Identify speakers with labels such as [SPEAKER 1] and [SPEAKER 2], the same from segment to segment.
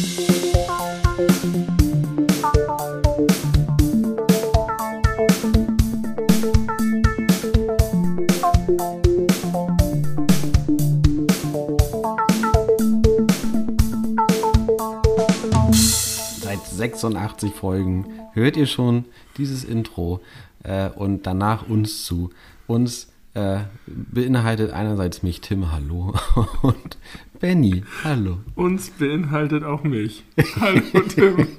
[SPEAKER 1] Seit 86 Folgen hört ihr schon dieses Intro äh, und danach uns zu. Uns äh, beinhaltet einerseits mich, Tim, hallo, und Benny, hallo.
[SPEAKER 2] Uns beinhaltet auch mich. Hallo Tim.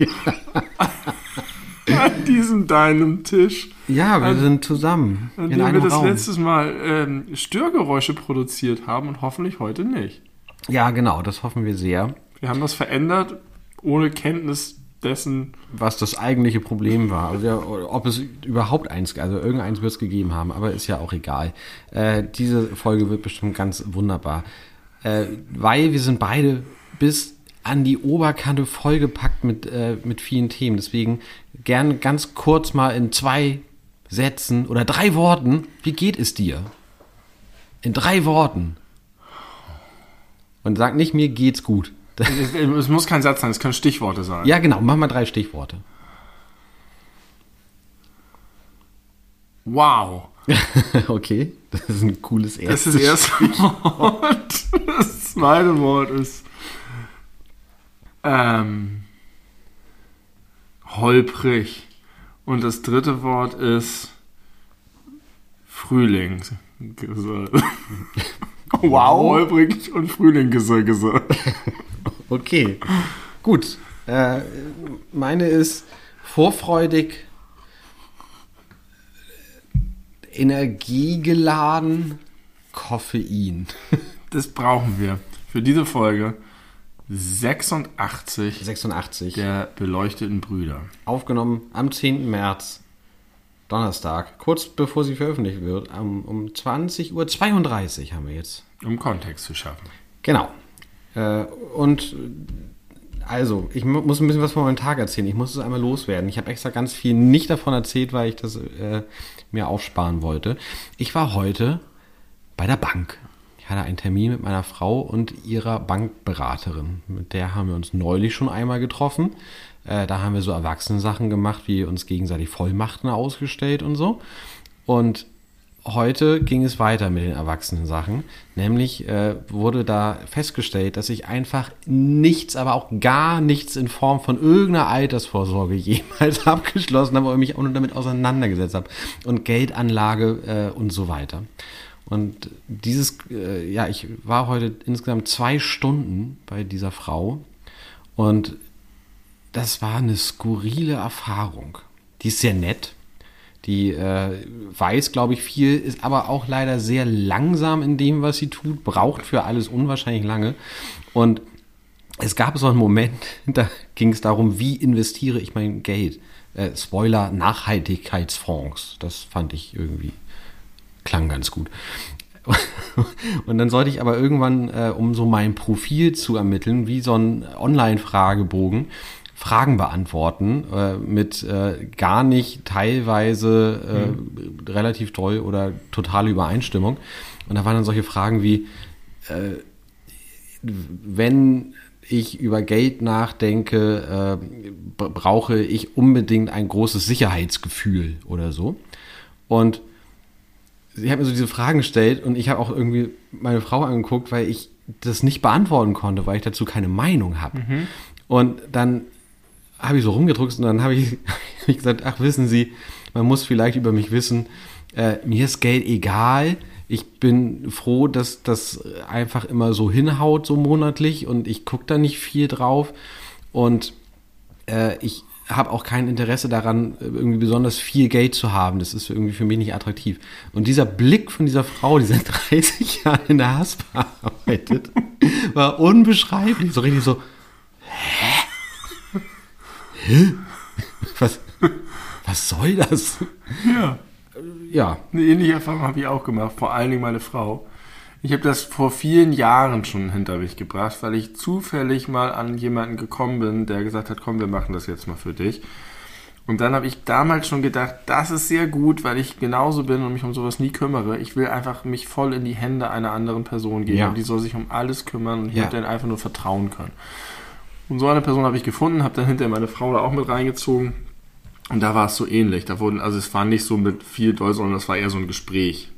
[SPEAKER 2] An diesem deinem Tisch,
[SPEAKER 1] Ja, wir
[SPEAKER 2] An-
[SPEAKER 1] sind zusammen
[SPEAKER 2] an dem wir das
[SPEAKER 1] Raum.
[SPEAKER 2] letztes Mal ähm, Störgeräusche produziert haben und hoffentlich heute nicht.
[SPEAKER 1] Ja, genau, das hoffen wir sehr.
[SPEAKER 2] Wir haben das verändert, ohne Kenntnis dessen.
[SPEAKER 1] was das eigentliche Problem war. Also ja, ob es überhaupt eins, also irgendeins wird es gegeben haben, aber ist ja auch egal. Äh, diese Folge wird bestimmt ganz wunderbar. Äh, weil wir sind beide bis an die Oberkante vollgepackt mit, äh, mit vielen Themen. Deswegen gern ganz kurz mal in zwei Sätzen oder drei Worten, wie geht es dir? In drei Worten. Und sag nicht, mir geht's gut.
[SPEAKER 2] Es, es muss kein Satz sein, es können Stichworte sein.
[SPEAKER 1] Ja, genau, mach mal drei Stichworte.
[SPEAKER 2] Wow.
[SPEAKER 1] okay, das ist ein cooles
[SPEAKER 2] Das
[SPEAKER 1] erstes.
[SPEAKER 2] ist das erste Wort. Das zweite Wort ist ähm, holprig. Und das dritte Wort ist Frühling. Wow, holprig und Frühling gesagt.
[SPEAKER 1] Okay, gut. Äh, meine ist vorfreudig, energiegeladen, Koffein.
[SPEAKER 2] Das brauchen wir für diese Folge 86
[SPEAKER 1] 86.
[SPEAKER 2] der beleuchteten Brüder.
[SPEAKER 1] Aufgenommen am 10. März, Donnerstag, kurz bevor sie veröffentlicht wird, um, um 20.32 Uhr haben wir jetzt.
[SPEAKER 2] Um Kontext zu schaffen.
[SPEAKER 1] Genau. Äh, und also, ich mu- muss ein bisschen was von meinem Tag erzählen. Ich muss es einmal loswerden. Ich habe extra ganz viel nicht davon erzählt, weil ich das äh, mir aufsparen wollte. Ich war heute bei der Bank. Ich hatte einen Termin mit meiner Frau und ihrer Bankberaterin. Mit der haben wir uns neulich schon einmal getroffen. Äh, da haben wir so Erwachsenensachen gemacht, wie uns gegenseitig Vollmachten ausgestellt und so. Und heute ging es weiter mit den Erwachsenen-Sachen. Nämlich äh, wurde da festgestellt, dass ich einfach nichts, aber auch gar nichts in Form von irgendeiner Altersvorsorge jemals abgeschlossen habe oder mich auch nur damit auseinandergesetzt habe. Und Geldanlage äh, und so weiter. Und dieses, äh, ja, ich war heute insgesamt zwei Stunden bei dieser Frau und das war eine skurrile Erfahrung. Die ist sehr nett. Die äh, weiß, glaube ich, viel, ist aber auch leider sehr langsam in dem, was sie tut, braucht für alles unwahrscheinlich lange. Und es gab so einen Moment, da ging es darum, wie investiere ich mein Geld. Äh, Spoiler, Nachhaltigkeitsfonds. Das fand ich irgendwie, klang ganz gut. Und dann sollte ich aber irgendwann, äh, um so mein Profil zu ermitteln, wie so ein Online-Fragebogen, Fragen beantworten äh, mit äh, gar nicht teilweise äh, relativ toll oder totale Übereinstimmung. Und da waren dann solche Fragen wie, äh, wenn ich über Geld nachdenke, äh, brauche ich unbedingt ein großes Sicherheitsgefühl oder so. Und sie hat mir so diese Fragen gestellt und ich habe auch irgendwie meine Frau angeguckt, weil ich das nicht beantworten konnte, weil ich dazu keine Meinung habe. Und dann habe ich so rumgedrückt und dann habe ich, hab ich gesagt, ach wissen Sie, man muss vielleicht über mich wissen, äh, mir ist Geld egal. Ich bin froh, dass das einfach immer so hinhaut, so monatlich und ich gucke da nicht viel drauf. Und äh, ich habe auch kein Interesse daran, irgendwie besonders viel Geld zu haben. Das ist irgendwie für mich nicht attraktiv. Und dieser Blick von dieser Frau, die seit 30 Jahren in der Haspa arbeitet, war unbeschreiblich. So richtig so, hä? Hä? Was, was soll das?
[SPEAKER 2] Ja.
[SPEAKER 1] Ja,
[SPEAKER 2] Eine ähnliche Erfahrung habe ich auch gemacht, vor allen Dingen meine Frau. Ich habe das vor vielen Jahren schon hinter mich gebracht, weil ich zufällig mal an jemanden gekommen bin, der gesagt hat, komm, wir machen das jetzt mal für dich. Und dann habe ich damals schon gedacht, das ist sehr gut, weil ich genauso bin und mich um sowas nie kümmere. Ich will einfach mich voll in die Hände einer anderen Person geben
[SPEAKER 1] Ja.
[SPEAKER 2] die soll sich um alles kümmern und ich
[SPEAKER 1] Ja.
[SPEAKER 2] möchte denen einfach nur vertrauen können. Und so eine Person habe ich gefunden, habe dann hinterher meine Frau da auch mit reingezogen. Und da war es so ähnlich. Da wurden, also es war nicht so mit viel Doll, sondern es war eher so ein Gespräch,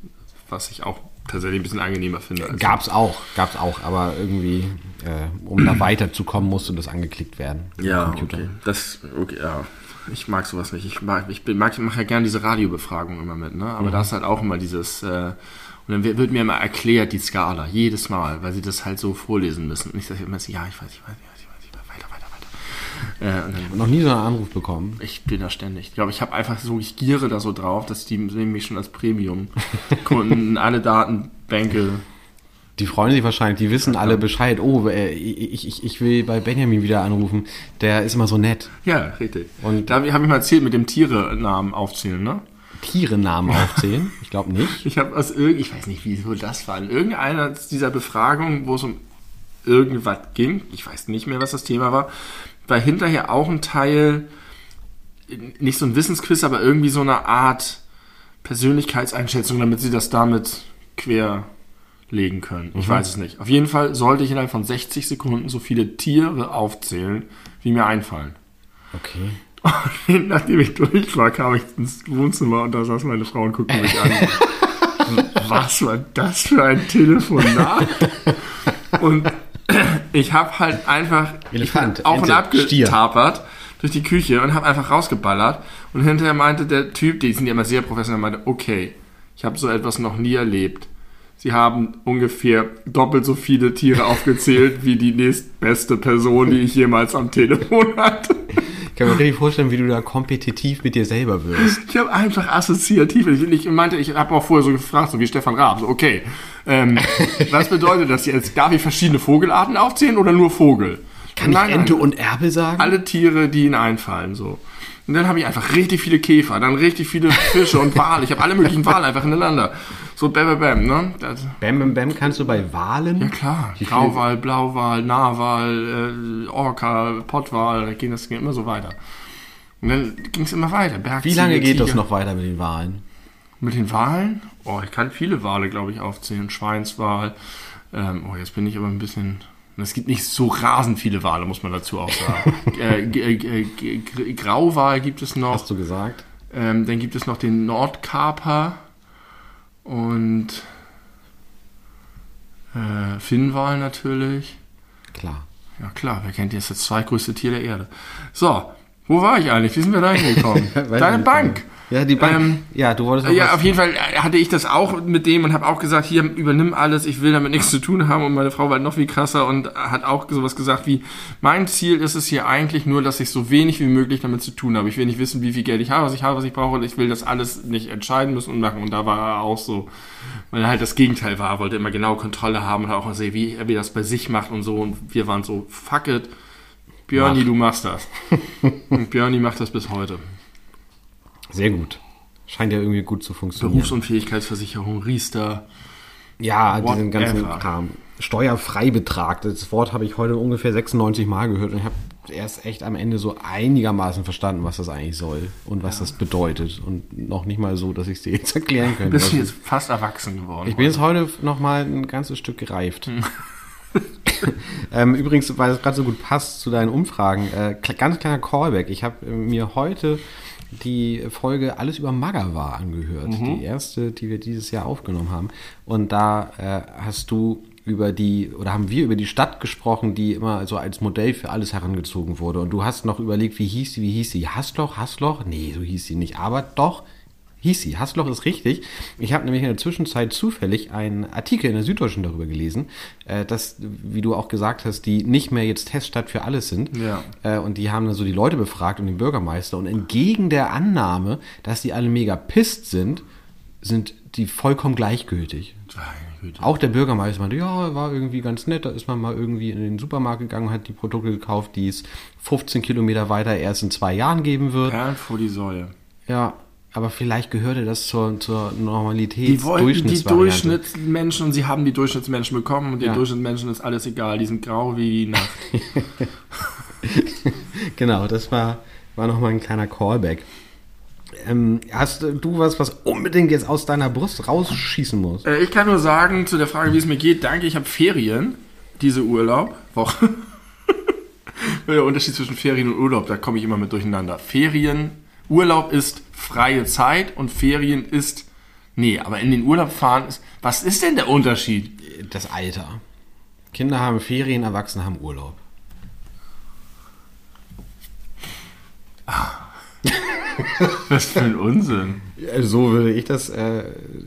[SPEAKER 2] was ich auch tatsächlich ein bisschen angenehmer finde.
[SPEAKER 1] Gab's auch, gab's auch, aber irgendwie, äh, um da weiterzukommen, musste das angeklickt werden.
[SPEAKER 2] Ja,
[SPEAKER 1] Computer.
[SPEAKER 2] okay. Das, okay, ja. Ich mag sowas nicht. Ich mag, ich mag, mache ja gerne diese Radiobefragung immer mit, ne? Aber da ist halt auch immer dieses, äh, und dann wird mir immer erklärt, die Skala, jedes Mal, weil sie das halt so vorlesen müssen. Und ich sage immer, so, ja, ich weiß, ich weiß, ich weiß, ich weiß, ich weiß, weiter, weiter, Äh, und
[SPEAKER 1] Noch nie so einen Anruf bekommen.
[SPEAKER 2] ich bin da ständig. Ich glaube, ich habe einfach so, ich giere da so drauf, dass die nehmen mich schon als Premium-Kunden, alle Datenbänke.
[SPEAKER 1] Die freuen sich wahrscheinlich, die wissen alle Bescheid. Oh, äh, ich, ich, ich will bei Benjamin wieder anrufen. Der ist immer so nett.
[SPEAKER 2] Ja, richtig.
[SPEAKER 1] Und-
[SPEAKER 2] da habe ich mal erzählt mit dem Tiere-Namen aufzählen, ne?
[SPEAKER 1] Tierennamen aufzählen. Ich glaube nicht.
[SPEAKER 2] Ich habe aus irgend, ich weiß nicht, wieso das war, in irgendeiner dieser Befragungen, wo es um irgendwas ging, ich weiß nicht mehr, was das Thema war, war hinterher auch ein Teil, nicht so ein Wissensquiz, aber irgendwie so eine Art Persönlichkeitseinschätzung, damit sie das damit querlegen können. Ich weiß es nicht. Auf jeden Fall sollte ich innerhalb von 60 Sekunden so viele Tiere aufzählen, wie mir einfallen.
[SPEAKER 1] Okay.
[SPEAKER 2] Und nachdem ich durch war, kam ich ins Wohnzimmer und da saß meine Frau und guckte mich an. Was war das für ein Telefonat? Und ich habe halt einfach
[SPEAKER 1] Elefant,
[SPEAKER 2] auf und ab getapert durch die Küche und habe einfach rausgeballert. Und hinterher meinte der Typ, die sind ja immer sehr professionell, meinte, okay, ich habe so etwas noch nie erlebt. Sie haben ungefähr doppelt so viele Tiere aufgezählt wie die nächstbeste Person, die ich jemals am Telefon hatte.
[SPEAKER 1] Ich kann mir richtig vorstellen, wie du da kompetitiv mit dir selber wirst.
[SPEAKER 2] Ich habe einfach assoziativ. Ich, meinte, ich habe auch vorher so gefragt, so wie Stefan Raab, so okay, ähm, was bedeutet das jetzt? Darf ich verschiedene Vogelarten aufzählen oder nur Vogel?
[SPEAKER 1] Kann ich Ente und Erbel sagen?
[SPEAKER 2] alle Tiere, die ihnen einfallen, so. Und dann habe ich einfach richtig viele Käfer, dann richtig viele Fische und Wale. Ich habe alle möglichen Wale einfach ineinander. So bam, bam, bam, ne? Das,
[SPEAKER 1] Bam, bam, bam kannst du bei Wahlen?
[SPEAKER 2] ja klar.
[SPEAKER 1] Wie
[SPEAKER 2] Grauwal, Blauwal, Narwal, äh, Orca, Pottwal, da ging das ging immer so weiter. Und dann ging es immer weiter.
[SPEAKER 1] Wie
[SPEAKER 2] Bergziege,
[SPEAKER 1] lange geht das
[SPEAKER 2] Tiger.
[SPEAKER 1] noch weiter mit den Wahlen?
[SPEAKER 2] Mit den Wahlen? Oh, ich kann viele Wale, glaube ich, aufzählen. Schweinswal. Ähm, oh, jetzt bin ich aber ein bisschen. Es gibt nicht so rasend viele Wale, muss man dazu auch sagen. äh, äh, G- Grauwal gibt es noch.
[SPEAKER 1] Hast du gesagt?
[SPEAKER 2] Ähm, dann gibt es noch den Nordkaper und äh, Finnwal natürlich.
[SPEAKER 1] Klar.
[SPEAKER 2] Ja klar, wer kennt jetzt das zweitgrößte Tier der Erde? So, wo war ich eigentlich? Wie sind wir da hingekommen? Deine Bank.
[SPEAKER 1] Ja, die Bank.
[SPEAKER 2] Ähm,
[SPEAKER 1] ja, du wolltest
[SPEAKER 2] Ja,
[SPEAKER 1] was-
[SPEAKER 2] auf jeden Fall hatte ich das auch mit dem und habe auch gesagt, hier übernimm alles, ich will damit nichts zu tun haben und meine Frau war noch viel krasser und hat auch sowas gesagt wie, mein Ziel ist es hier eigentlich nur, dass ich so wenig wie möglich damit zu tun habe. Ich will nicht wissen, wie viel Geld ich habe, was ich habe, was ich brauche und ich will das alles nicht entscheiden müssen und machen und da war er auch so, weil er halt das Gegenteil war, wollte immer genau Kontrolle haben und auch mal sehen, wie er wie er das bei sich macht und so und wir waren so, fuck it, Björni,
[SPEAKER 1] Mach.
[SPEAKER 2] du machst das. und Björni macht das bis heute.
[SPEAKER 1] Sehr gut. Scheint ja irgendwie gut zu funktionieren.
[SPEAKER 2] Berufsunfähigkeitsversicherung, Riester,
[SPEAKER 1] Ja, diesen ganzen. Kram. Steuerfreibetrag. Das Wort habe ich heute ungefähr 96 Mal gehört und ich habe erst echt am Ende so einigermaßen verstanden, was das eigentlich soll und was das bedeutet. Und noch nicht mal so, dass ich es dir jetzt erklären könnte.
[SPEAKER 2] Bist du jetzt fast erwachsen geworden?
[SPEAKER 1] Ich bin jetzt heute noch mal ein ganzes Stück gereift. ähm, übrigens, weil es gerade so gut passt zu deinen Umfragen, äh, ganz kleiner Callback. Ich habe mir heute die Folge Alles über Magawa angehört. Die erste, die wir dieses Jahr aufgenommen haben. Und da äh, hast du über die, oder haben wir über die Stadt gesprochen, die immer so als Modell für alles herangezogen wurde. Und du hast noch überlegt, wie hieß sie, wie hieß sie? Hasloch, Hasloch? Nee, so hieß sie nicht. Aber doch, hieß sie. Hasloch ist richtig. Ich habe nämlich in der Zwischenzeit zufällig einen Artikel in der Süddeutschen darüber gelesen, äh, dass, wie du auch gesagt hast, die nicht mehr jetzt Teststadt für alles sind.
[SPEAKER 2] Ja.
[SPEAKER 1] Äh, und die haben dann so die Leute befragt und den Bürgermeister. Und entgegen der Annahme, dass die alle mega pisst sind, sind die vollkommen gleichgültig. Auch der Bürgermeister meinte, ja, war irgendwie ganz nett. Da ist man mal irgendwie in den Supermarkt gegangen, hat die Produkte gekauft, die es 15 Kilometer weiter erst in zwei Jahren geben wird.
[SPEAKER 2] Perlen vor die Säue.
[SPEAKER 1] Ja, aber vielleicht gehörte das zur, zur Normalität.
[SPEAKER 2] Die wollten die. Durchschnittsmenschen und sie haben die Durchschnittsmenschen bekommen und den
[SPEAKER 1] Ja.
[SPEAKER 2] Durchschnittsmenschen ist alles egal. Die sind grau wie die Nacht.
[SPEAKER 1] Genau, das war, war nochmal ein kleiner Callback. Ähm, hast du was, was unbedingt jetzt aus deiner Brust rausschießen muss?
[SPEAKER 2] äh, ich kann nur sagen zu der Frage, wie es mir geht, danke, ich habe Ferien, diese Urlaub, Woche. Der Unterschied zwischen Ferien und Urlaub, da komme ich immer mit durcheinander. Ferien, Urlaub ist freie Zeit und Ferien ist. Nee, aber in den Urlaub fahren ist. Was ist denn der Unterschied?
[SPEAKER 1] Das Alter. Kinder haben Ferien, Erwachsene haben Urlaub.
[SPEAKER 2] Was für ein Unsinn.
[SPEAKER 1] So würde ich das, äh,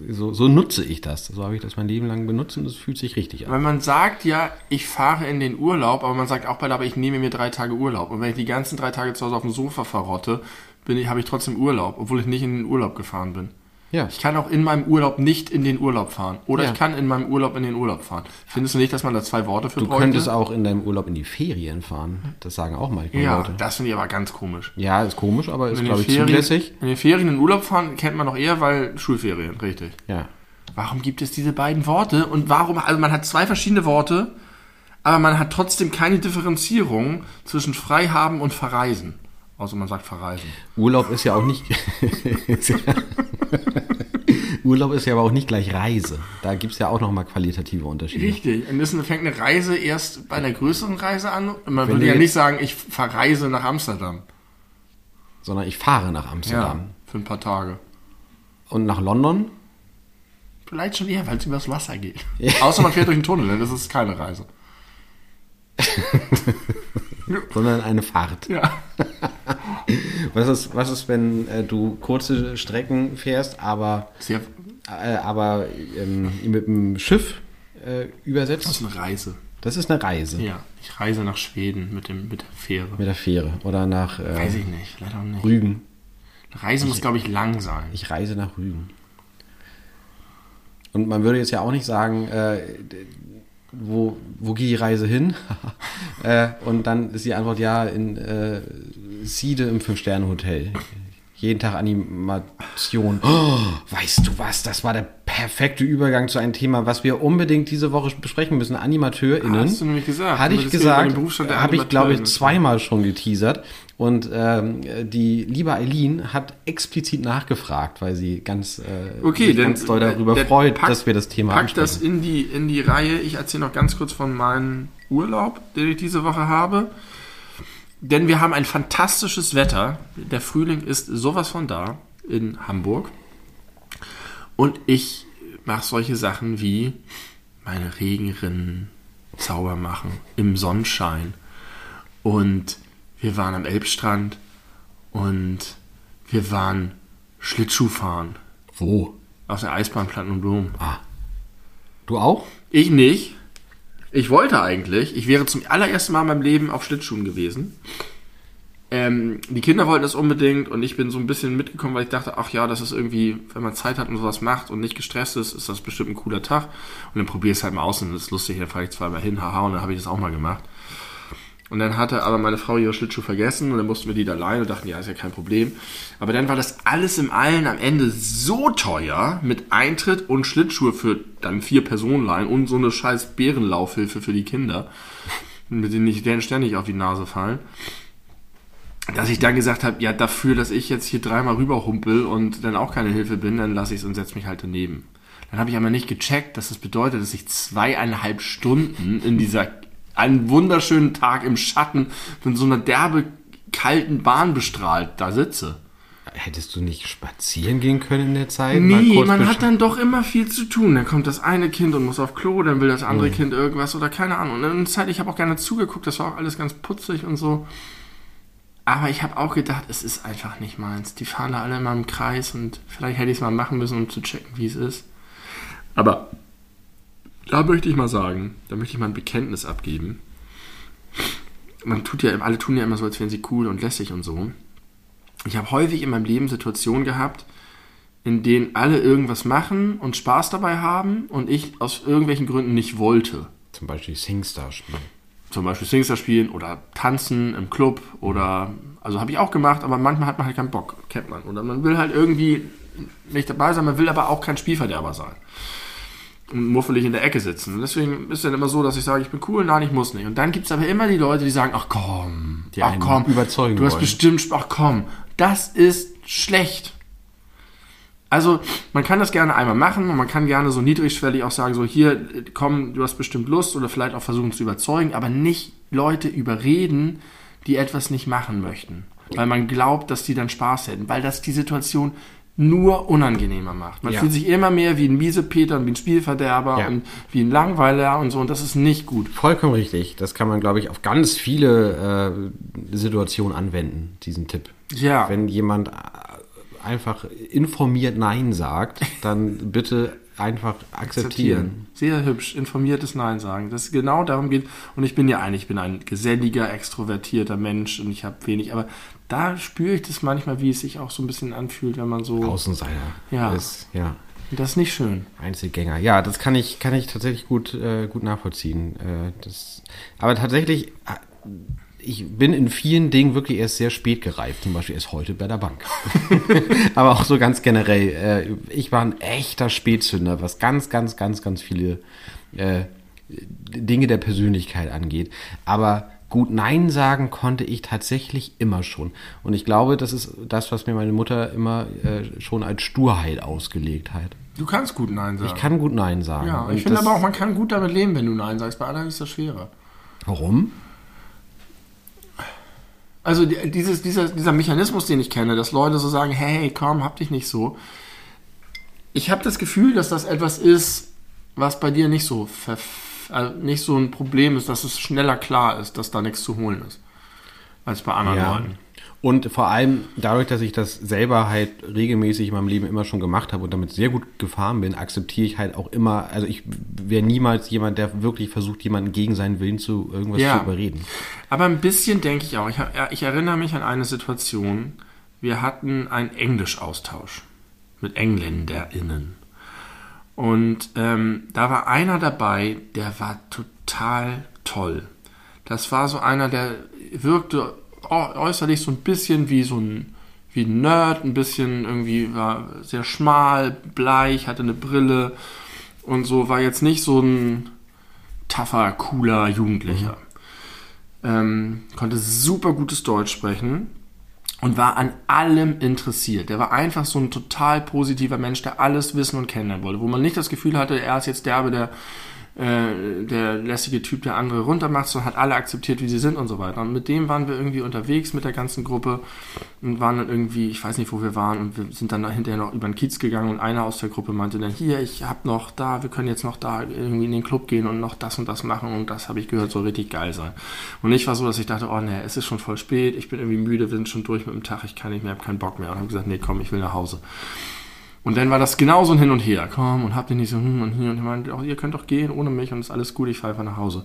[SPEAKER 1] so, so nutze ich das. So habe ich das mein Leben lang benutzt und es fühlt sich richtig an.
[SPEAKER 2] Weil man sagt ja, ich fahre in den Urlaub, aber man sagt auch bei der, aber ich nehme mir drei Tage Urlaub. Und wenn ich die ganzen drei Tage zu Hause auf dem Sofa verrotte, bin ich, habe ich trotzdem Urlaub, obwohl ich nicht in den Urlaub gefahren bin.
[SPEAKER 1] Ja.
[SPEAKER 2] Ich kann auch in meinem Urlaub nicht in den Urlaub fahren. Oder
[SPEAKER 1] Ja.
[SPEAKER 2] ich kann in meinem Urlaub in den Urlaub fahren. Findest du nicht, dass man da zwei Worte für
[SPEAKER 1] Du
[SPEAKER 2] bräuchte?
[SPEAKER 1] könntest auch in deinem Urlaub in die Ferien fahren. Das sagen auch manchmal
[SPEAKER 2] Ja,
[SPEAKER 1] Leute.
[SPEAKER 2] das finde ich aber ganz komisch.
[SPEAKER 1] Ja, ist komisch, aber ist, glaube ich,
[SPEAKER 2] Ferien-
[SPEAKER 1] zulässig.
[SPEAKER 2] In den Ferien in den Urlaub fahren kennt man noch eher, weil Schulferien, richtig.
[SPEAKER 1] Ja.
[SPEAKER 2] Warum gibt es diese beiden Worte? Und warum, also man hat zwei verschiedene Worte, aber man hat trotzdem keine Differenzierung zwischen Freihaben und Verreisen. Außer man sagt Verreisen.
[SPEAKER 1] Urlaub ist ja auch nicht. Urlaub ist ja aber auch nicht gleich Reise. Da gibt es ja auch nochmal qualitative Unterschiede.
[SPEAKER 2] Richtig. Und das fängt eine Reise erst bei einer größeren Reise an. Man
[SPEAKER 1] Wenn
[SPEAKER 2] würde ja nicht sagen, ich verreise nach Amsterdam.
[SPEAKER 1] Sondern ich fahre nach Amsterdam.
[SPEAKER 2] Für ein paar Tage.
[SPEAKER 1] Und nach London?
[SPEAKER 2] Vielleicht schon eher, weil es übers Wasser geht. Außer man fährt durch einen Tunnel, dann ist es keine Reise.
[SPEAKER 1] Sondern eine Fahrt.
[SPEAKER 2] Ja.
[SPEAKER 1] Was ist, was ist wenn äh, du kurze Strecken fährst, aber, äh, aber ähm, mit dem Schiff äh,
[SPEAKER 2] das
[SPEAKER 1] übersetzt?
[SPEAKER 2] ist eine Reise.
[SPEAKER 1] Das ist eine Reise.
[SPEAKER 2] Ja. Ich reise nach Schweden mit, dem, mit der Fähre.
[SPEAKER 1] Mit der Fähre. Oder nach äh,
[SPEAKER 2] Weiß ich nicht, leider auch nicht.
[SPEAKER 1] Rügen.
[SPEAKER 2] Eine Reise muss, glaube ich, lang sein.
[SPEAKER 1] Ich reise nach Rügen. Und man würde jetzt ja auch nicht sagen, äh, wo, wo geht die Reise hin? äh, und dann ist die Antwort ja in äh, Siede im Fünf-Sterne-Hotel. Jeden Tag Animation. Oh, weißt du was? Das war der perfekte Übergang zu einem Thema, was wir unbedingt diese Woche besprechen müssen. AnimateurInnen.
[SPEAKER 2] Hast du nämlich gesagt.
[SPEAKER 1] Hatte
[SPEAKER 2] Und
[SPEAKER 1] ich gesagt,
[SPEAKER 2] der
[SPEAKER 1] habe ich glaube ich zweimal schon geteasert. Und ähm, die liebe Eileen hat explizit nachgefragt, weil sie ganz, äh,
[SPEAKER 2] Okay,
[SPEAKER 1] sich ganz doll darüber
[SPEAKER 2] dann
[SPEAKER 1] freut,
[SPEAKER 2] pack-
[SPEAKER 1] dass wir das Thema
[SPEAKER 2] Pack das
[SPEAKER 1] ansprechen.
[SPEAKER 2] in die, in die Reihe. Ich erzähle noch ganz kurz von meinem Urlaub, den ich diese Woche habe. Denn wir haben ein fantastisches Wetter. Der Frühling ist sowas von da in Hamburg. Und ich mache solche Sachen wie meine Regenrinnen sauber machen im Sonnenschein. Und wir waren am Elbstrand und wir waren Schlittschuh fahren
[SPEAKER 1] Wo?
[SPEAKER 2] auf der Eisbahn Plattenblum.
[SPEAKER 1] Du auch?
[SPEAKER 2] Ich nicht. Ich wollte eigentlich. Ich wäre zum allerersten Mal in meinem Leben auf Schlittschuhen gewesen. Ähm, die Kinder wollten das unbedingt und ich bin so ein bisschen mitgekommen, weil ich dachte, ach ja, das ist irgendwie, wenn man Zeit hat und sowas macht und nicht gestresst ist, ist das bestimmt ein cooler Tag. Und dann probier es halt mal aus und das ist lustig, dann fahre ich zweimal hin, haha, und dann habe ich das auch mal gemacht. Und dann hatte aber meine Frau ihre Schlittschuhe vergessen und dann mussten wir die da leihen und dachten, ja, ist ja kein Problem. Aber dann war das alles im Allen am Ende so teuer mit Eintritt und Schlittschuhe für dann vier Personen leihen und so eine scheiß Bärenlaufhilfe für die Kinder, mit denen ich denen ständig auf die Nase fallen, dass ich dann gesagt habe, ja, dafür, dass ich jetzt hier dreimal rüberhumpel und dann auch keine Hilfe bin, dann lasse ich es und setze mich halt daneben. Dann habe ich aber nicht gecheckt, dass das bedeutet, dass ich zweieinhalb Stunden in dieser einen wunderschönen Tag im Schatten von so einer derbe kalten Bahn bestrahlt da sitze.
[SPEAKER 1] Hättest du nicht spazieren gehen können in der Zeit?
[SPEAKER 2] Nee, man hat dann doch immer viel zu tun. Dann kommt das eine Kind und muss auf Klo, dann will das andere Kind irgendwas oder keine Ahnung. Und in der Zeit, ich habe auch gerne zugeguckt, das war auch alles ganz putzig und so. Aber ich habe auch gedacht, es ist einfach nicht meins. Die fahren da alle immer im Kreis und vielleicht hätte ich es mal machen müssen, um zu checken, wie es ist. Aber da möchte ich mal sagen, da möchte ich mal ein Bekenntnis abgeben. Man tut ja, alle tun ja immer so, als wären sie cool und lässig und so. Ich habe häufig in meinem Leben Situationen gehabt, in denen alle irgendwas machen und Spaß dabei haben und ich aus irgendwelchen Gründen nicht wollte.
[SPEAKER 1] Zum Beispiel Singstar spielen.
[SPEAKER 2] Zum Beispiel Singstar spielen oder tanzen im Club oder, also habe ich auch gemacht, aber manchmal hat man halt keinen Bock, kennt man. Oder man will halt irgendwie nicht dabei sein, man will aber auch kein Spielverderber sein. Und muffelig in der Ecke sitzen. Und deswegen ist es dann immer so, dass ich sage, ich bin cool, nein, ich muss nicht. Und dann gibt es aber immer die Leute, die sagen, ach komm,
[SPEAKER 1] Die
[SPEAKER 2] ach
[SPEAKER 1] einen
[SPEAKER 2] komm,
[SPEAKER 1] überzeugen
[SPEAKER 2] du hast
[SPEAKER 1] wollen.
[SPEAKER 2] bestimmt, ach komm, das ist schlecht. Also, man kann das gerne einmal machen und man kann gerne so niedrigschwellig auch sagen, so hier, komm, du hast bestimmt Lust oder vielleicht auch versuchen zu überzeugen, aber nicht Leute überreden, die etwas nicht machen möchten. Weil man glaubt, dass die dann Spaß hätten, weil das die Situation nur unangenehmer macht. Man
[SPEAKER 1] Ja.
[SPEAKER 2] fühlt sich immer mehr wie ein Miesepeter und wie ein Spielverderber
[SPEAKER 1] Ja.
[SPEAKER 2] und wie ein Langweiler und so und das ist nicht gut.
[SPEAKER 1] Vollkommen richtig. Das kann man, glaube ich, auf ganz viele äh, Situationen anwenden, diesen Tipp.
[SPEAKER 2] Ja.
[SPEAKER 1] Wenn jemand äh, einfach informiert Nein sagt, dann bitte einfach akzeptieren.
[SPEAKER 2] Sehr hübsch, informiertes Nein sagen. Das genau darum geht. Und ich bin ja eigentlich, ich bin ein geselliger, extrovertierter Mensch und ich habe wenig, aber da spüre ich das manchmal, wie es sich auch so ein bisschen anfühlt, wenn man so.
[SPEAKER 1] Außenseiter
[SPEAKER 2] Ja.
[SPEAKER 1] ist, ja.
[SPEAKER 2] Das ist nicht schön.
[SPEAKER 1] Einzelgänger. Ja, das kann ich, kann ich tatsächlich gut, äh, gut nachvollziehen. Äh, das, aber tatsächlich, äh, ich bin in vielen Dingen wirklich erst sehr spät gereift. Zum Beispiel erst heute bei der Bank. aber auch so ganz generell. Äh, ich war ein echter Spätzünder, was ganz, ganz, ganz, ganz viele äh, Dinge der Persönlichkeit angeht. Aber gut Nein sagen konnte ich tatsächlich immer schon. Und ich glaube, das ist das, was mir meine Mutter immer äh, schon als Sturheit ausgelegt hat.
[SPEAKER 2] Du kannst gut Nein sagen.
[SPEAKER 1] Ich kann gut Nein sagen.
[SPEAKER 2] ja, ich finde aber auch, man kann gut damit leben, wenn du Nein sagst. Bei anderen ist das schwerer.
[SPEAKER 1] Warum?
[SPEAKER 2] Also die- dieses, dieser, dieser Mechanismus, den ich kenne, dass Leute so sagen, hey, komm, hab dich nicht so. Ich habe das Gefühl, dass das etwas ist, was bei dir nicht so, verf- also nicht so ein Problem ist, dass es schneller klar ist, dass da nichts zu holen ist, als bei anderen
[SPEAKER 1] Ja.
[SPEAKER 2] Leuten.
[SPEAKER 1] Und vor allem dadurch, dass ich das selber halt regelmäßig in meinem Leben immer schon gemacht habe und damit sehr gut gefahren bin, akzeptiere ich halt auch immer, also ich wäre niemals jemand, der wirklich versucht, jemanden gegen seinen Willen zu irgendwas
[SPEAKER 2] Ja.
[SPEAKER 1] zu überreden.
[SPEAKER 2] Aber ein bisschen denke ich auch. Ich, ich erinnere mich an eine Situation. Wir hatten einen Englischaustausch mit EngländerInnen. Und ähm, da war einer dabei, der war total toll. Das war so einer, der wirkte äu- äußerlich so ein bisschen wie so ein, wie ein Nerd, ein bisschen irgendwie war sehr schmal, bleich, hatte eine Brille und so, war jetzt nicht so ein tougher, cooler Jugendlicher. Ähm, konnte super gutes Deutsch sprechen und war an allem interessiert. Der war einfach so ein total positiver Mensch, der alles wissen und kennenlernen wollte, wo man nicht das Gefühl hatte, er ist jetzt derbe, der, äh, der lässige Typ, der andere runtermacht, sondern hat alle akzeptiert, wie sie sind und so weiter. Und mit dem waren wir irgendwie unterwegs mit der ganzen Gruppe und waren dann irgendwie, ich weiß nicht, wo wir waren, und wir sind dann hinterher noch über den Kiez gegangen und einer aus der Gruppe meinte dann, hier, ich hab noch da, wir können jetzt noch da irgendwie in den Club gehen und noch das und das machen und das habe ich gehört, soll richtig geil sein. Und ich war so, dass ich dachte, oh nee, es ist schon voll spät, ich bin irgendwie müde, wir sind schon durch mit dem Tag, ich kann nicht mehr, habe keinen Bock mehr und habe gesagt, nee, komm, ich will nach Hause. Und dann war das genauso ein Hin und Her. Komm und habt ihr nicht so hm und hier und meinte, oh, ihr könnt doch gehen ohne mich und ist alles gut, ich fahre einfach nach Hause.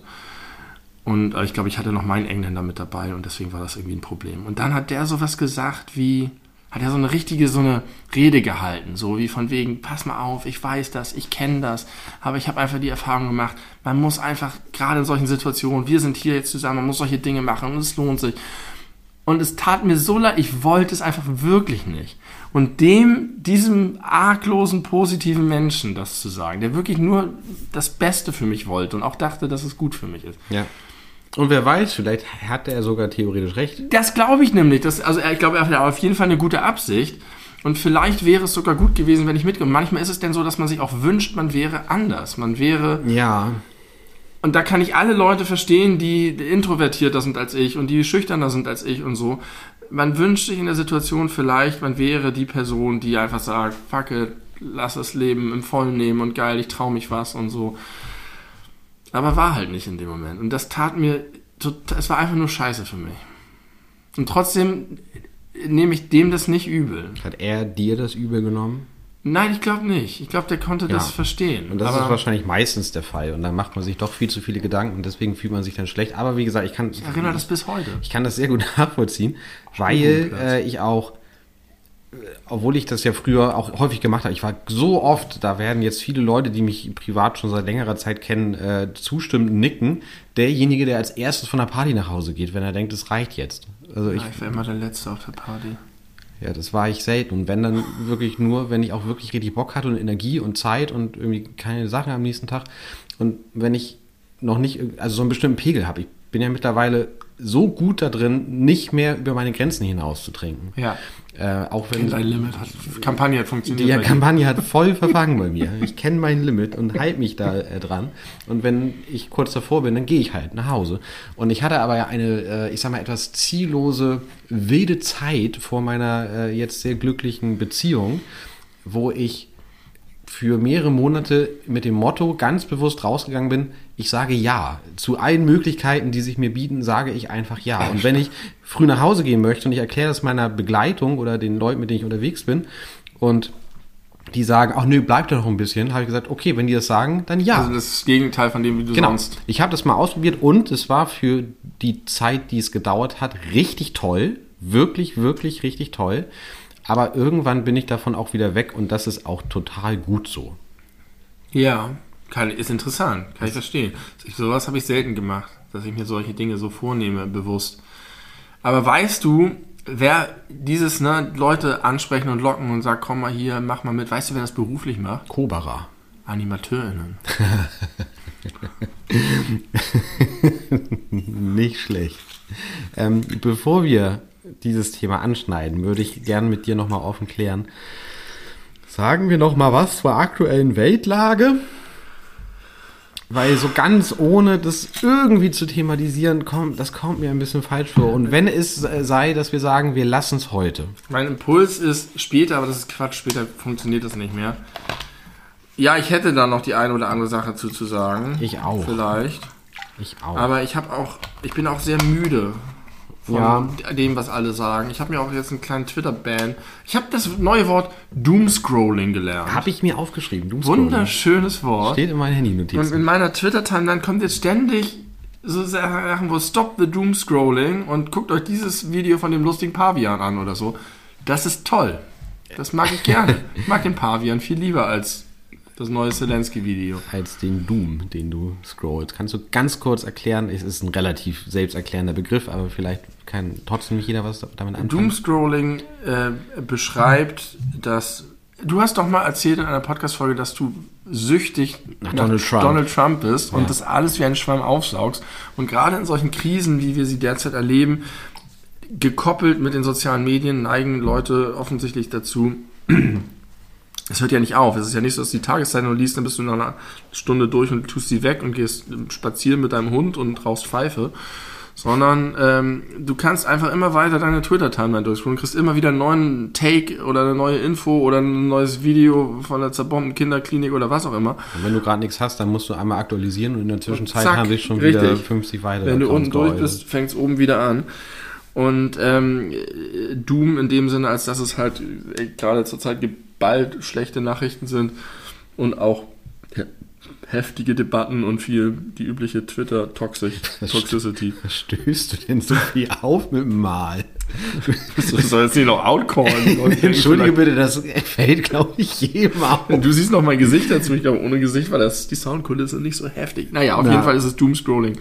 [SPEAKER 2] Und äh, ich glaube, ich hatte noch meinen Engländer mit dabei und deswegen war das irgendwie ein Problem. Und dann hat der sowas gesagt wie, hat er so eine richtige, so eine Rede gehalten, so wie von wegen, pass mal auf, ich weiß das, ich kenne das, aber ich habe einfach die Erfahrung gemacht, man muss einfach, gerade in solchen Situationen, wir sind hier jetzt zusammen, man muss solche Dinge machen und es lohnt sich. Und es tat mir so leid, ich wollte es einfach wirklich nicht. Und dem, diesem arglosen, positiven Menschen das zu sagen, der wirklich nur das Beste für mich wollte und auch dachte, dass es gut für mich ist.
[SPEAKER 1] Ja. Und wer weiß, vielleicht hatte er sogar theoretisch recht.
[SPEAKER 2] Das glaube ich nämlich. Das, also ich glaube, er hat auf jeden Fall eine gute Absicht. Und vielleicht wäre es sogar gut gewesen, wenn ich mitgehe. Manchmal ist es denn so, dass man sich auch wünscht, man wäre anders. Man wäre
[SPEAKER 1] Ja,
[SPEAKER 2] Und da kann ich alle Leute verstehen, die introvertierter sind als ich und die schüchterner sind als ich und so. Man wünscht sich in der Situation vielleicht, man wäre die Person, die einfach sagt, fuck it, lass das Leben im Vollen nehmen und geil, ich trau mich was und so. Aber war halt nicht in dem Moment. Und das tat mir, es war einfach nur scheiße für mich. Und trotzdem nehme ich dem das nicht übel.
[SPEAKER 1] hat er dir das übel genommen?
[SPEAKER 2] Nein, ich glaube nicht. Ich glaube, der konnte
[SPEAKER 1] Ja.
[SPEAKER 2] das verstehen.
[SPEAKER 1] Und das
[SPEAKER 2] Aber
[SPEAKER 1] ist wahrscheinlich meistens der Fall. Und dann macht man sich doch viel zu viele Gedanken und deswegen fühlt man sich dann schlecht. Aber wie gesagt, ich kann,
[SPEAKER 2] ich erinnere das bis heute.
[SPEAKER 1] ich kann das sehr gut nachvollziehen, weil äh, ich auch, äh, obwohl ich das ja früher auch häufig gemacht habe, ich war so oft, da werden jetzt viele Leute, die mich privat schon seit längerer Zeit kennen, äh, zustimmend nicken, derjenige, der als erstes von der Party nach Hause geht, wenn er denkt, es reicht jetzt. Also ich,
[SPEAKER 2] Ja, ich war immer der Letzte auf der Party.
[SPEAKER 1] Ja, das war ich selten. Und wenn dann wirklich nur, wenn ich auch wirklich richtig Bock hatte und Energie und Zeit und irgendwie keine Sachen am nächsten Tag. Und wenn ich noch nicht, also so einen bestimmten Pegel habe. Ich bin ja mittlerweile so gut da drin, nicht mehr über meine Grenzen hinaus zu trinken.
[SPEAKER 2] Ja.
[SPEAKER 1] Äh, auch wenn
[SPEAKER 2] Dein Limit hat, Kampagne hat funktioniert.
[SPEAKER 1] die. Kampagne hat voll verfangen bei mir. Ich kenne mein Limit und halte mich da äh, dran. Und wenn ich kurz davor bin, dann gehe ich halt nach Hause. Und ich hatte aber ja eine, äh, ich sag mal, etwas ziellose, wilde Zeit vor meiner äh, jetzt sehr glücklichen Beziehung, wo ich für mehrere Monate mit dem Motto ganz bewusst rausgegangen bin, ich sage ja. Zu allen Möglichkeiten, die sich mir bieten, sage ich einfach ja. Und wenn ich früh nach Hause gehen möchte und ich erkläre das meiner Begleitung oder den Leuten, mit denen ich unterwegs bin und die sagen, ach nö, bleib doch noch ein bisschen, habe ich gesagt, okay, wenn die das sagen, dann ja.
[SPEAKER 2] Also das ist das Gegenteil von dem, wie du
[SPEAKER 1] Genau.
[SPEAKER 2] sonst.
[SPEAKER 1] Ich habe das mal ausprobiert und es war für die Zeit, die es gedauert hat, richtig toll. Wirklich, wirklich, richtig toll. Aber irgendwann bin ich davon auch wieder weg und das ist auch total gut so.
[SPEAKER 2] Ja, kann, ist interessant, kann ich verstehen. Sowas habe ich selten gemacht, dass ich mir solche Dinge so vornehme, bewusst. Aber weißt du, wer dieses, ne, Leute ansprechen und locken und sagt, komm mal hier, mach mal mit, weißt du, wer das beruflich macht?
[SPEAKER 1] Kobara.
[SPEAKER 2] AnimateurInnen.
[SPEAKER 1] Nicht schlecht. Ähm, bevor wir dieses Thema anschneiden, würde ich gerne mit dir nochmal offen klären. Sagen wir noch mal was zur aktuellen Weltlage. Weil so ganz ohne das irgendwie zu thematisieren, kommt, das kommt mir ein bisschen falsch vor. Und wenn es sei, dass wir sagen, wir lassen es heute.
[SPEAKER 2] Mein Impuls ist später, aber das ist Quatsch, später funktioniert das nicht mehr. Ja, ich hätte da noch die eine oder andere Sache zu, zu sagen.
[SPEAKER 1] Ich auch.
[SPEAKER 2] Vielleicht.
[SPEAKER 1] Ich auch.
[SPEAKER 2] Aber ich habe auch, ich bin auch sehr müde von
[SPEAKER 1] Ja.
[SPEAKER 2] dem, was alle sagen. Ich habe mir auch jetzt einen kleinen Twitter-Ban. Ich habe das neue Wort Doomscrolling gelernt.
[SPEAKER 1] Habe ich mir aufgeschrieben. Doomscrolling.
[SPEAKER 2] Wunderschönes Wort.
[SPEAKER 1] Steht in meinen
[SPEAKER 2] Und
[SPEAKER 1] Handy-Notizen.
[SPEAKER 2] in meiner Twitter-Timeline kommt jetzt ständig so Sachen, wo Stop the Doomscrolling und guckt euch dieses Video von dem lustigen Pavian an oder so. Das ist toll. Das mag ich gerne. Ich mag den Pavian viel lieber als das neue Zelensky-Video.
[SPEAKER 1] als den Doom, den du scrollst. Kannst du ganz kurz erklären? Es ist ein relativ selbsterklärender Begriff, aber vielleicht kann trotzdem nicht jeder was damit anfangen.
[SPEAKER 2] Doomscrolling äh, beschreibt, dass. Du hast doch mal erzählt in einer Podcast-Folge, dass du süchtig
[SPEAKER 1] Nach Donald Trump.
[SPEAKER 2] Donald Trump bist und
[SPEAKER 1] Ja.
[SPEAKER 2] das alles wie ein Schwamm aufsaugst. Und gerade in solchen Krisen, wie wir sie derzeit erleben, gekoppelt mit den sozialen Medien, neigen Leute offensichtlich dazu. Es hört ja nicht auf. Es ist ja nicht so, dass du die Tageszeitung liest, dann bist du nach einer Stunde durch und tust sie weg und gehst spazieren mit deinem Hund und rauchst Pfeife sondern ähm, du kannst einfach immer weiter deine Twitter-Timeline durchscrollen, kriegst immer wieder einen neuen Take oder eine neue Info oder ein neues Video von der zerbombten Kinderklinik oder was auch immer.
[SPEAKER 1] Und wenn du gerade nichts hast, dann musst du einmal aktualisieren und in der Zwischenzeit
[SPEAKER 2] zack,
[SPEAKER 1] haben sich schon wieder
[SPEAKER 2] richtig.
[SPEAKER 1] 50 weitere
[SPEAKER 2] Wenn du unten durch bist, fängt es oben wieder an. Und ähm, Doom in dem Sinne, als dass es halt äh, gerade zurzeit geballt schlechte Nachrichten sind und auch he- heftige Debatten und viel die übliche Twitter-Toxicity.
[SPEAKER 1] Was stößt du denn so viel auf mit dem Mal?
[SPEAKER 2] Soll jetzt nicht noch outcallen.
[SPEAKER 1] Entschuldige bitte, das fällt, glaube ich, jedem auf.
[SPEAKER 2] Du siehst noch mein Gesicht dazu. Ich glaube, ohne Gesicht war das die Soundkulisse nicht so heftig. Naja, auf
[SPEAKER 1] Ja.
[SPEAKER 2] jeden Fall ist es Doomscrolling.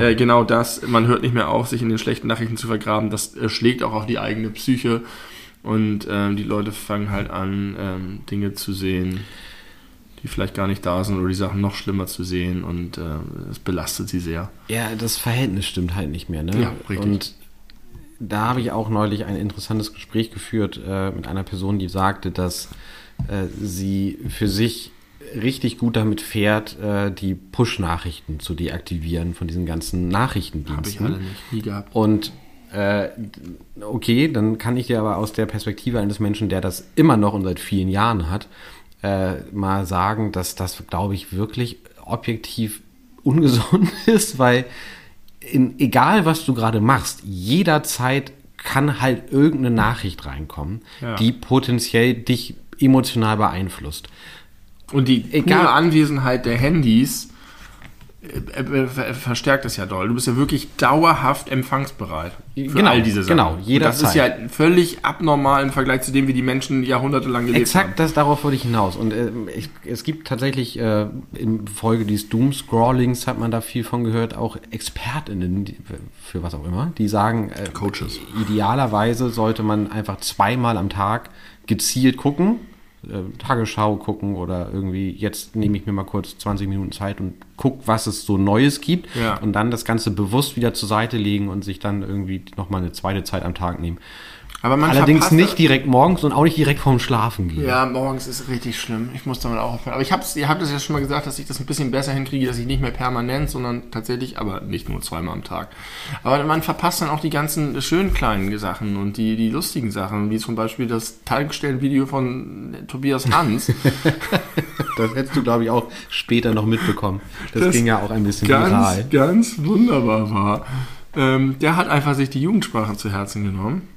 [SPEAKER 2] Äh, genau das. Man hört nicht mehr auf, sich in den schlechten Nachrichten zu vergraben. Das äh, schlägt auch auf die eigene Psyche. Und ähm, die Leute fangen halt an, ähm, Dinge zu sehen, die vielleicht gar nicht da sind oder die Sachen noch schlimmer zu sehen. Und äh, es belastet sie sehr.
[SPEAKER 1] Ja, das Verhältnis stimmt halt nicht mehr, ne?
[SPEAKER 2] Ja, richtig.
[SPEAKER 1] Und da habe ich auch neulich ein interessantes Gespräch geführt äh, mit einer Person, die sagte, dass äh, sie für sich richtig gut damit fährt, äh, die Push-Nachrichten zu deaktivieren von diesen ganzen
[SPEAKER 2] Habe ich
[SPEAKER 1] Nachrichtendiensten.
[SPEAKER 2] alle nicht. Nie gehabt.
[SPEAKER 1] Und äh, okay, dann kann ich dir aber aus der Perspektive eines Menschen, der das immer noch und seit vielen Jahren hat, äh, mal sagen, dass das, glaube ich, wirklich objektiv ungesund ist, weil in, egal was du gerade machst, jederzeit kann halt irgendeine Nachricht reinkommen,
[SPEAKER 2] Ja.
[SPEAKER 1] die potenziell dich emotional beeinflusst.
[SPEAKER 2] Und die
[SPEAKER 1] Egal.
[SPEAKER 2] Anwesenheit der Handys verstärkt es ja doll. Du bist ja wirklich dauerhaft empfangsbereit für
[SPEAKER 1] Genau,
[SPEAKER 2] all diese Sachen.
[SPEAKER 1] genau, jederzeit.
[SPEAKER 2] Das ist ja völlig abnormal im Vergleich zu dem, wie die Menschen jahrhundertelang gelebt
[SPEAKER 1] Exakt,
[SPEAKER 2] haben.
[SPEAKER 1] das darauf wollte ich hinaus. Und äh, ich, es gibt tatsächlich äh, in Folge dieses Doom-Scrollings, hat man da viel von gehört, auch ExpertInnen, die, für was auch immer, die sagen, äh,
[SPEAKER 2] Coaches.
[SPEAKER 1] idealerweise sollte man einfach zweimal am Tag gezielt gucken, äh, Tagesschau gucken oder irgendwie jetzt nehme ich mir mal kurz 20 Minuten Zeit und guck, was es so Neues gibt
[SPEAKER 2] Ja.
[SPEAKER 1] und dann das Ganze bewusst wieder zur Seite legen und sich dann irgendwie nochmal eine zweite Zeit am Tag nehmen.
[SPEAKER 2] Aber man
[SPEAKER 1] Allerdings nicht direkt morgens und auch nicht direkt vorm Schlafen gehen.
[SPEAKER 2] Ja, morgens ist richtig schlimm. Ich muss damit auch aufhören. Aber ich hab's, ihr habt es ja schon mal gesagt, dass ich das ein bisschen besser hinkriege, dass ich nicht mehr permanent, sondern tatsächlich, aber nicht nur zweimal am Tag. Aber man verpasst dann auch die ganzen schönen kleinen Sachen und die, die lustigen Sachen, wie zum Beispiel das Tankstellenvideo von Tobias Hans.
[SPEAKER 1] Das hättest du, glaube ich, auch später noch mitbekommen. Das,
[SPEAKER 2] Das
[SPEAKER 1] ging ja auch ein bisschen
[SPEAKER 2] ganz,
[SPEAKER 1] viral.
[SPEAKER 2] ganz wunderbar war. Ähm, der hat einfach sich die Jugendsprache zu Herzen genommen.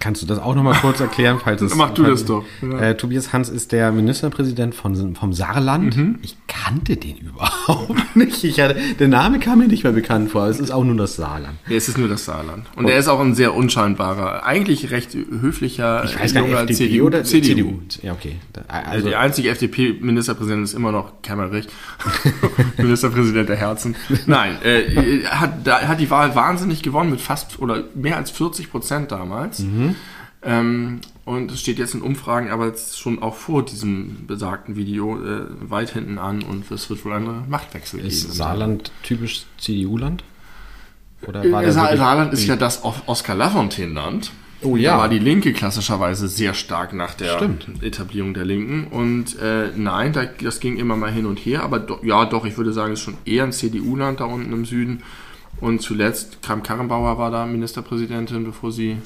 [SPEAKER 1] Kannst du das auch noch mal kurz erklären, falls es.
[SPEAKER 2] Mach du das doch, ja.
[SPEAKER 1] Äh, Tobias Hans ist der Ministerpräsident von, vom Saarland.
[SPEAKER 2] Mhm.
[SPEAKER 1] Ich kannte den überhaupt nicht. Ich hatte, der Name kam mir nicht mehr bekannt vor. Es ist auch nur das Saarland.
[SPEAKER 2] Ja, es ist nur das Saarland. Und er ist auch ein sehr unscheinbarer, eigentlich recht höflicher
[SPEAKER 1] Ich weiß gar nicht, FDP
[SPEAKER 2] CDU,
[SPEAKER 1] oder
[SPEAKER 2] CDU.
[SPEAKER 1] Ja, okay.
[SPEAKER 2] Also
[SPEAKER 1] Also,
[SPEAKER 2] der einzige FDP-Ministerpräsident ist immer noch Kemmerich, Ministerpräsident der Herzen. Nein, äh, hat, da, hat die Wahl wahnsinnig gewonnen mit fast oder mehr als 40 Prozent damals. Ähm, und es steht jetzt in Umfragen, aber jetzt schon auch vor diesem besagten Video äh, weit hinten an und es wird wohl einen Machtwechsel
[SPEAKER 1] ist
[SPEAKER 2] geben.
[SPEAKER 1] Saarland typisch CDU-Land? Oder
[SPEAKER 2] Äh,
[SPEAKER 1] war
[SPEAKER 2] Sa Saarland ist ja das Oskar Lafontaine-Land.
[SPEAKER 1] Oh
[SPEAKER 2] Da
[SPEAKER 1] ja.
[SPEAKER 2] war die Linke klassischerweise sehr stark nach der
[SPEAKER 1] Stimmt.
[SPEAKER 2] Etablierung der Linken. Und äh, nein, da, das ging immer mal hin und her. Aber do, ja, doch, ich würde sagen, es ist schon eher ein CDU-Land da unten im Süden. Und zuletzt, Kram Karrenbauer war da Ministerpräsidentin, bevor sie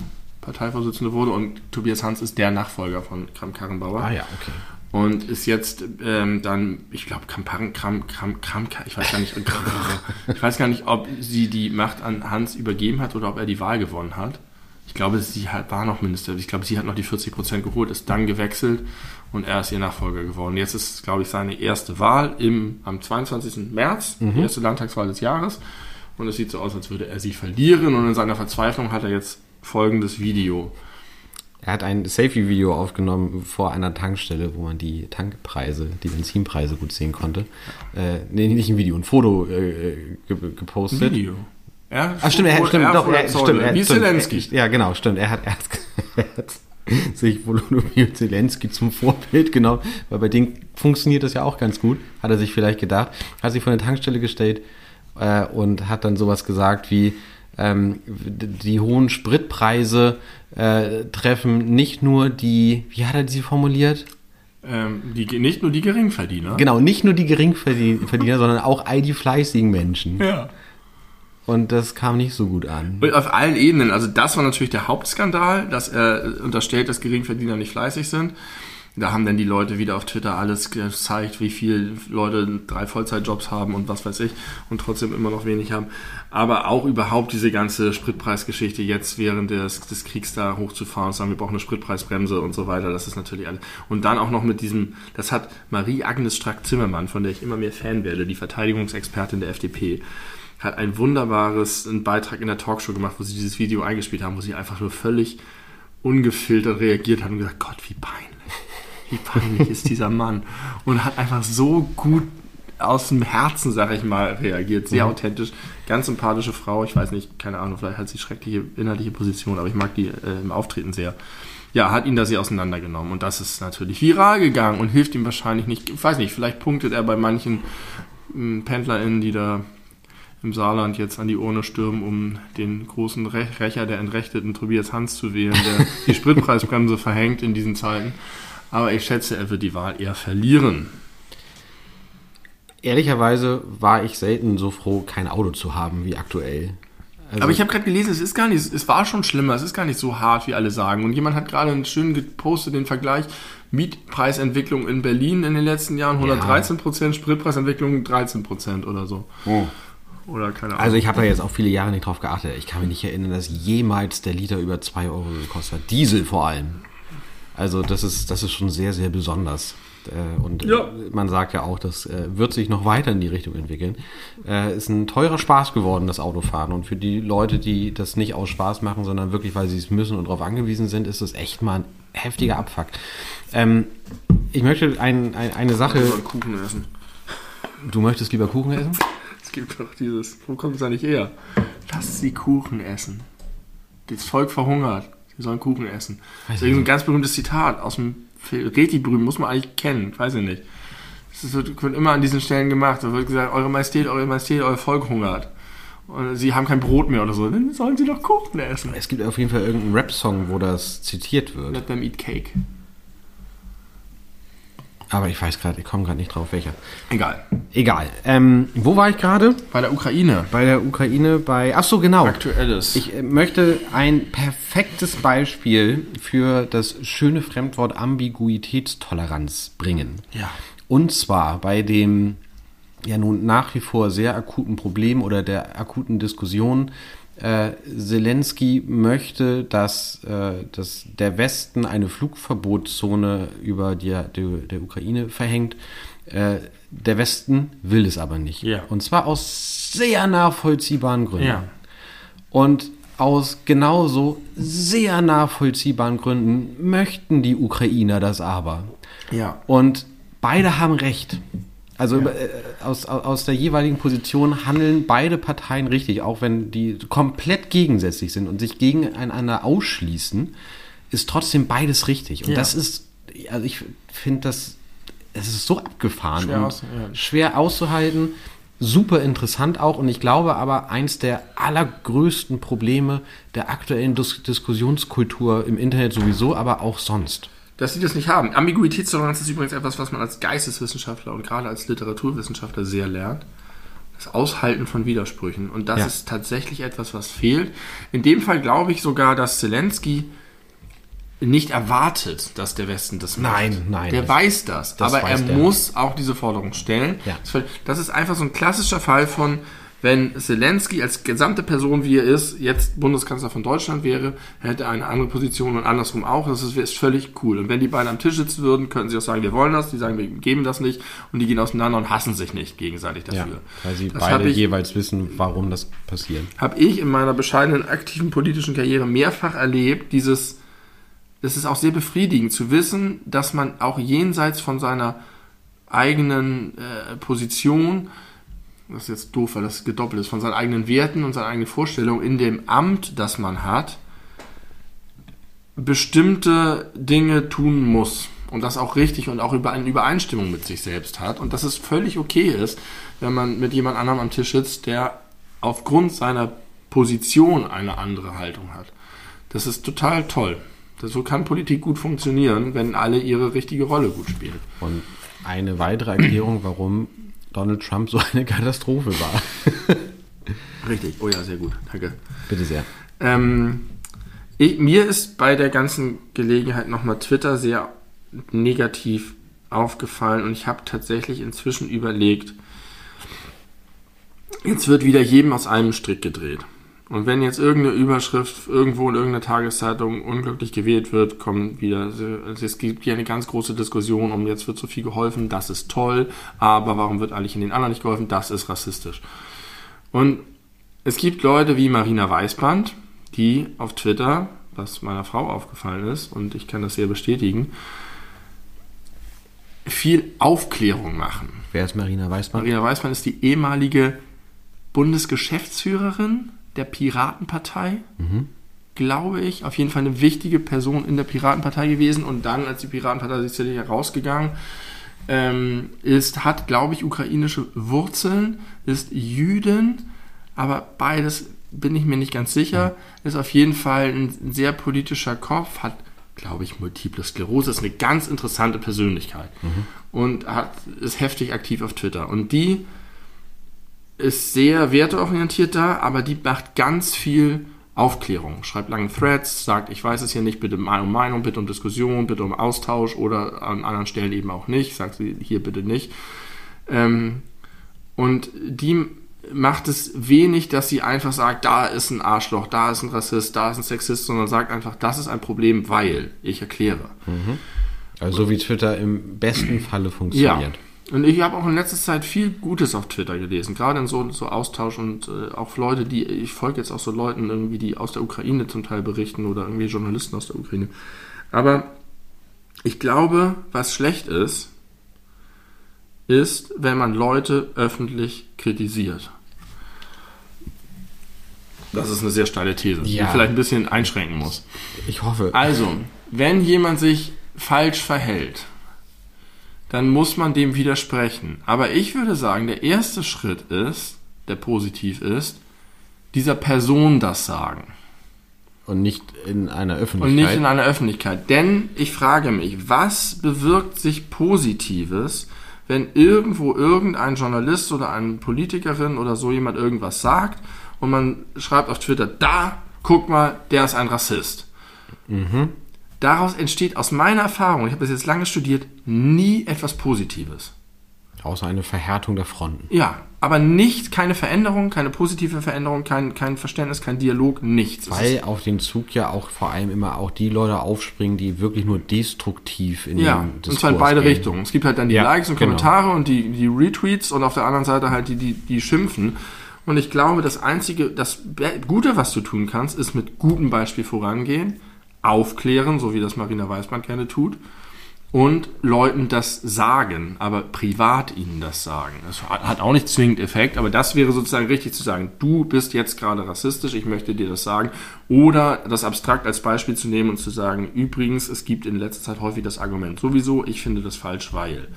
[SPEAKER 2] Parteivorsitzende wurde. Und Tobias Hans ist der Nachfolger von Kram Karrenbauer.
[SPEAKER 1] Ah ja, okay.
[SPEAKER 2] Und ist jetzt ähm, dann, ich glaube, Kram, Kram, Kram, Kram, ich weiß gar nicht, ich weiß gar nicht, ob sie die Macht an Hans übergeben hat oder ob er die Wahl gewonnen hat. Ich glaube, sie hat, war noch Minister. Ich glaube, sie hat noch die 40 Prozent geholt, ist dann gewechselt und er ist ihr Nachfolger geworden. Jetzt ist, glaube ich, seine erste Wahl im, am 22. März, die erste Landtagswahl des Jahres. Und es sieht so aus, als würde er sie verlieren. Und in seiner Verzweiflung hat er jetzt folgendes Video.
[SPEAKER 1] Er hat ein Selfie-Video aufgenommen vor einer Tankstelle, wo man die Tankpreise, die Benzinpreise gut sehen konnte. Äh, nee, nicht ein Video, ein Foto äh, ge gepostet.
[SPEAKER 2] Video. Ja,
[SPEAKER 1] Ah, stimmt, er, stimmt,
[SPEAKER 2] er
[SPEAKER 1] doch,
[SPEAKER 2] der
[SPEAKER 1] er, stimmt, er,
[SPEAKER 2] Wie
[SPEAKER 1] stimmt,
[SPEAKER 2] Zelensky.
[SPEAKER 1] Er, ja, genau, stimmt. Er hat, er hat, er hat sich Volodymyr Zelensky zum Vorbild genommen, weil bei dem funktioniert das ja auch ganz gut, hat er sich vielleicht gedacht. Hat sich vor eine Tankstelle gestellt äh, und hat dann sowas gesagt wie, ähm, die hohen Spritpreise äh, treffen nicht nur die, wie hat er sie formuliert?
[SPEAKER 2] Ähm, die, nicht nur die Geringverdiener.
[SPEAKER 1] Genau, nicht nur die Geringverdiener, sondern auch all die fleißigen Menschen.
[SPEAKER 2] Ja.
[SPEAKER 1] Und das kam nicht so gut an.
[SPEAKER 2] Und auf allen Ebenen. Also das war natürlich der Hauptskandal, dass er unterstellt, dass Geringverdiener nicht fleißig sind. Da haben dann die Leute wieder auf Twitter alles gezeigt, wie viele Leute drei Vollzeitjobs haben und was weiß ich und trotzdem immer noch wenig haben. Aber auch überhaupt diese ganze Spritpreisgeschichte jetzt während des, des Kriegs da hochzufahren und sagen, wir brauchen eine Spritpreisbremse und so weiter, das ist natürlich alles. Und dann auch noch mit diesem, das hat Marie-Agnes Strack-Zimmermann, von der ich immer mehr Fan werde, die Verteidigungsexpertin der FDP, hat ein wunderbares einen Beitrag in der Talkshow gemacht, wo sie dieses Video eingespielt haben, wo sie einfach nur völlig ungefiltert reagiert hat und gesagt, Gott, wie peinlich. Wie peinlich ist dieser Mann. Und hat einfach so gut aus dem Herzen, sag ich mal, reagiert. Sehr authentisch. Ganz sympathische Frau. Ich weiß nicht, keine Ahnung, vielleicht hat sie schreckliche inhaltliche Position, aber ich mag die äh, im Auftreten sehr. Ja, hat ihn da sehr auseinandergenommen. Und das ist natürlich viral gegangen und hilft ihm wahrscheinlich nicht. Ich weiß nicht, vielleicht punktet er bei manchen mh, PendlerInnen, die da im Saarland jetzt an die Urne stürmen, um den großen Rächer der Entrechteten Tobias Hans zu wählen, der die Spritpreisbremse verhängt in diesen Zeiten. Aber ich schätze, er wird die Wahl eher verlieren.
[SPEAKER 1] Ehrlicherweise war ich selten so froh, kein Auto zu haben wie aktuell. Also,
[SPEAKER 2] Aber ich habe gerade gelesen, es ist gar nicht, es war schon schlimmer, es ist gar nicht so hart, wie alle sagen. Und jemand hat gerade einen schönen gepostet, den Vergleich Mietpreisentwicklung in Berlin in den letzten Jahren, 113 Prozent, Spritpreisentwicklung 13 Prozent oder so.
[SPEAKER 1] oh.
[SPEAKER 2] Oder keine Ahnung.
[SPEAKER 1] also ich habe da jetzt auch viele Jahre nicht drauf geachtet. Ich kann mich nicht erinnern, dass jemals der Liter über 2 Euro gekostet hat. Diesel vor allem. Also das ist, das ist schon sehr, sehr besonders. Äh, Und
[SPEAKER 2] Ja.
[SPEAKER 1] man sagt ja auch, das äh, wird sich noch weiter in die Richtung entwickeln. Äh, Ist ein teurer Spaß geworden, das Autofahren. Und für die Leute, die das nicht aus Spaß machen, sondern wirklich, weil sie es müssen und darauf angewiesen sind, ist das echt mal ein heftiger Abfuck. Ähm, ich möchte ein, ein, eine Sache...
[SPEAKER 2] Mal Kuchen essen.
[SPEAKER 1] Du möchtest lieber Kuchen essen?
[SPEAKER 2] Es gibt doch dieses, wo kommt es eigentlich her? Lass sie Kuchen essen. Das Volk verhungert. Wir sollen Kuchen essen.
[SPEAKER 1] Weiß ich
[SPEAKER 2] ist ein ganz berühmtes Zitat aus dem Film. Reti berühmt, muss man eigentlich kennen, weiß ich nicht. Das wird, wird immer an diesen Stellen gemacht. Da wird gesagt, Eure Majestät, Eure Majestät, euer Volk hungert. Und sie haben kein Brot mehr oder so. Dann sollen sie doch Kuchen essen.
[SPEAKER 1] Es gibt auf jeden Fall irgendeinen Rap-Song, wo das zitiert wird.
[SPEAKER 2] Let them eat cake.
[SPEAKER 1] Aber ich weiß gerade, ich komme gerade nicht drauf, welcher.
[SPEAKER 2] Egal.
[SPEAKER 1] Egal. Ähm, wo war ich gerade?
[SPEAKER 2] Bei der Ukraine.
[SPEAKER 1] Bei der Ukraine, bei. Ach so, genau.
[SPEAKER 2] Aktuelles.
[SPEAKER 1] Ich äh, möchte ein perfektes Beispiel für das schöne Fremdwort Ambiguitätstoleranz bringen.
[SPEAKER 2] ja.
[SPEAKER 1] Und zwar bei dem ja nun nach wie vor sehr akuten Problem oder der akuten Diskussion. Äh, Zelensky möchte, dass, äh, dass der Westen eine Flugverbotszone über die, die, der Ukraine verhängt. Äh, der Westen will es aber nicht.
[SPEAKER 2] Ja.
[SPEAKER 1] Und zwar aus sehr nachvollziehbaren Gründen.
[SPEAKER 2] Ja.
[SPEAKER 1] Und aus genauso sehr nachvollziehbaren Gründen möchten die Ukrainer das aber.
[SPEAKER 2] Ja.
[SPEAKER 1] Und beide haben recht. Also äh, aus, aus der jeweiligen Position handeln beide Parteien richtig, auch wenn die komplett gegensätzlich sind und sich gegeneinander ausschließen, ist trotzdem beides richtig. Und
[SPEAKER 2] Ja.
[SPEAKER 1] das ist, also ich finde das, es ist so abgefahren
[SPEAKER 2] Schwer
[SPEAKER 1] und
[SPEAKER 2] aus- ja.
[SPEAKER 1] schwer auszuhalten, super interessant auch. Und ich glaube aber, eins der allergrößten Probleme der aktuellen Dis Diskussionskultur im Internet sowieso, aber auch sonst.
[SPEAKER 2] Dass sie das nicht haben. Ambiguitätstoleranz ist übrigens etwas, was man als Geisteswissenschaftler und gerade als Literaturwissenschaftler sehr lernt. Das Aushalten von Widersprüchen. Und das
[SPEAKER 1] Ja.
[SPEAKER 2] ist tatsächlich etwas, was fehlt. In dem Fall glaube ich sogar, dass Zelensky nicht erwartet, dass der Westen das macht.
[SPEAKER 1] Nein, nein,
[SPEAKER 2] Der weiß das.
[SPEAKER 1] das
[SPEAKER 2] aber er
[SPEAKER 1] weiß der.
[SPEAKER 2] muss auch diese Forderung stellen.
[SPEAKER 1] Ja.
[SPEAKER 2] Das ist einfach so ein klassischer Fall von, wenn Zelensky als gesamte Person, wie er ist, jetzt Bundeskanzler von Deutschland wäre, hätte er eine andere Position und andersrum auch. Das ist, ist völlig cool. Und wenn die beiden am Tisch sitzen würden, könnten sie auch sagen, wir wollen das. Die sagen, wir geben das nicht. Und die gehen auseinander und hassen sich nicht gegenseitig dafür.
[SPEAKER 1] weil sie
[SPEAKER 2] das
[SPEAKER 1] beide
[SPEAKER 2] ich,
[SPEAKER 1] jeweils wissen, warum das passiert.
[SPEAKER 2] habe ich in meiner bescheidenen aktiven politischen Karriere mehrfach erlebt, dieses, es ist auch sehr befriedigend zu wissen, dass man auch jenseits von seiner eigenen äh, Position, das ist jetzt doof, weil das gedoppelt ist, von seinen eigenen Werten und seinen eigenen Vorstellungen in dem Amt, das man hat, bestimmte Dinge tun muss. Und das auch richtig und auch über eine Übereinstimmung mit sich selbst hat. Und dass es völlig okay ist, wenn man mit jemand anderem am Tisch sitzt, der aufgrund seiner Position eine andere Haltung hat. Das ist total toll. Das, so kann Politik gut funktionieren, wenn alle ihre richtige Rolle gut spielen.
[SPEAKER 1] Und eine weitere Erklärung, warum Donald Trump so eine Katastrophe war.
[SPEAKER 2] Richtig. Oh ja, sehr gut. Danke.
[SPEAKER 1] Bitte sehr.
[SPEAKER 2] Ähm, ich, mir ist bei der ganzen Gelegenheit nochmal Twitter sehr negativ aufgefallen und ich habe tatsächlich inzwischen überlegt, jetzt wird wieder jedem aus einem Strick gedreht. Und wenn jetzt irgendeine Überschrift irgendwo in irgendeiner Tageszeitung unglücklich gewählt wird, kommen wieder, also es gibt hier eine ganz große Diskussion um, jetzt wird so viel geholfen, das ist toll, aber warum wird eigentlich in den anderen nicht geholfen, das ist rassistisch. Und es gibt Leute wie Marina Weißband, die auf Twitter, was meiner Frau aufgefallen ist, und ich kann das sehr bestätigen, viel Aufklärung machen.
[SPEAKER 1] Wer ist Marina Weißmann?
[SPEAKER 2] Marina Weißmann ist die ehemalige Bundesgeschäftsführerin der Piratenpartei, glaube ich. Auf jeden Fall eine wichtige Person in der Piratenpartei gewesen und dann, als die Piratenpartei sich sicherlich herausgegangen ähm, ist, hat, glaube ich, ukrainische Wurzeln, ist Jüdin, aber beides bin ich mir nicht ganz sicher, ist auf jeden Fall ein sehr politischer Kopf, hat, glaube ich, multiple Sklerose, ist eine ganz interessante Persönlichkeit und hat, ist heftig aktiv auf Twitter. Und die ist sehr werteorientiert da, aber die macht ganz viel Aufklärung. Schreibt lange Threads, sagt, ich weiß es hier nicht, bitte um Meinung, bitte um Diskussion, bitte um Austausch oder an anderen Stellen eben auch nicht. Sagt sie hier bitte nicht. Ähm, und die macht es wenig, dass sie einfach sagt, da ist ein Arschloch, da ist ein Rassist, da ist ein Sexist, sondern sagt einfach, das ist ein Problem, weil ich erkläre.
[SPEAKER 1] Also so wie Twitter im besten Falle
[SPEAKER 2] Ja. Und ich habe auch in letzter Zeit viel Gutes auf Twitter gelesen, gerade in so, so Austausch und äh, auch Leute, die, ich folge jetzt auch so Leuten irgendwie, die aus der Ukraine zum Teil berichten oder irgendwie Journalisten aus der Ukraine. Aber ich glaube, was schlecht ist, ist, wenn man Leute öffentlich kritisiert. Das ist eine sehr steile These, die
[SPEAKER 1] Ja.
[SPEAKER 2] ich vielleicht ein bisschen einschränken muss.
[SPEAKER 1] Ich hoffe.
[SPEAKER 2] Also, wenn jemand sich falsch verhält, dann muss man dem widersprechen. Aber ich würde sagen, der erste Schritt ist, der positiv ist, dieser Person das sagen.
[SPEAKER 1] Und nicht in einer Öffentlichkeit.
[SPEAKER 2] Und nicht in einer Öffentlichkeit. Denn ich frage mich, was bewirkt sich Positives, wenn irgendwo irgendein Journalist oder eine Politikerin oder so jemand irgendwas sagt und man schreibt auf Twitter, da, guck mal, der ist ein Rassist. Daraus entsteht aus meiner Erfahrung, ich habe das jetzt lange studiert, nie etwas Positives.
[SPEAKER 1] Außer eine Verhärtung der Fronten.
[SPEAKER 2] Ja, aber nicht, keine Veränderung, keine positive Veränderung, kein, kein Verständnis, kein Dialog, nichts.
[SPEAKER 1] Weil auf den Zug ja auch vor allem immer auch die Leute aufspringen, die wirklich nur destruktiv in
[SPEAKER 2] Ja,
[SPEAKER 1] den
[SPEAKER 2] und zwar in beide
[SPEAKER 1] gehen.
[SPEAKER 2] Richtungen. Es gibt halt dann die
[SPEAKER 1] Ja,
[SPEAKER 2] Likes und
[SPEAKER 1] genau.
[SPEAKER 2] Kommentare und die, die Retweets und auf der anderen Seite halt die, die, die schimpfen. Und ich glaube, das einzige, das Gute, was du tun kannst, ist mit gutem Beispiel vorangehen, aufklären, so wie das Marina Weißband gerne tut, und Leuten das sagen, aber privat ihnen das sagen. Das hat auch nicht zwingend Effekt, aber das wäre sozusagen richtig zu sagen, du bist jetzt gerade rassistisch, ich möchte dir das sagen. Oder das abstrakt als Beispiel zu nehmen und zu sagen, übrigens, es gibt in letzter Zeit häufig das Argument, sowieso, ich finde das falsch, weil.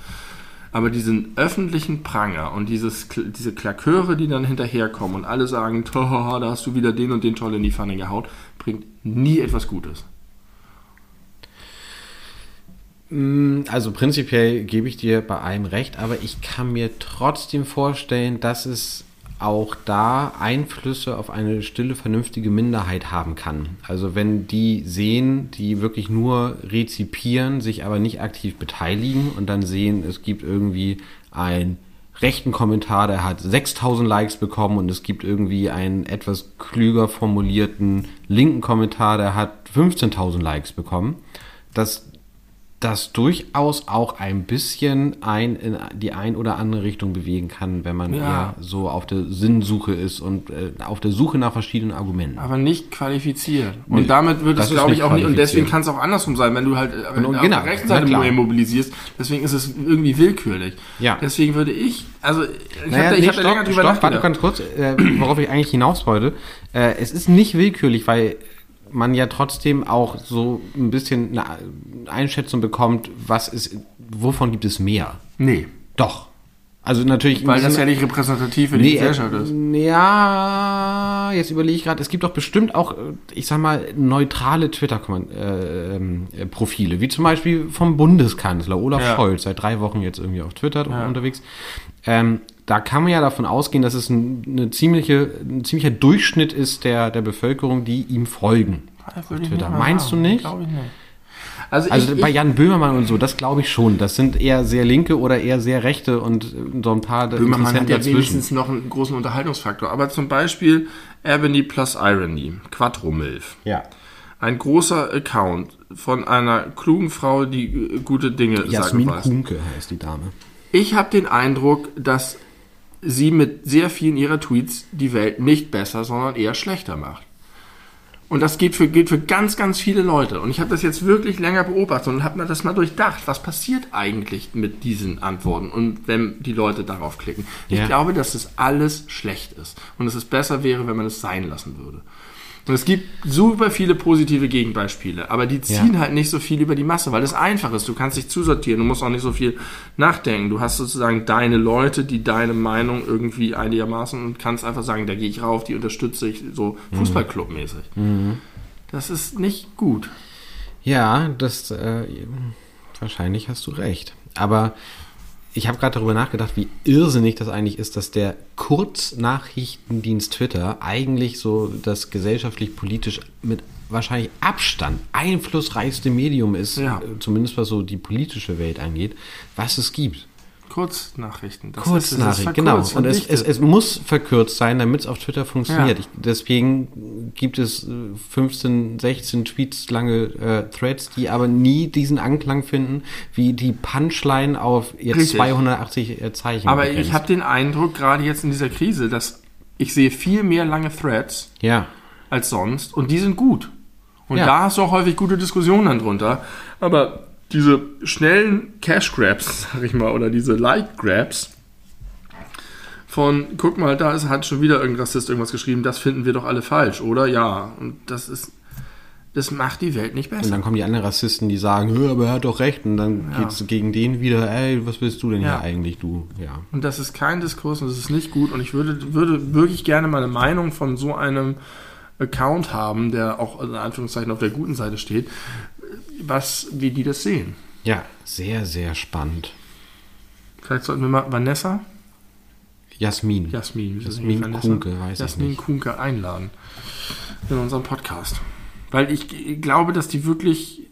[SPEAKER 2] Aber diesen öffentlichen Pranger und dieses, diese Klaköre, die dann hinterherkommen und alle sagen, "Tohaha, da hast du wieder den und den toll in die Pfanne gehaut, bringt nie etwas Gutes.
[SPEAKER 1] Also prinzipiell gebe ich dir bei allem recht, aber ich kann mir trotzdem vorstellen, dass es auch da Einflüsse auf eine stille, vernünftige Minderheit haben kann. Also wenn die sehen, die wirklich nur rezipieren, sich aber nicht aktiv beteiligen und dann sehen, es gibt irgendwie einen rechten Kommentar, der hat 6000 Likes bekommen und es gibt irgendwie einen etwas klüger formulierten linken Kommentar, der hat 15.000 Likes bekommen, dass das durchaus auch ein bisschen ein, in die ein oder andere Richtung bewegen kann, wenn man
[SPEAKER 2] Ja.
[SPEAKER 1] eher so auf der Sinnsuche ist und äh, auf der Suche nach verschiedenen Argumenten.
[SPEAKER 2] Aber nicht qualifiziert. Und
[SPEAKER 1] Nee,
[SPEAKER 2] damit wird es, glaube ich, auch nicht. Und deswegen kann es auch andersrum sein, wenn du halt äh,
[SPEAKER 1] Genau,
[SPEAKER 2] auf
[SPEAKER 1] genau,
[SPEAKER 2] der rechten Seite mobilisierst. Deswegen ist es irgendwie willkürlich.
[SPEAKER 1] Ja.
[SPEAKER 2] Deswegen würde ich, also ich
[SPEAKER 1] Naja,
[SPEAKER 2] habe da, ich
[SPEAKER 1] nee,
[SPEAKER 2] hab länger drüber
[SPEAKER 1] stopp, warte
[SPEAKER 2] nachgedacht.
[SPEAKER 1] ganz kurz, äh, worauf ich eigentlich hinaus wollte. Äh, es ist nicht willkürlich, weil man ja trotzdem auch so ein bisschen eine Einschätzung bekommt, was ist, wovon gibt es mehr?
[SPEAKER 2] Nee,
[SPEAKER 1] Doch. Also natürlich.
[SPEAKER 2] weil das ja nicht repräsentativ für die
[SPEAKER 1] Nee,
[SPEAKER 2] Gesellschaft
[SPEAKER 1] äh,
[SPEAKER 2] ist.
[SPEAKER 1] Ja, jetzt überlege ich gerade, es gibt doch bestimmt auch, äh, ich sag mal, neutrale Twitter-Profile, wie zum Beispiel vom Bundeskanzler Olaf
[SPEAKER 2] Ja.
[SPEAKER 1] Scholz, seit drei Wochen jetzt irgendwie auf Twitter unterwegs. Ähm, da kann man ja davon ausgehen, dass es ein, eine ziemliche, ein ziemlicher Durchschnitt ist der, der Bevölkerung, die ihm folgen.
[SPEAKER 2] Das würde ich
[SPEAKER 1] Twitter. Meinst du nicht?
[SPEAKER 2] Glaube ich nicht. Also,
[SPEAKER 1] Also
[SPEAKER 2] ich,
[SPEAKER 1] bei
[SPEAKER 2] ich,
[SPEAKER 1] Jan Böhmermann und so, das glaube ich schon. Das sind eher sehr linke oder eher sehr rechte und so ein paar
[SPEAKER 2] Böhmermann hat ja
[SPEAKER 1] dazwischen.
[SPEAKER 2] wenigstens noch einen großen Unterhaltungsfaktor. Aber zum Beispiel Ebony plus Irony, Quattromilf.
[SPEAKER 1] Ja.
[SPEAKER 2] Ein großer Account von einer klugen Frau, die äh, gute Dinge sagen
[SPEAKER 1] Jasmin
[SPEAKER 2] weiß.
[SPEAKER 1] Kuhnke heißt die Dame.
[SPEAKER 2] Ich habe den Eindruck, dass sie mit sehr vielen ihrer Tweets die Welt nicht besser, sondern eher schlechter macht. Und das geht für, gilt für ganz, ganz viele Leute. Und ich habe das jetzt wirklich länger beobachtet und habe mir das mal durchdacht. Was passiert eigentlich mit diesen Antworten und wenn die Leute darauf klicken? Ich
[SPEAKER 1] Ja.
[SPEAKER 2] glaube, dass das alles schlecht ist. Und dass es besser wäre, wenn man es sein lassen würde. Und es gibt super viele positive Gegenbeispiele, aber die ziehen
[SPEAKER 1] Ja.
[SPEAKER 2] halt nicht so viel über die Masse, weil es einfach ist. Du kannst dich zusortieren, du musst auch nicht so viel nachdenken. Du hast sozusagen deine Leute, die deine Meinung irgendwie einigermaßen und kannst einfach sagen, da gehe ich rauf, die unterstütze ich, so Fußballclub-mäßig. Das ist nicht gut.
[SPEAKER 1] Ja, das äh, wahrscheinlich hast du recht. Aber ich habe gerade darüber nachgedacht, wie irrsinnig das eigentlich ist, dass der Kurznachrichtendienst Twitter eigentlich so das gesellschaftlich-politisch mit wahrscheinlich Abstand einflussreichste Medium ist,
[SPEAKER 2] Ja.
[SPEAKER 1] äh, zumindest was so die politische Welt angeht, was es gibt.
[SPEAKER 2] Kurznachrichten. Das
[SPEAKER 1] Kurznachricht, genau. Und es, es, es muss verkürzt sein, damit es auf Twitter funktioniert.
[SPEAKER 2] Ja.
[SPEAKER 1] Ich, deswegen gibt es äh, 15, 16 Tweets lange äh, Threads, die aber nie diesen Anklang finden, wie die Punchline auf jetzt
[SPEAKER 2] Richtig.
[SPEAKER 1] 280 äh, Zeichen.
[SPEAKER 2] Aber
[SPEAKER 1] begrenzt.
[SPEAKER 2] ich habe den Eindruck, gerade jetzt in dieser Krise, dass ich sehe viel mehr lange Threads
[SPEAKER 1] Ja,
[SPEAKER 2] als sonst und die sind gut. Und
[SPEAKER 1] Ja.
[SPEAKER 2] da hast du auch häufig gute Diskussionen drunter. Aber diese schnellen Cash Grabs, sag ich mal, oder diese Like Grabs, von, guck mal, da ist, hat schon wieder irgendein Rassist irgendwas geschrieben, das finden wir doch alle falsch, oder? Ja. Und das ist, das macht die Welt nicht
[SPEAKER 1] Und
[SPEAKER 2] besser.
[SPEAKER 1] dann kommen die anderen Rassisten, die sagen, "Hö, aber er hat doch recht. Und dann
[SPEAKER 2] Ja.
[SPEAKER 1] geht's gegen den wieder, ey, was willst du denn
[SPEAKER 2] Ja.
[SPEAKER 1] hier eigentlich, du? Ja.
[SPEAKER 2] Und das ist kein Diskurs und das ist nicht gut. Und ich würde, würde wirklich gerne mal eine Meinung von so einem Account haben, der auch in Anführungszeichen auf der guten Seite steht, was, wie die das sehen.
[SPEAKER 1] Ja, sehr, sehr spannend.
[SPEAKER 2] Vielleicht sollten wir mal Vanessa,
[SPEAKER 1] Jasmin.
[SPEAKER 2] Jasmin,
[SPEAKER 1] Jasmin? Kuhnke, weiß ich
[SPEAKER 2] Jasmin
[SPEAKER 1] nicht.
[SPEAKER 2] Kuhnke einladen in unseren Podcast. Weil ich glaube, dass die wirklich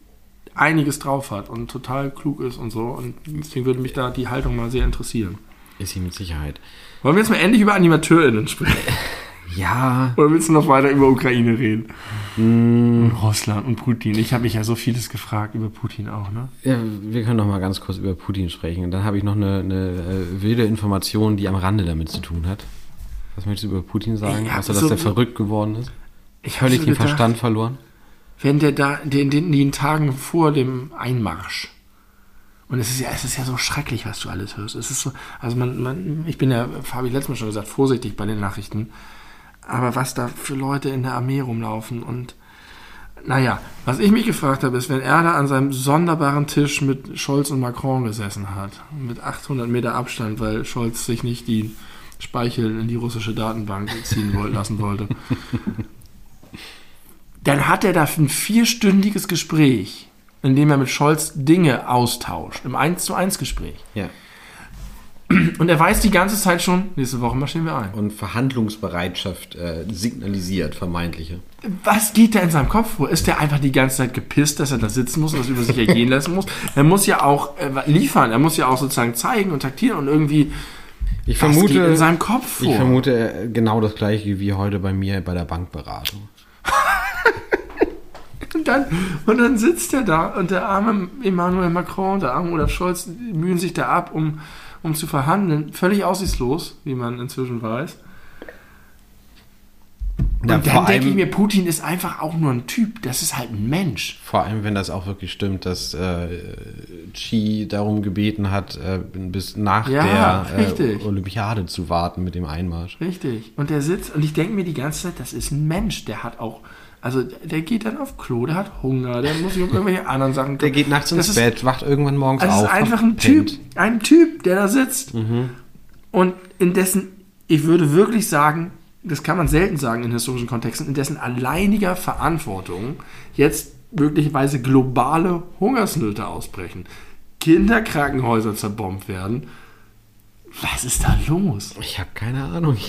[SPEAKER 2] einiges drauf hat und total klug ist und so. Und deswegen würde mich da die Haltung mal sehr interessieren.
[SPEAKER 1] Ist sie mit Sicherheit.
[SPEAKER 2] Wollen wir jetzt mal endlich über AnimateurInnen sprechen?
[SPEAKER 1] Ja,
[SPEAKER 2] Oder willst du noch weiter über Ukraine reden?
[SPEAKER 1] Hm.
[SPEAKER 2] Und Russland und Putin. Ich habe mich ja so vieles gefragt über Putin auch, ne?
[SPEAKER 1] Ja, wir können noch mal ganz kurz über Putin sprechen. Und dann habe ich noch eine, eine äh, wilde Information, die am Rande damit zu tun hat. Was möchtest du über Putin sagen? Außer, dass
[SPEAKER 2] so-
[SPEAKER 1] der verrückt geworden ist?
[SPEAKER 2] Ich hab
[SPEAKER 1] Völlig
[SPEAKER 2] so
[SPEAKER 1] den
[SPEAKER 2] gedacht,
[SPEAKER 1] Verstand verloren?
[SPEAKER 2] Wenn der da, den, den, den Tagen vor dem Einmarsch. Und es ist ja, es ist ja so schrecklich, was du alles hörst. Es ist so, also man, man, ich bin ja, habe ich letztes Mal schon gesagt, vorsichtig bei den Nachrichten. Aber was da für Leute in der Armee rumlaufen und naja, was ich mich gefragt habe, ist, wenn er da an seinem sonderbaren Tisch mit Scholz und Macron gesessen hat, mit 800 Meter Abstand, weil Scholz sich nicht die Speichel in die russische Datenbank ziehen lassen wollte. Dann hat er da ein vierstündiges Gespräch, in dem er mit Scholz Dinge austauscht, im 1 zu 1 Gespräch.
[SPEAKER 1] Ja.
[SPEAKER 2] Und er weiß die ganze Zeit schon, nächste Woche marschieren wir ein.
[SPEAKER 1] Und Verhandlungsbereitschaft äh, signalisiert, vermeintliche.
[SPEAKER 2] Was geht da in seinem Kopf vor? Ist der einfach die ganze Zeit gepisst, dass er da sitzen muss und das über sich ergehen lassen muss? Er muss ja auch äh, liefern, er muss ja auch sozusagen zeigen und taktieren und irgendwie,
[SPEAKER 1] Ich
[SPEAKER 2] was geht
[SPEAKER 1] vermute,
[SPEAKER 2] in seinem Kopf vor?
[SPEAKER 1] ich vermute äh, genau das gleiche wie heute bei mir bei der Bankberatung.
[SPEAKER 2] Und dann, und dann sitzt er da und der arme Emmanuel Macron, der arme Olaf Scholz mühen sich da ab, um, um zu verhandeln. Völlig aussichtslos, wie man inzwischen weiß. Und
[SPEAKER 1] Ja,
[SPEAKER 2] dann denke ich mir, Putin ist einfach auch nur ein Typ. Das ist halt ein Mensch.
[SPEAKER 1] Vor allem, wenn das auch wirklich stimmt, dass äh, Xi darum gebeten hat, äh, bis nach
[SPEAKER 2] Ja,
[SPEAKER 1] der äh. Olympiade zu warten mit dem Einmarsch.
[SPEAKER 2] Richtig. Und der sitzt und ich denke mir die ganze Zeit, das ist ein Mensch. Der hat auch, also der geht dann auf Klo, der hat Hunger, der muss sich um irgendwelche anderen Sachen
[SPEAKER 1] Der geht nachts ins
[SPEAKER 2] Das ist-
[SPEAKER 1] Bett, wacht irgendwann morgens
[SPEAKER 2] Also
[SPEAKER 1] auf.
[SPEAKER 2] ist einfach ein Typ, ein Typ, der da sitzt. Und in dessen, ich würde wirklich sagen, das kann man selten sagen in historischen Kontexten, in dessen alleiniger Verantwortung jetzt möglicherweise globale Hungersnöte ausbrechen, Kinderkrankenhäuser zerbombt werden. Was ist da los?
[SPEAKER 1] Ich habe keine Ahnung.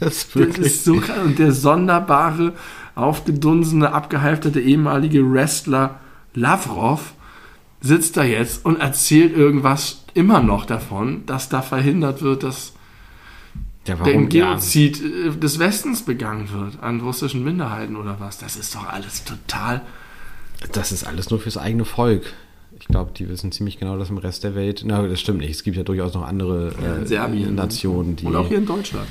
[SPEAKER 1] Das ist
[SPEAKER 2] Das
[SPEAKER 1] wirklich.
[SPEAKER 2] ist so krass. Und der sonderbare, aufgedunsene, abgehalfterte ehemalige Wrestler Lavrov sitzt da jetzt und erzählt irgendwas immer noch davon, dass da verhindert wird, dass
[SPEAKER 1] ja,
[SPEAKER 2] der
[SPEAKER 1] warum? Ja,
[SPEAKER 2] Genozid äh, des Westens begangen wird an russischen Minderheiten oder was. Das ist doch alles total.
[SPEAKER 1] das ist alles nur fürs eigene Volk. Ich glaube, die wissen ziemlich genau, dass im Rest der Welt. Na, das stimmt nicht. Es gibt ja durchaus noch andere
[SPEAKER 2] in
[SPEAKER 1] äh,
[SPEAKER 2] Serbien.
[SPEAKER 1] Nationen, die.
[SPEAKER 2] Und auch hier in Deutschland.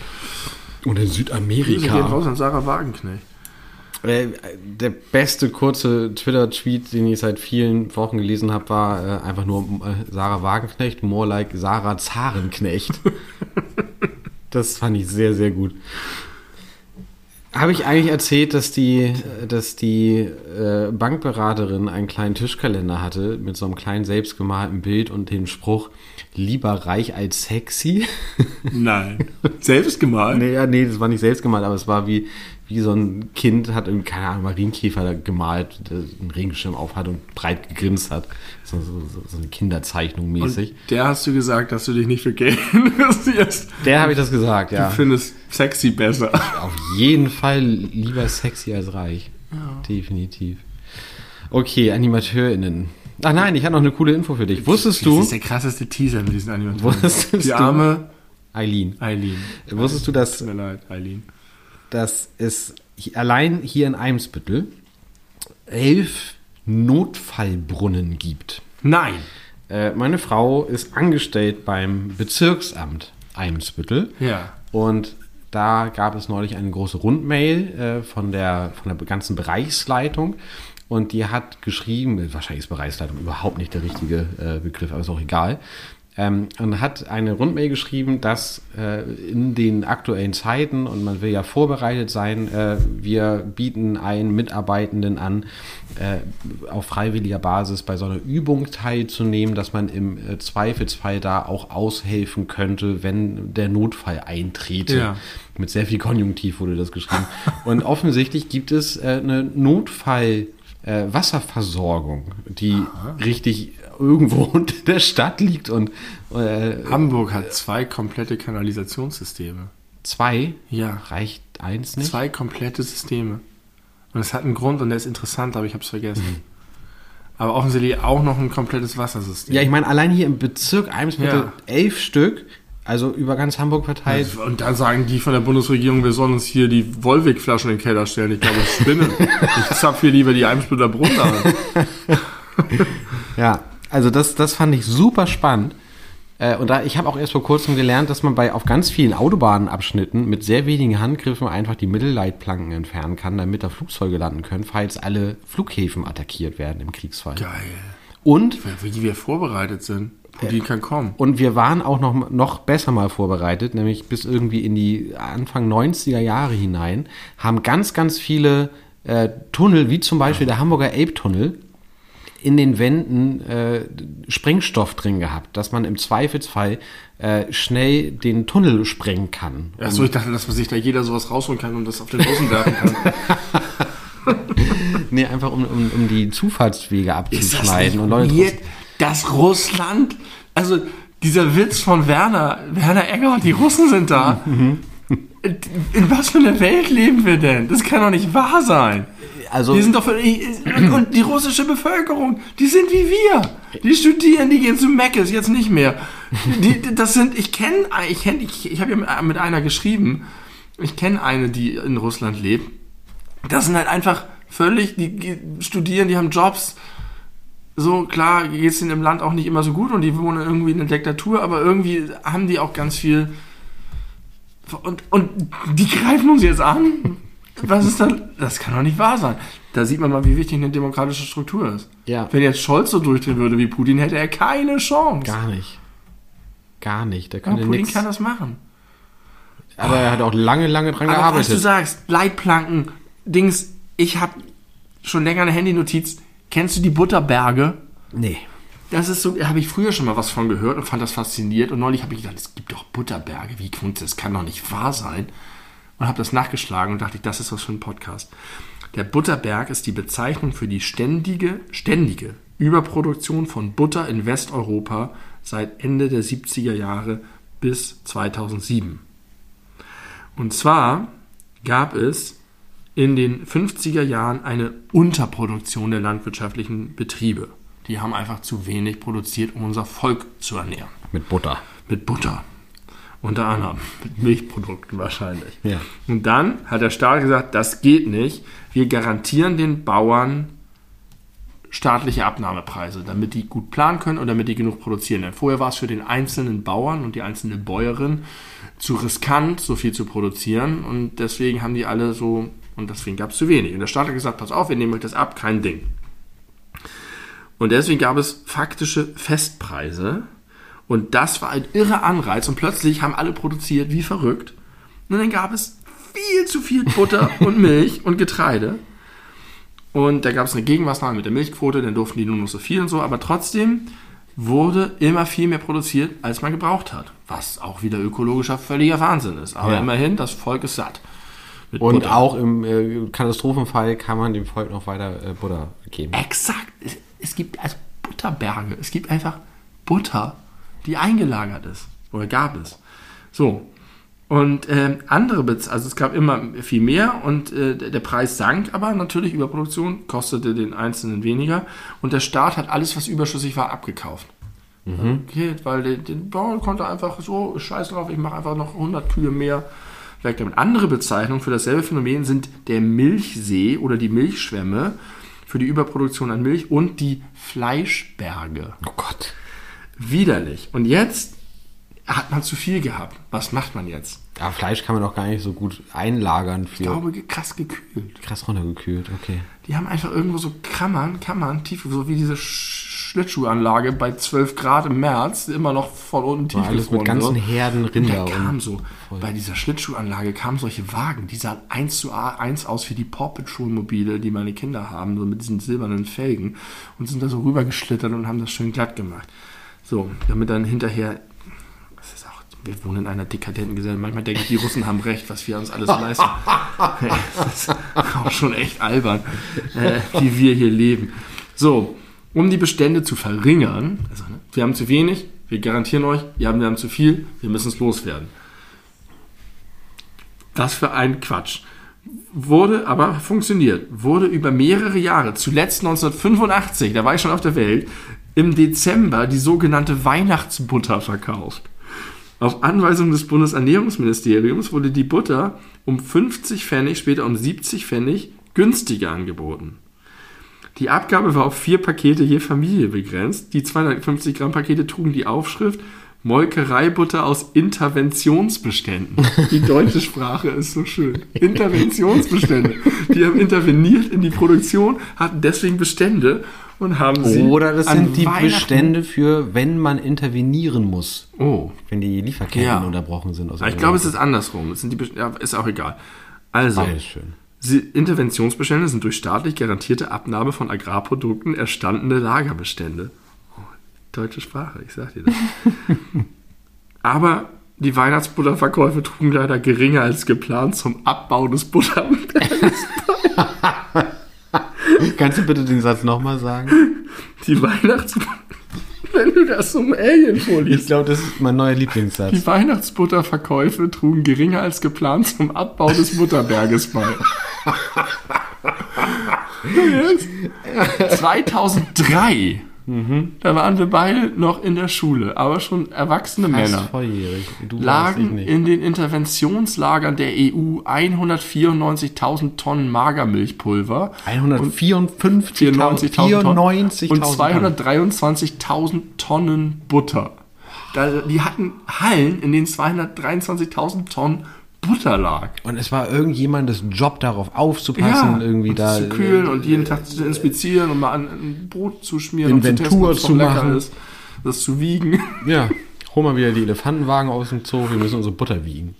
[SPEAKER 1] und in
[SPEAKER 2] Grüße gehen
[SPEAKER 1] Südamerika.
[SPEAKER 2] raus an Sarah Wagenknecht.
[SPEAKER 1] Äh, der beste kurze Twitter-Tweet, den ich seit vielen Wochen gelesen habe, war äh, einfach nur äh, Sarah Wagenknecht, more like Sarah Zarenknecht. das fand ich sehr, sehr gut. Habe ich eigentlich erzählt, dass die, dass die äh, Bankberaterin einen kleinen Tischkalender hatte mit so einem kleinen selbstgemalten Bild und dem Spruch lieber reich als sexy?
[SPEAKER 2] Nein. Selbst gemalt?
[SPEAKER 1] Nee, ja, nee, das war nicht selbst gemalt, aber es war wie, wie so ein Kind hat irgendwie, keine Ahnung, Marienkäfer gemalt, der einen Regenschirm auf hat und breit gegrinst hat. So, so, so, eine Kinderzeichnung mäßig.
[SPEAKER 2] Und der hast du gesagt, dass du dich nicht für gay interessierst.
[SPEAKER 1] Der habe ich das gesagt, ja.
[SPEAKER 2] Du findest sexy besser.
[SPEAKER 1] Auf jeden Fall lieber sexy als reich. Definitiv. Okay, AnimateurInnen. Ach nein, ich habe noch eine coole Info für dich. Wusstest
[SPEAKER 2] Das
[SPEAKER 1] du,
[SPEAKER 2] ist der krasseste Teaser mit diesen Animationen.
[SPEAKER 1] Wusstest
[SPEAKER 2] Die
[SPEAKER 1] du-
[SPEAKER 2] arme
[SPEAKER 1] Eileen,
[SPEAKER 2] Eileen.
[SPEAKER 1] wusstest du, dass
[SPEAKER 2] Tut mir leid, Eileen.
[SPEAKER 1] Dass es allein hier in Eimsbüttel elf Notfallbrunnen gibt.
[SPEAKER 2] Nein.
[SPEAKER 1] Äh, meine Frau ist angestellt beim Bezirksamt Eimsbüttel
[SPEAKER 2] Ja.
[SPEAKER 1] und da gab es neulich eine große Rundmail äh, von, der, von der ganzen Bereichsleitung und die hat geschrieben, wahrscheinlich ist Bereichsleitung überhaupt nicht der richtige äh, Begriff, aber ist auch egal, ähm, und hat eine Rundmail geschrieben, dass äh, in den aktuellen Zeiten, und man will ja vorbereitet sein, äh, wir bieten einen Mitarbeitenden an, äh, auf freiwilliger Basis bei so einer Übung teilzunehmen, dass man im äh, Zweifelsfall da auch aushelfen könnte, wenn der Notfall eintrete.
[SPEAKER 2] Ja.
[SPEAKER 1] Mit sehr viel Konjunktiv wurde das geschrieben. und offensichtlich gibt es äh, eine Notfall- äh, Wasserversorgung, die richtig irgendwo unter der Stadt liegt und äh,
[SPEAKER 2] Hamburg hat zwei komplette Kanalisationssysteme.
[SPEAKER 1] zwei
[SPEAKER 2] Ja,
[SPEAKER 1] reicht eins nicht.
[SPEAKER 2] zwei komplette Systeme. Und es hat einen Grund und der ist interessant, aber ich habe es vergessen. Aber offensichtlich auch noch ein komplettes Wassersystem.
[SPEAKER 1] Ja, ich meine, allein hier im Bezirk Eimsbüttel
[SPEAKER 2] Ja.
[SPEAKER 1] elf Stück, also über ganz Hamburg verteilt.
[SPEAKER 2] Und dann sagen die von der Bundesregierung, wir sollen uns hier die Wolwig-Flaschen in den Keller stellen. Ich glaube, ich spinne. ich zapf hier lieber die Eimsbütteler Brunnen an.
[SPEAKER 1] Ja, also das, das fand ich super spannend. Äh, und da, ich habe auch erst vor kurzem gelernt, dass man bei auf ganz vielen Autobahnabschnitten mit sehr wenigen Handgriffen einfach die Mittelleitplanken entfernen kann, damit da Flugzeuge landen können, falls alle Flughäfen attackiert werden im Kriegsfall.
[SPEAKER 2] Geil.
[SPEAKER 1] Und
[SPEAKER 2] Wie wir vorbereitet sind. Putin kann kommen.
[SPEAKER 1] Und wir waren auch noch, noch besser mal vorbereitet, nämlich bis irgendwie in die Anfang 90er Jahre hinein, haben ganz, ganz viele äh, Tunnel, wie zum Beispiel der Hamburger Elbtunnel, in den Wänden äh, Sprengstoff drin gehabt, dass man im Zweifelsfall äh, schnell den Tunnel sprengen kann.
[SPEAKER 2] Achso, ich dachte, dass man sich da jeder sowas rausholen kann und das auf den Russen werfen kann.
[SPEAKER 1] Nee, einfach um, um, um die Zufahrtswege abzuschneiden. und Leute
[SPEAKER 2] dass Russland, also dieser Witz von Werner, Werner Egger, die Russen sind da.
[SPEAKER 1] Mhm.
[SPEAKER 2] In was für einer Welt leben wir denn? Das kann doch nicht wahr sein.
[SPEAKER 1] Also-
[SPEAKER 2] die sind doch und, die russische Bevölkerung, die sind wie wir. Die studieren, die gehen zu Meckes, jetzt nicht mehr. Die, das sind, ich kenne, ich kenn, ich, ich habe ja mit einer geschrieben. Ich kenne eine, die in Russland lebt. Das sind halt einfach völlig, die, die studieren, die haben Jobs. So, klar, geht es ihnen im Land auch nicht immer so gut und die wohnen irgendwie in einer Diktatur, aber irgendwie haben die auch ganz viel. Und, und die greifen uns jetzt an? Was ist da? Das kann doch nicht wahr sein. Da sieht man mal, wie wichtig eine demokratische Struktur ist.
[SPEAKER 1] Ja.
[SPEAKER 2] Wenn jetzt Scholz so durchdrehen würde wie Putin, hätte er keine Chance.
[SPEAKER 1] gar nicht. Gar nicht. Der könnte
[SPEAKER 2] Putin
[SPEAKER 1] nichts.
[SPEAKER 2] kann das machen.
[SPEAKER 1] Aber er hat auch lange, lange dran
[SPEAKER 2] Aber was
[SPEAKER 1] gearbeitet.
[SPEAKER 2] du sagst, Leitplanken, Dings, ich habe schon länger eine Handynotiz. Kennst du die Butterberge?
[SPEAKER 1] nee.
[SPEAKER 2] Das ist so, da habe ich früher schon mal was von gehört und fand das fasziniert. Und neulich habe ich gedacht, es gibt doch Butterberge. Wie kommt? Das kann doch nicht wahr sein. Und habe das nachgeschlagen und dachte, ich, das ist was für ein Podcast. Der Butterberg ist die Bezeichnung für die ständige, ständige Überproduktion von Butter in Westeuropa seit Ende der 70er Jahre bis 2007. Und zwar gab es in den 50er Jahren eine Unterproduktion der landwirtschaftlichen Betriebe. Die haben einfach zu wenig produziert, um unser Volk zu ernähren.
[SPEAKER 1] Mit Butter.
[SPEAKER 2] Mit Butter. Unter anderem. Mit Milchprodukten wahrscheinlich.
[SPEAKER 1] Ja.
[SPEAKER 2] Und dann hat der Staat gesagt, das geht nicht. Wir garantieren den Bauern staatliche Abnahmepreise, damit die gut planen können und damit die genug produzieren. Denn vorher war es für den einzelnen Bauern und die einzelne Bäuerin zu riskant, so viel zu produzieren. Und deswegen haben die alle so, und deswegen gab es zu wenig. Und der Staat hat gesagt, pass auf, wir nehmen euch das ab, kein Ding. Und deswegen gab es faktische Festpreise. Und das war ein irrer Anreiz. Und plötzlich haben alle produziert wie verrückt. Und dann gab es viel zu viel Butter und Milch und Getreide. Und da gab es eine Gegenmaßnahme mit der Milchquote, dann durften die nur noch so viel und so. Aber trotzdem wurde immer viel mehr produziert, als man gebraucht hat. Was auch wieder ökologischer völliger Wahnsinn ist. Aber
[SPEAKER 1] Ja.
[SPEAKER 2] immerhin, das Volk ist satt.
[SPEAKER 1] Und
[SPEAKER 2] Butter.
[SPEAKER 1] auch im äh, Katastrophenfall kann man dem Volk noch weiter äh, Butter geben.
[SPEAKER 2] Exakt. Es, es gibt also Butterberge. Es gibt einfach Butter, die eingelagert ist. Oder gab es. So. Und ähm, andere, Bez also es gab immer viel mehr und äh, der Preis sank, aber natürlich Überproduktion kostete den Einzelnen weniger und der Staat hat alles, was überschüssig war, abgekauft. Okay, weil der, der Bauer konnte einfach so, scheiß drauf, ich mache einfach noch 100 Kühe mehr weg damit. Andere Bezeichnungen für dasselbe Phänomen sind der Milchsee oder die Milchschwämme für die Überproduktion an Milch und die Fleischberge.
[SPEAKER 1] Oh Gott.
[SPEAKER 2] Widerlich. Und jetzt hat man zu viel gehabt. Was macht man jetzt?
[SPEAKER 1] Ja, Fleisch kann man doch gar nicht so gut einlagern für
[SPEAKER 2] Ich glaube, krass gekühlt.
[SPEAKER 1] krass runtergekühlt. Okay.
[SPEAKER 2] Die haben einfach irgendwo so Kammern, Kammern, tief, so wie diese Sch Schlittschuhanlage bei 12 Grad im März immer noch von unten tief
[SPEAKER 1] alles mit ganzen Herden
[SPEAKER 2] Da
[SPEAKER 1] Rinder
[SPEAKER 2] kam
[SPEAKER 1] und
[SPEAKER 2] so, bei dieser Schlittschuhanlage kamen solche Wagen, die sahen 1 zu 1 aus wie die Paw Patrol Mobile, die meine Kinder haben, so mit diesen silbernen Felgen und sind da so rübergeschlittert und haben das schön glatt gemacht. So, damit dann hinterher, das ist auch, wir wohnen in einer dekadenten Gesellschaft, manchmal denke ich, die Russen haben recht, was wir uns alles leisten. das ist auch schon echt albern, äh, wie wir hier leben. So, um die Bestände zu verringern, also ne, wir haben zu wenig, wir garantieren euch, wir haben, wir haben zu viel, wir müssen es loswerden. Was für ein Quatsch. Wurde aber funktioniert. Wurde über mehrere Jahre, zuletzt 1985, da war ich schon auf der Welt, im Dezember die sogenannte Weihnachtsbutter verkauft. Auf Anweisung des Bundesernährungsministeriums wurde die Butter um 50 Pfennig, später um 70 Pfennig günstiger angeboten. Die Abgabe war auf vier Pakete je Familie begrenzt. Die 250 Gramm Pakete trugen die Aufschrift Molkereibutter aus Interventionsbeständen. Die deutsche Sprache ist so schön. Interventionsbestände. Die haben interveniert in die Produktion, hatten deswegen Bestände und haben sie.
[SPEAKER 1] Oder das sind die Bestände für, wenn man intervenieren muss.
[SPEAKER 2] Oh.
[SPEAKER 1] Wenn die Lieferketten
[SPEAKER 2] Ja.
[SPEAKER 1] unterbrochen sind.
[SPEAKER 2] ich glaube, es ist andersrum. Es sind die ja, ist auch egal. Also,
[SPEAKER 1] Beides schön.
[SPEAKER 2] sie, Interventionsbestände sind durch staatlich garantierte Abnahme von Agrarprodukten erstandene Lagerbestände. Oh, deutsche Sprache, ich sag dir das. Aber die Weihnachtsbutterverkäufe trugen leider geringer als geplant zum Abbau des Butterbergs.
[SPEAKER 1] Kannst du bitte den Satz nochmal sagen?
[SPEAKER 2] Die Weihnachtsbutter... Wenn du das zum Alien
[SPEAKER 1] Ich
[SPEAKER 2] vorliest.
[SPEAKER 1] glaube, das ist mein neuer Lieblingssatz.
[SPEAKER 2] Die Weihnachtsbutterverkäufe trugen geringer als geplant zum Abbau des Butterberges bei. Jetzt? 2003, da waren wir beide noch in der Schule, aber schon erwachsene
[SPEAKER 1] Fast
[SPEAKER 2] Männer,
[SPEAKER 1] volljährig. Du
[SPEAKER 2] lagen in den Interventionslagern der E EU 194.000 Tonnen Magermilchpulver
[SPEAKER 1] 154.000
[SPEAKER 2] 94.000 Tonnen
[SPEAKER 1] 94.000
[SPEAKER 2] und 223.000 Tonnen Butter. Da, die hatten Hallen, in denen 223.000 Tonnen Butter lag.
[SPEAKER 1] Und es war irgendjemandes Job, darauf aufzupassen, irgendwie
[SPEAKER 2] und
[SPEAKER 1] da.
[SPEAKER 2] zu kühlen und jeden Tag zu inspizieren und mal an ein Brot zu schmieren und
[SPEAKER 1] Inventur
[SPEAKER 2] es
[SPEAKER 1] zu
[SPEAKER 2] lecker
[SPEAKER 1] machen.
[SPEAKER 2] ist, das zu wiegen.
[SPEAKER 1] Ja, hol mal wieder die Elefantenwagen aus dem Zoo, wir müssen unsere Butter wiegen.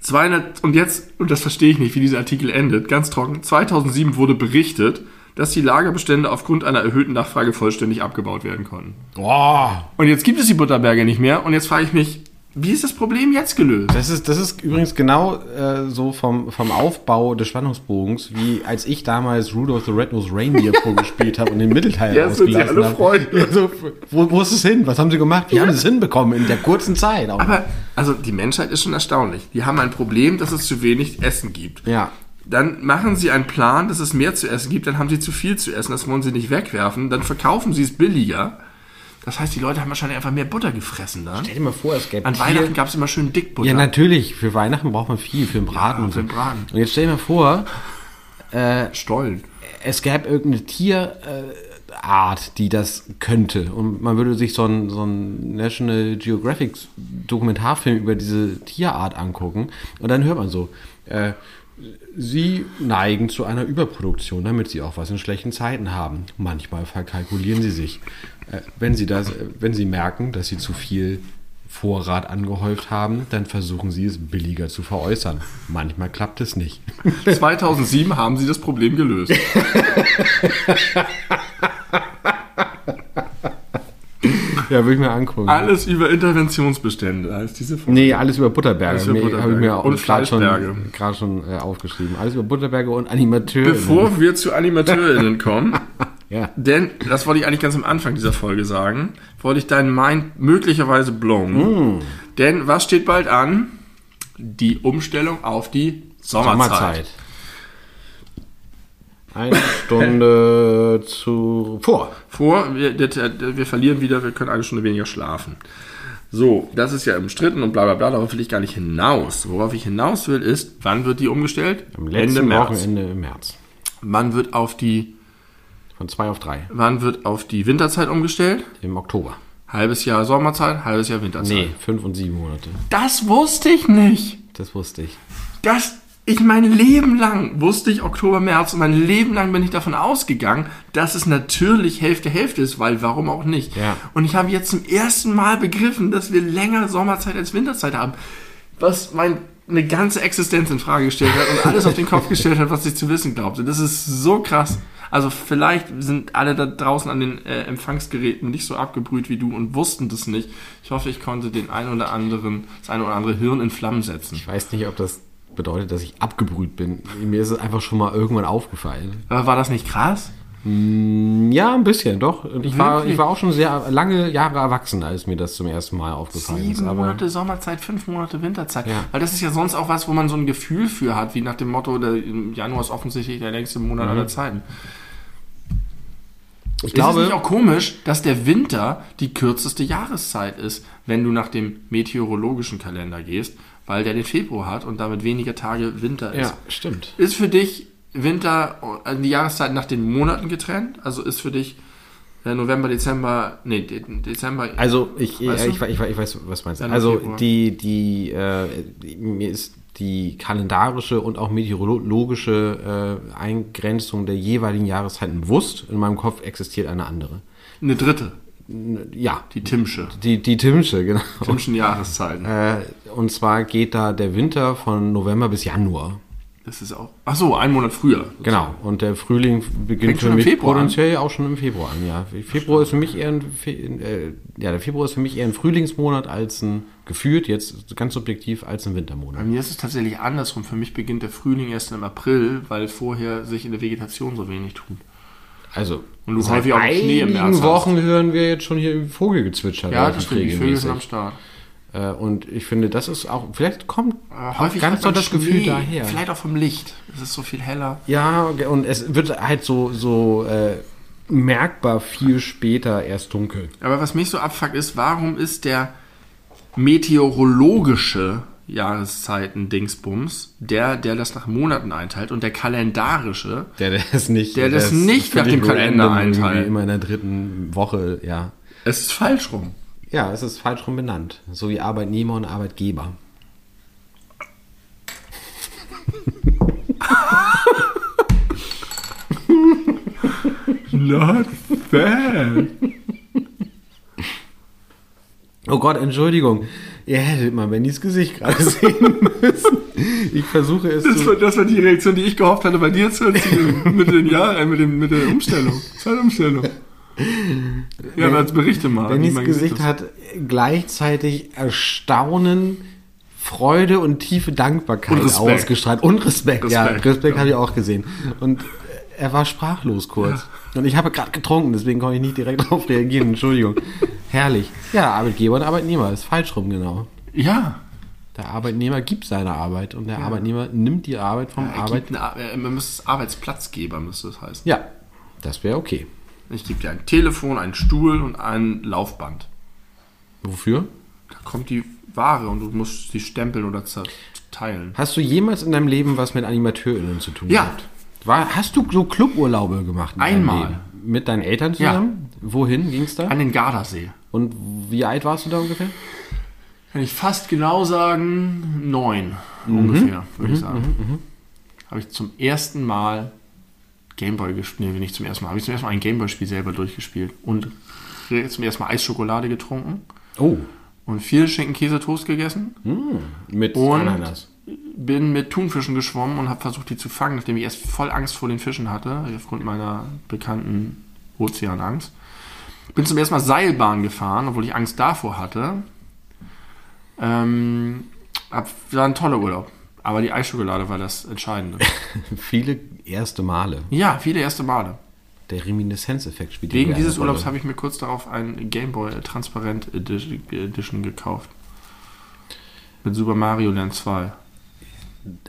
[SPEAKER 2] 200 und jetzt und das verstehe ich nicht, wie dieser Artikel endet, ganz trocken. 2007 wurde berichtet, dass die Lagerbestände aufgrund einer erhöhten Nachfrage vollständig abgebaut werden konnten.
[SPEAKER 1] Boah,
[SPEAKER 2] Und jetzt gibt es die Butterberge nicht mehr und jetzt frage ich mich, wie ist das Problem jetzt gelöst?
[SPEAKER 1] das ist, das ist übrigens genau äh, so vom, vom Aufbau des Spannungsbogens, wie als ich damals Rudolph the Red-Nosed Reindeer vorgespielt habe und den Mittelteil
[SPEAKER 2] sind sie
[SPEAKER 1] ausgelassen
[SPEAKER 2] alle
[SPEAKER 1] habe.
[SPEAKER 2] Freunde.
[SPEAKER 1] Ja, so, wo, wo ist es hin? Was haben sie gemacht? Wie haben sie es hinbekommen in der kurzen Zeit? Auch.
[SPEAKER 2] Aber, also die Menschheit ist schon erstaunlich. Die haben ein Problem, dass es zu wenig Essen gibt.
[SPEAKER 1] ja,
[SPEAKER 2] Dann machen sie einen Plan, dass es mehr zu essen gibt, dann haben sie zu viel zu essen, das wollen sie nicht wegwerfen, dann verkaufen sie es billiger. Das heißt, die Leute haben wahrscheinlich einfach mehr Butter gefressen dann.
[SPEAKER 1] stell dir mal vor, es gäbe
[SPEAKER 2] An Weihnachten gab es immer schön Dickbutter.
[SPEAKER 1] Ja, natürlich. Für Weihnachten braucht man viel, für den Braten
[SPEAKER 2] Ja,
[SPEAKER 1] und
[SPEAKER 2] für den Braten.
[SPEAKER 1] Und jetzt stell dir mal vor,
[SPEAKER 2] Stollen.
[SPEAKER 1] es gäbe irgendeine Tierart, äh, Art, die das könnte. Und man würde sich so einen so einen National Geographic Dokumentarfilm über diese Tierart angucken. Und dann hört man so, äh, sie neigen zu einer Überproduktion, damit sie auch was in schlechten Zeiten haben. Manchmal verkalkulieren sie sich. Wenn, sie das, wenn sie merken, dass sie zu viel Vorrat angehäuft haben, dann versuchen sie es billiger zu veräußern. Manchmal klappt es nicht.
[SPEAKER 2] 2007 haben sie das Problem gelöst.
[SPEAKER 1] Ja, würde ich mir angucken.
[SPEAKER 2] Alles über Interventionsbestände heißt diese Folge.
[SPEAKER 1] Nee, alles über Butterberge.
[SPEAKER 2] Alles über Butterberge.
[SPEAKER 1] Habe ich mir auch
[SPEAKER 2] Und
[SPEAKER 1] gerade schon,
[SPEAKER 2] Fleischberge.
[SPEAKER 1] gerade schon äh, aufgeschrieben. Alles über Butterberge und Animateure.
[SPEAKER 2] Bevor wir zu AnimateurInnen kommen,
[SPEAKER 1] ja.
[SPEAKER 2] denn, das wollte ich eigentlich ganz am Anfang dieser Folge sagen, wollte ich deinen Mind möglicherweise blown. Denn was steht bald an? Die Umstellung auf die Sommerzeit.
[SPEAKER 1] Sommerzeit. Eine Stunde zu vor.
[SPEAKER 2] Vor, wir, wir verlieren wieder, wir können eine Stunde weniger schlafen. So, das ist ja umstritten und bla bla bla, darauf will ich gar nicht hinaus. Worauf ich hinaus will, ist, wann wird die umgestellt?
[SPEAKER 1] Am letzten Wochenende im März.
[SPEAKER 2] Wann wird auf die,
[SPEAKER 1] Von zwei auf drei.
[SPEAKER 2] wann wird auf die Winterzeit umgestellt?
[SPEAKER 1] Im Oktober.
[SPEAKER 2] Halbes Jahr Sommerzeit, halbes Jahr Winterzeit.
[SPEAKER 1] Nee, fünf und sieben Monate.
[SPEAKER 2] Das wusste ich nicht.
[SPEAKER 1] Das wusste ich.
[SPEAKER 2] Das ich mein Leben lang wusste ich Oktober, März und mein Leben lang bin ich davon ausgegangen, dass es natürlich Hälfte Hälfte ist, weil warum auch nicht.
[SPEAKER 1] Ja.
[SPEAKER 2] Und ich habe jetzt zum ersten Mal begriffen, dass wir länger Sommerzeit als Winterzeit haben, was meine ganze Existenz in Frage gestellt hat und alles auf den Kopf gestellt hat, was ich zu wissen glaubte. Das ist so krass. Also vielleicht sind alle da draußen an den äh, Empfangsgeräten nicht so abgebrüht wie du und wussten das nicht. Ich hoffe, ich konnte den ein oder anderen, das ein oder andere Hirn in Flammen setzen.
[SPEAKER 1] Ich weiß nicht, ob das bedeutet, dass ich abgebrüht bin. Mir ist es einfach schon mal irgendwann aufgefallen.
[SPEAKER 2] Aber war das nicht krass?
[SPEAKER 1] Ja, ein bisschen, doch. Und ich war,
[SPEAKER 2] Wirklich?
[SPEAKER 1] ich war auch schon sehr lange Jahre erwachsen, als mir das zum ersten Mal aufgefallen ist.
[SPEAKER 2] Sieben Monate Sommerzeit, fünf Monate Winterzeit.
[SPEAKER 1] Ja.
[SPEAKER 2] Weil das ist ja sonst auch was, wo man so ein Gefühl für hat, wie nach dem Motto, der Januar ist offensichtlich der längste Monat
[SPEAKER 1] Mhm.
[SPEAKER 2] aller Zeiten.
[SPEAKER 1] ich
[SPEAKER 2] ist es
[SPEAKER 1] glaube,
[SPEAKER 2] nicht auch komisch, dass der Winter die kürzeste Jahreszeit ist, wenn du nach dem meteorologischen Kalender gehst, weil der den Februar hat und damit weniger Tage Winter ist.
[SPEAKER 1] ja, stimmt.
[SPEAKER 2] Ist für dich Winter, äh, die Jahreszeit nach den Monaten getrennt? Also ist für dich äh, November, Dezember, nee, De Dezember.
[SPEAKER 1] Also ich, ich,
[SPEAKER 2] du?
[SPEAKER 1] ich, ich, weiß, was du meinst.
[SPEAKER 2] Januar,
[SPEAKER 1] Also die, die, äh, die, mir ist die kalendarische und auch meteorologische Eingrenzung der jeweiligen Jahreszeiten bewusst. In meinem Kopf existiert eine andere.
[SPEAKER 2] eine dritte,
[SPEAKER 1] Ja,
[SPEAKER 2] die Timsche.
[SPEAKER 1] die, die Timsche, genau.
[SPEAKER 2] Timschen Jahreszeiten.
[SPEAKER 1] Und zwar geht da der Winter von November bis Januar.
[SPEAKER 2] Das ist auch. Ach so, einen Monat früher.
[SPEAKER 1] Genau. Und der Frühling beginnt für
[SPEAKER 2] im
[SPEAKER 1] mich
[SPEAKER 2] Februar an?
[SPEAKER 1] potenziell auch schon im Februar an, ja. Februar ist für mich eher ein, äh, ja, der Februar ist für mich eher ein Frühlingsmonat als ein, gefühlt jetzt ganz subjektiv, als ein
[SPEAKER 2] Bei
[SPEAKER 1] Wintermonat.
[SPEAKER 2] mir ist es tatsächlich andersrum. Für mich beginnt der Frühling erst im April, weil vorher sich in der Vegetation so wenig tut.
[SPEAKER 1] Also,
[SPEAKER 2] Und du häufig auch Schnee im März
[SPEAKER 1] einigen
[SPEAKER 2] hast.
[SPEAKER 1] Wochen hören wir jetzt schon hier Vogelgezwitscher.
[SPEAKER 2] Ja, das stimmt. Die Vögel sind am. Start.
[SPEAKER 1] Äh, und ich finde, das ist auch, vielleicht kommt auch
[SPEAKER 2] häufig
[SPEAKER 1] ganz doll das Gefühl
[SPEAKER 2] Schnee.
[SPEAKER 1] daher.
[SPEAKER 2] Vielleicht auch vom Licht. Es ist so viel heller.
[SPEAKER 1] Ja, und es wird halt so, so äh, merkbar viel später erst dunkel.
[SPEAKER 2] Aber was mich so abfuckt ist, warum ist der meteorologische Jahreszeiten-Dingsbums der, der das nach Monaten einteilt und der kalendarische,
[SPEAKER 1] Der, der ist nicht,
[SPEAKER 2] Der das
[SPEAKER 1] ist
[SPEAKER 2] nicht nach dem Kalender einteilt.
[SPEAKER 1] Immer in der dritten Woche, ja.
[SPEAKER 2] es ist falsch rum.
[SPEAKER 1] Ja, es ist falsch rum benannt. So wie Arbeitnehmer und Arbeitgeber.
[SPEAKER 2] Not bad.
[SPEAKER 1] Oh Gott, Entschuldigung. Ihr hättet mal Bennys Gesicht gerade sehen müssen. Ich versuche es
[SPEAKER 2] Das
[SPEAKER 1] zu...
[SPEAKER 2] war, das war die Reaktion, die ich gehofft hatte, bei dir zu erzielen. mit, den Jahren, äh, mit, dem, mit der Umstellung. Zeitumstellung. Ja, jetzt berichte mal. mein
[SPEAKER 1] Gesicht hat gleichzeitig Erstaunen, Freude und tiefe Dankbarkeit
[SPEAKER 2] Und Respekt.
[SPEAKER 1] ausgestrahlt. Und Respekt, ja.
[SPEAKER 2] Respekt,
[SPEAKER 1] Respekt
[SPEAKER 2] ja.
[SPEAKER 1] habe ich auch gesehen. Und er war sprachlos kurz. Und ich habe gerade getrunken, deswegen konnte ich nicht direkt darauf reagieren. Entschuldigung. Herrlich. Ja, Arbeitgeber und Arbeitnehmer ist falsch rum, genau.
[SPEAKER 2] Ja.
[SPEAKER 1] Der Arbeitnehmer gibt seine Arbeit und der Arbeitnehmer nimmt die Arbeit vom
[SPEAKER 2] Er
[SPEAKER 1] Arbeit.
[SPEAKER 2] gibt eine, Ar- äh, man müsste es Arbeitsplatzgeber, müsste es heißen.
[SPEAKER 1] Ja, das wäre okay.
[SPEAKER 2] Ich gebe dir ein Telefon, einen Stuhl und ein Laufband.
[SPEAKER 1] Wofür?
[SPEAKER 2] Da kommt die Ware und du musst sie stempeln oder zerteilen.
[SPEAKER 1] Hast du jemals in deinem Leben was mit AnimateurInnen zu tun
[SPEAKER 2] Ja.
[SPEAKER 1] gehabt? War, hast du so Cluburlaube gemacht? in deinem
[SPEAKER 2] Einmal.
[SPEAKER 1] Mit deinen Eltern zusammen? Wohin ging's da?
[SPEAKER 2] An den Gardasee.
[SPEAKER 1] Und wie alt warst du da ungefähr?
[SPEAKER 2] Kann ich fast genau sagen, neun ungefähr, würde ich sagen. Habe ich zum ersten Mal Gameboy gespielt. Nee, nicht zum ersten Mal. Habe ich zum ersten Mal ein Gameboy-Spiel selber durchgespielt. Und zum ersten Mal Eisschokolade getrunken.
[SPEAKER 1] Oh,
[SPEAKER 2] Und viel Schinken-Käse-Toast gegessen.
[SPEAKER 1] mit
[SPEAKER 2] Und-
[SPEAKER 1] Ananas.
[SPEAKER 2] Bin mit Thunfischen geschwommen und habe versucht, die zu fangen, nachdem ich erst voll Angst vor den Fischen hatte, aufgrund meiner bekannten Ozeanangst. Bin zum ersten Mal Seilbahn gefahren, obwohl ich Angst davor hatte. Ähm, hab, war ein toller Urlaub. Aber die Eisschokolade war das Entscheidende.
[SPEAKER 1] Viele erste Male.
[SPEAKER 2] ja, viele erste Male.
[SPEAKER 1] Der Remindeszenzeffekt spielt
[SPEAKER 2] Wegen dieses. Urlaubs habe ich mir kurz darauf ein Gameboy Transparent Edition, Edition gekauft. Mit Super Mario Land 2.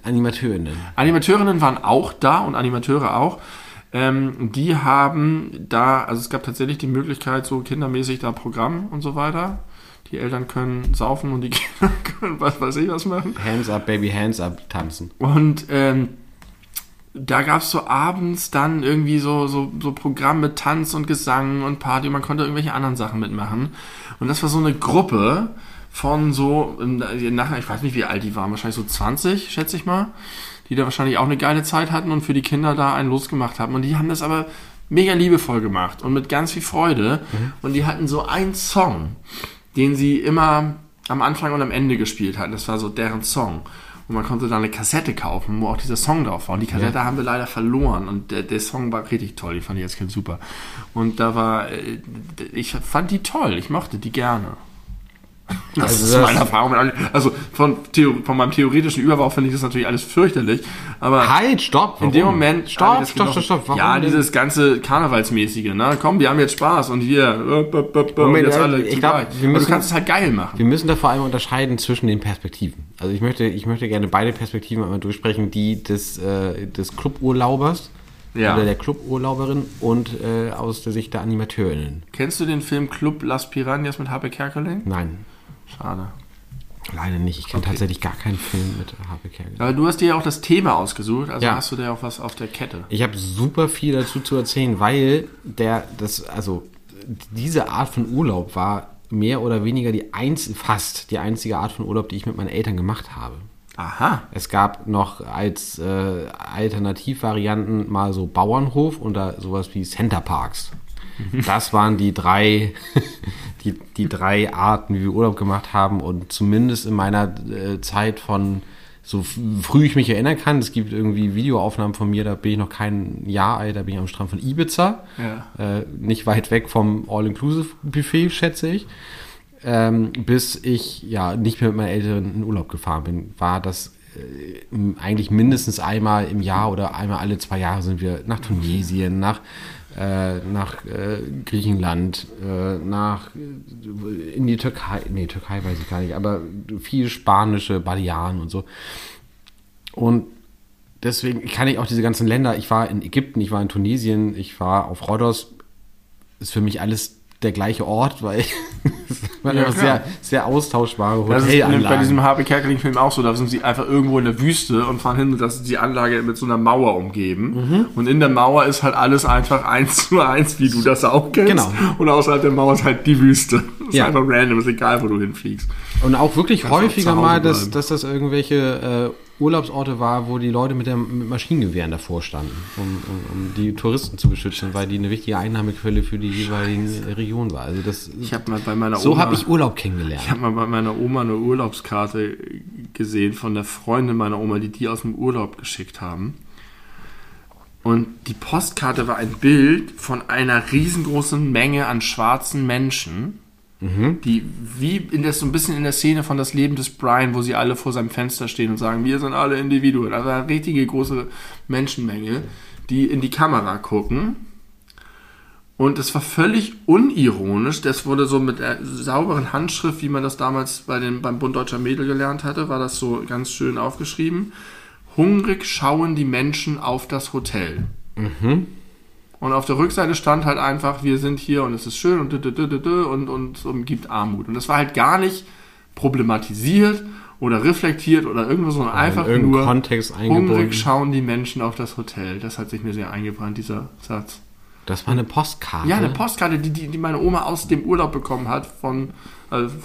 [SPEAKER 1] AnimateurInnen.
[SPEAKER 2] Animateurinnen waren auch da und Animateure auch. Ähm, die haben da, also es gab tatsächlich die Möglichkeit, so kindermäßig da Programm und so weiter. Die Eltern können saufen und die Kinder können was weiß ich was machen.
[SPEAKER 1] Hands up, Baby, hands up, tanzen.
[SPEAKER 2] Und ähm, da gab es so abends dann irgendwie so, so, so Programm mit Tanz und Gesang und Party und man konnte irgendwelche anderen Sachen mitmachen. Und das war so eine Gruppe von so, nachher, ich weiß nicht, wie alt die waren, wahrscheinlich so 20, schätze ich mal. die da wahrscheinlich auch eine geile Zeit hatten und für die Kinder da einen losgemacht haben. Und die haben das aber mega liebevoll gemacht und mit ganz viel Freude. Mhm. Und die hatten so einen Song, den sie immer am Anfang und am Ende gespielt hatten. Das war so deren Song. Und man konnte da eine Kassette kaufen, wo auch dieser Song drauf war. Und die Kassette ja. haben wir leider verloren. Und der, der, Song war richtig toll. Die fand ich als Kind super. Und da war, äh, ich fand die toll. Ich mochte die gerne. Das also ist das meine Erfahrung. Also von, von meinem theoretischen Überbau finde ich das natürlich alles fürchterlich. Aber
[SPEAKER 1] halt, stopp!
[SPEAKER 2] Warum? In dem Moment. Stopp, stopp, stopp, stopp. Warum ja, dieses ganze Karnevalsmäßige. Ne? Komm, wir haben jetzt Spaß und hier. Moment, jetzt alle ich glaub, wir müssen, du kannst es halt geil machen.
[SPEAKER 1] Wir müssen da vor allem unterscheiden zwischen den Perspektiven. Also ich möchte, ich möchte gerne beide Perspektiven einmal durchsprechen. Die des, äh, des Cluburlaubers. Ja. Oder der Cluburlauberin und äh, aus der Sicht der Animateurinnen.
[SPEAKER 2] Kennst du den Film Club Las Piranhas mit Habe Kerkeling?
[SPEAKER 1] Nein.
[SPEAKER 2] Schade.
[SPEAKER 1] Leider nicht. Ich kenne okay. tatsächlich gar keinen Film mit Harpe Kerkeling.
[SPEAKER 2] Aber du hast dir ja auch das Thema ausgesucht, also ja. hast du da auch was auf der Kette.
[SPEAKER 1] Ich habe super viel dazu zu erzählen, weil der, das, also diese Art von Urlaub war mehr oder weniger die einz, fast die einzige Art von Urlaub, die ich mit meinen Eltern gemacht habe.
[SPEAKER 2] Aha.
[SPEAKER 1] Es gab noch als äh, Alternativvarianten mal so Bauernhof und da sowas wie Centerparks. Das waren die drei, die, die drei Arten, wie wir Urlaub gemacht haben. Und zumindest in meiner äh, Zeit von so früh ich mich erinnern kann, es gibt irgendwie Videoaufnahmen von mir, da bin ich noch kein Jahr alt, da bin ich am Strand von Ibiza, ja. äh, nicht weit weg vom All-Inclusive-Buffet, schätze ich. Ähm, bis ich ja nicht mehr mit meinen Eltern in Urlaub gefahren bin, war das äh, eigentlich mindestens einmal im Jahr oder einmal alle zwei Jahre sind wir nach Tunesien, nach äh, nach äh, Griechenland, äh, nach äh, in die Türkei, nee, Türkei weiß ich gar nicht, aber viel spanische Balearen und so. Und deswegen kann ich auch diese ganzen Länder, ich war in Ägypten, ich war in Tunesien, ich war auf Rhodos, ist für mich alles der gleiche Ort, weil man ja, sehr, sehr austauschbare
[SPEAKER 2] Hotelanlagen. Das ist bei diesem Harvey Kerkeling-Film auch so, da sind sie einfach irgendwo in der Wüste und fahren hin und das ist die Anlage mit so einer Mauer umgeben. Mhm. Und in der Mauer ist halt alles einfach eins zu eins, wie du das auch kennst. Genau. Und außerhalb der Mauer ist halt die Wüste. Das ja. ist einfach random, ist egal, wo du hinfliegst.
[SPEAKER 1] Und auch wirklich häufiger mal, dass, dass das irgendwelche äh, Urlaubsorte war, wo die Leute mit, der, mit Maschinengewehren davor standen, um, um, um, die Touristen zu beschützen, weil die eine wichtige Einnahmequelle für die jeweiligen Regionen war. Also das,
[SPEAKER 2] ich habe mal bei meiner
[SPEAKER 1] so habe ich Urlaub kennengelernt.
[SPEAKER 2] Ich habe mal bei meiner Oma eine Urlaubskarte gesehen von der Freundin meiner Oma, die die aus dem Urlaub geschickt haben. Und die Postkarte war ein Bild von einer riesengroßen Menge an schwarzen Menschen Mhm. Die, wie in der, so ein bisschen in der Szene von das Leben des Brian, wo sie alle vor seinem Fenster stehen und sagen, wir sind alle Individuen. Also eine richtige große Menschenmenge, die in die Kamera gucken. Und es war völlig unironisch. Das wurde so mit der sauberen Handschrift, wie man das damals bei den, beim Bund Deutscher Mädel gelernt hatte, war das so ganz schön aufgeschrieben. Hungrig schauen die Menschen auf das Hotel. Mhm. Und auf der Rückseite stand halt einfach, wir sind hier und es ist schön und und, und, und gibt Armut. Und das war halt gar nicht problematisiert oder reflektiert oder irgendwas, sondern ja, einfach nur
[SPEAKER 1] Kontext
[SPEAKER 2] hungrig schauen die Menschen auf das Hotel. Das hat sich mir sehr eingebrannt, dieser Satz.
[SPEAKER 1] Das war eine Postkarte?
[SPEAKER 2] Ja, eine Postkarte, die, die, die meine Oma aus dem Urlaub bekommen hat von
[SPEAKER 1] also,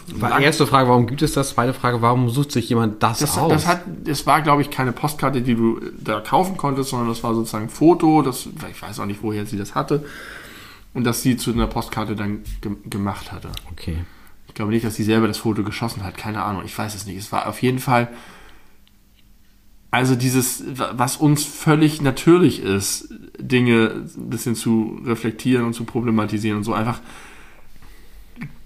[SPEAKER 1] erste Frage, warum gibt es das? Zweite Frage, warum sucht sich jemand das,
[SPEAKER 2] das
[SPEAKER 1] aus?
[SPEAKER 2] Das, hat, das war, glaube ich, keine Postkarte, die du da kaufen konntest, sondern das war sozusagen ein Foto. Das, ich weiß auch nicht, woher sie das hatte. Und dass sie zu einer Postkarte dann ge gemacht hatte.
[SPEAKER 1] Okay.
[SPEAKER 2] Ich glaube nicht, dass sie selber das Foto geschossen hat. Keine Ahnung, ich weiß es nicht. Es war auf jeden Fall. Also dieses, was uns völlig natürlich ist, Dinge ein bisschen zu reflektieren und zu problematisieren und so einfach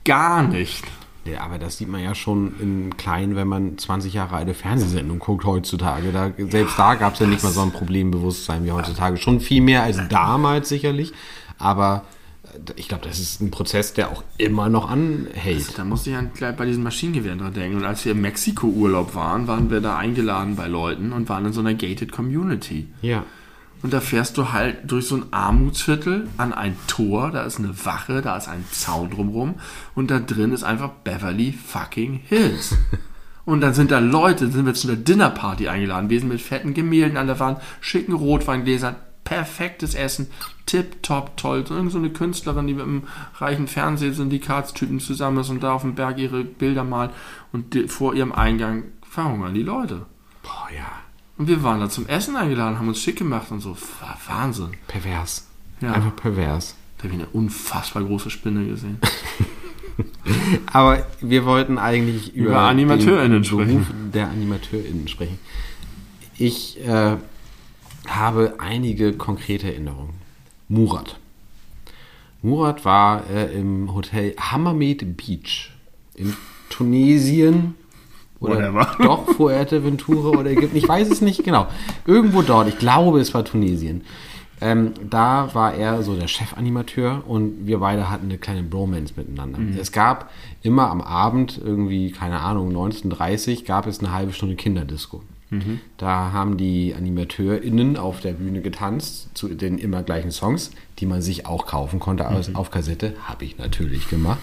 [SPEAKER 2] gar nicht.
[SPEAKER 1] Ja, aber das sieht man ja schon in klein, wenn man 20 Jahre alte Fernsehsendung guckt heutzutage. Da, selbst da gab es ja nicht mal so ein Problembewusstsein wie heutzutage. Schon viel mehr als damals sicherlich. Aber äh, ich glaube, das ist ein Prozess, der auch immer noch anhält. Also,
[SPEAKER 2] da musste ich ja gleich bei diesen Maschinengewehren dran denken. Und als wir im Mexiko-Urlaub waren, waren wir da eingeladen bei Leuten und waren in so einer gated Community.
[SPEAKER 1] Ja.
[SPEAKER 2] Und da fährst du halt durch so ein Armutsviertel an ein Tor, da ist eine Wache, da ist ein Zaun drumrum und da drin ist einfach Beverly fucking Hills. Und dann sind da Leute, sind wir zu einer Dinnerparty eingeladen, wir sind mit fetten Gemälden an der Wand, schicken Rotweingläsern, perfektes Essen, tipptopp toll. So eine Künstlerin, die mit einem reichen Fernsehsyndikatstypen zusammen ist und da auf dem Berg ihre Bilder malt und vor ihrem Eingang verhungern die Leute.
[SPEAKER 1] Boah, ja.
[SPEAKER 2] Und wir waren da zum Essen eingeladen, haben uns schick gemacht und so. Wahnsinn.
[SPEAKER 1] Pervers.
[SPEAKER 2] Ja.
[SPEAKER 1] Einfach pervers.
[SPEAKER 2] Da habe ich eine unfassbar große Spinne gesehen.
[SPEAKER 1] Aber wir wollten eigentlich über,
[SPEAKER 2] Über AnimateurInnen sprechen.
[SPEAKER 1] Beruf der AnimateurInnen sprechen. Ich äh, habe einige konkrete Erinnerungen. Murat. Murat war äh, im Hotel Hammamet Beach in Tunesien oder
[SPEAKER 2] Whatever.
[SPEAKER 1] doch Fuerteventura oder Ägypten. Ich weiß es nicht genau. Irgendwo dort. Ich glaube, es war Tunesien. Ähm, da war er so der Chefanimateur und wir beide hatten eine kleine Bromance miteinander. Es gab immer am Abend, irgendwie, keine Ahnung, 19.30 gab es eine halbe Stunde Kinderdisco. Da haben die AnimateurInnen auf der Bühne getanzt zu den immer gleichen Songs, die man sich auch kaufen konnte aus, auf Kassette. Habe ich natürlich gemacht.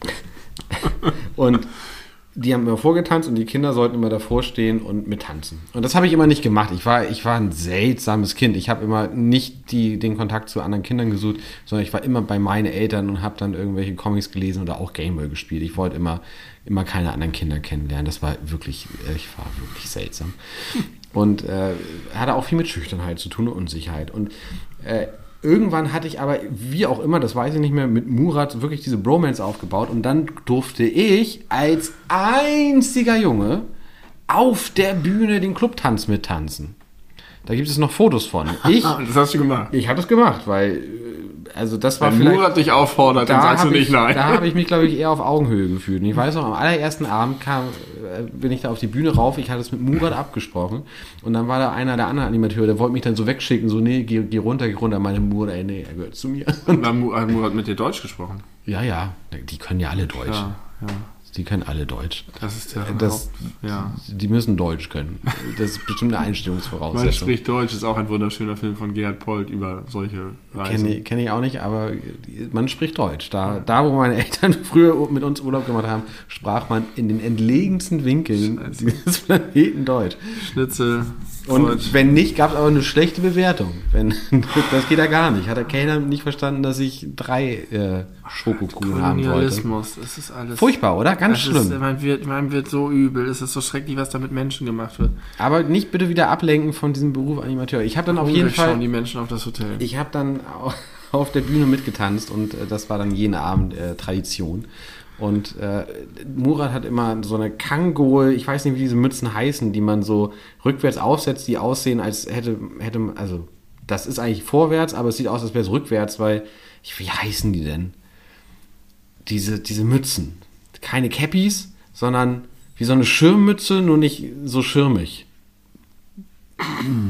[SPEAKER 1] Und die haben immer vorgetanzt und die Kinder sollten immer davor stehen und mittanzen. Und das habe ich immer nicht gemacht. Ich war, ich war ein seltsames Kind. Ich habe immer nicht die, den Kontakt zu anderen Kindern gesucht, sondern ich war immer bei meinen Eltern und habe dann irgendwelche Comics gelesen oder auch Gameboy gespielt. Ich wollte immer, immer keine anderen Kinder kennenlernen. Das war wirklich, ich war wirklich seltsam. Und äh, hatte auch viel mit Schüchternheit zu tun und Unsicherheit. Und äh, irgendwann hatte ich aber, wie auch immer, das weiß ich nicht mehr, mit Murat wirklich diese Bromance aufgebaut. Und dann durfte ich als einziger Junge auf der Bühne den Clubtanz mittanzen. Da gibt es noch Fotos von. Ich,
[SPEAKER 2] das hast du gemacht.
[SPEAKER 1] ich habe das gemacht, weil, äh, also das war
[SPEAKER 2] Wenn
[SPEAKER 1] vielleicht...
[SPEAKER 2] Murat dich auffordert, dann sagst du nicht
[SPEAKER 1] ich,
[SPEAKER 2] nein.
[SPEAKER 1] Da habe ich mich, glaube ich, eher auf Augenhöhe gefühlt. Und ich weiß noch, am allerersten Abend kam, äh, bin ich da auf die Bühne rauf. Ich hatte es mit Murat abgesprochen. Und dann war da einer der anderen Animateure, der wollte mich dann so wegschicken. So, nee, geh, geh runter, geh runter. Meine Murat, ey, nee, er gehört zu mir.
[SPEAKER 2] Und dann hat Murat mit dir Deutsch gesprochen.
[SPEAKER 1] ja, ja, die können ja alle Deutsch.
[SPEAKER 2] Ja, ja.
[SPEAKER 1] Die können alle Deutsch.
[SPEAKER 2] Das ist der
[SPEAKER 1] Das,
[SPEAKER 2] Haupt- ja.
[SPEAKER 1] Die müssen Deutsch können. Das ist bestimmt eine
[SPEAKER 2] Man
[SPEAKER 1] Einstellungsvoraussetzung.
[SPEAKER 2] spricht Deutsch ist auch ein wunderschöner Film von Gerhard Polt über solche Reisen.
[SPEAKER 1] Kenne ich, kenn ich auch nicht, aber man spricht Deutsch. Da, da, wo meine Eltern früher mit uns Urlaub gemacht haben, sprach man in den entlegensten Winkeln
[SPEAKER 2] Scheiße.
[SPEAKER 1] dieses Planeten Deutsch.
[SPEAKER 2] Schnitzel,
[SPEAKER 1] Und
[SPEAKER 2] Deutsch.
[SPEAKER 1] wenn nicht, gab es aber eine schlechte Bewertung. Wenn, das geht ja gar nicht. Hat der Kellner nicht verstanden, dass ich drei äh, Schokokugeln haben wollte.
[SPEAKER 2] Es ist alles.
[SPEAKER 1] Furchtbar, oder? Ganz schlimm.
[SPEAKER 2] Ist, man, wird, man wird so übel, es ist so schrecklich, was da mit Menschen gemacht wird.
[SPEAKER 1] aber nicht bitte wieder ablenken von diesem Beruf Animateur. Ich habe dann auf jeden
[SPEAKER 2] Hungrig
[SPEAKER 1] Fall...
[SPEAKER 2] schauen die Menschen auf das Hotel.
[SPEAKER 1] Ich habe dann au- auf der Bühne mitgetanzt und äh, das war dann jeden Abend äh, Tradition. Und äh, Murat hat immer so eine Kangol, ich weiß nicht, wie diese Mützen heißen, die man so rückwärts aufsetzt, die aussehen, als hätte, hätte man- also das ist eigentlich vorwärts, aber es sieht aus, als wäre es rückwärts, weil, ich, wie heißen die denn? Diese, diese Mützen. Keine Cappies, sondern wie so eine Schirmmütze, nur nicht so schirmig.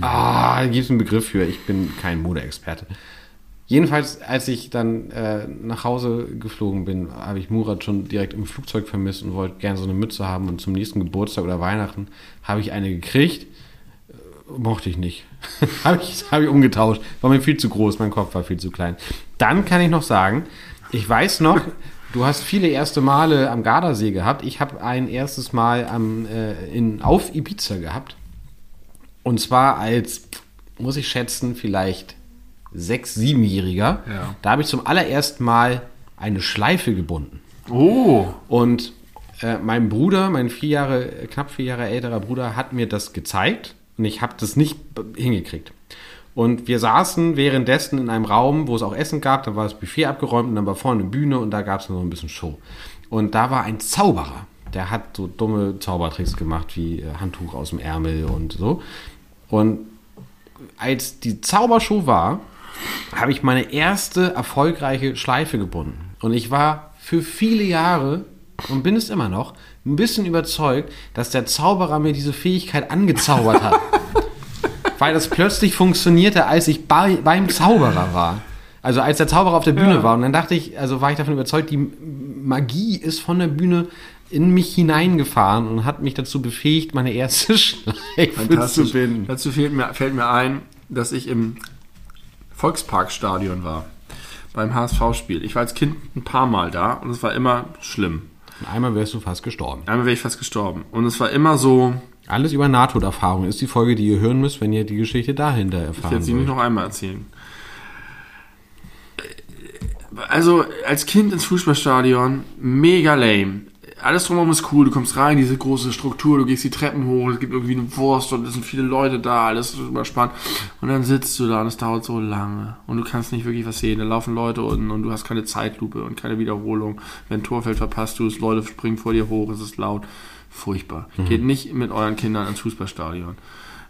[SPEAKER 1] Ah, da gibt es einen Begriff für. Ich bin kein Modeexperte. Jedenfalls, als ich dann äh, nach Hause geflogen bin, habe ich Murat schon direkt im Flugzeug vermisst und wollte gerne so eine Mütze haben. Und zum nächsten Geburtstag oder Weihnachten habe ich eine gekriegt. Äh, Mochte ich nicht. habe ich, hab ich umgetauscht. War mir viel zu groß, mein Kopf war viel zu klein. Dann kann ich noch sagen, ich weiß noch, du hast viele erste Male am Gardasee gehabt. Ich habe ein erstes Mal am, äh, in, auf Ibiza gehabt. Und zwar als, muss ich schätzen, vielleicht sechs-, siebenjähriger.
[SPEAKER 2] Ja.
[SPEAKER 1] Da habe ich zum allerersten Mal eine Schleife gebunden.
[SPEAKER 2] Oh,
[SPEAKER 1] Und äh, mein Bruder, mein vier Jahre, knapp vier Jahre älterer Bruder, hat mir das gezeigt und ich habe das nicht hingekriegt. Und wir saßen währenddessen in einem Raum, wo es auch Essen gab, da war das Buffet abgeräumt und dann war vorne eine Bühne und da gab es noch ein bisschen Show. Und da war ein Zauberer, der hat so dumme Zaubertricks gemacht, wie äh, Handtuch aus dem Ärmel und so. Und als die Zaubershow war, habe ich meine erste erfolgreiche Schleife gebunden. Und ich war für viele Jahre und bin es immer noch ein bisschen überzeugt, dass der Zauberer mir diese Fähigkeit angezaubert hat. Weil das plötzlich funktionierte, als ich bei, beim Zauberer war. Also als der Zauberer auf der Bühne
[SPEAKER 2] Ja.
[SPEAKER 1] war. Und dann dachte ich, also war ich davon überzeugt, die Magie ist von der Bühne in mich hineingefahren und hat mich dazu befähigt, meine erste Schleife zu binden.
[SPEAKER 2] Dazu fällt mir, fällt mir ein, dass ich im Volksparkstadion war. Beim HSV-Spiel. Ich war als Kind ein paar Mal da und es war immer schlimm.
[SPEAKER 1] Und einmal wärst du fast gestorben.
[SPEAKER 2] Einmal wäre ich fast gestorben. Und es war immer so,
[SPEAKER 1] Alles über Nahtoderfahrung ist die Folge, die ihr hören müsst, wenn ihr die Geschichte dahinter
[SPEAKER 2] Ich
[SPEAKER 1] erfahren
[SPEAKER 2] werde sie nicht noch einmal erzählen. Also als Kind ins Fußballstadion, mega lame. Alles drumherum ist cool. Du kommst rein, diese große Struktur, du gehst die Treppen hoch, es gibt irgendwie eine Wurst und es sind viele Leute da, alles ist super spannend. Und dann sitzt du da und es dauert so lange und du kannst nicht wirklich was sehen. Da laufen Leute unten und du hast keine Zeitlupe und keine Wiederholung. Wenn ein Torfeld verpasst du es, Leute springen vor dir hoch, es ist laut. Furchtbar. Mhm. Geht nicht mit euren Kindern ins Fußballstadion.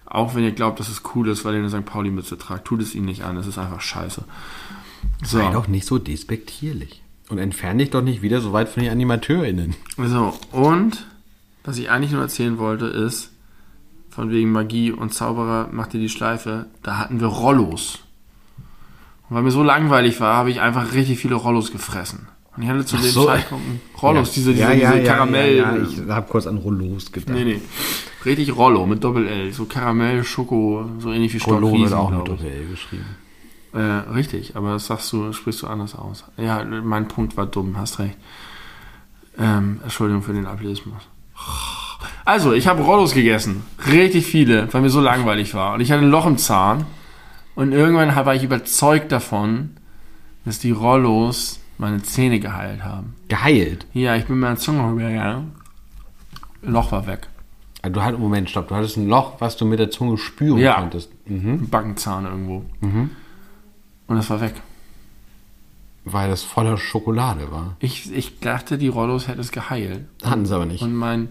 [SPEAKER 2] Auch wenn ihr glaubt, dass es cool ist, weil ihr eine St. Pauli-Mütze tragt, tut es ihnen nicht an. Es ist einfach scheiße.
[SPEAKER 1] So. Sei doch nicht so despektierlich. Und entferne dich doch nicht wieder so weit von den AnimateurInnen.
[SPEAKER 2] So, und was ich eigentlich nur erzählen wollte, ist, von wegen Magie und Zauberer macht ihr die Schleife, da hatten wir Rollos. Und weil mir so langweilig war, habe ich einfach richtig viele Rollos gefressen. Und ich hatte zu Ach dem so. Zeitpunkt Rollos, ja. diese, diese, ja, ja, diese Karamell. Ja,
[SPEAKER 1] ich habe kurz an Rollos gedacht. Nee, nee.
[SPEAKER 2] Richtig Rollo mit Doppel-L. So Karamell, Schoko, so ähnlich wie
[SPEAKER 1] Rollo wird auch mit Doppel-L geschrieben.
[SPEAKER 2] Äh, richtig, aber das sagst du, sprichst du anders aus. Ja, mein Punkt war dumm, hast recht. Ähm, Entschuldigung für den Ableismus. Also, ich habe Rollos gegessen. Richtig viele, weil mir so langweilig war. Und ich hatte ein Loch im Zahn. Und irgendwann war ich überzeugt davon, dass die Rollos meine Zähne geheilt haben.
[SPEAKER 1] Geheilt?
[SPEAKER 2] Ja, ich bin mit meiner Zunge rübergegangen. Loch war weg.
[SPEAKER 1] Also du hattest, Moment, stopp, du hattest ein Loch, was du mit der Zunge spüren ja. konntest.
[SPEAKER 2] Mhm. Backenzahn irgendwo. Mhm. Und es war weg.
[SPEAKER 1] Weil es voller Schokolade war.
[SPEAKER 2] Ich, ich dachte, die Rollos hätten es geheilt.
[SPEAKER 1] Hatten sie aber nicht.
[SPEAKER 2] Und mein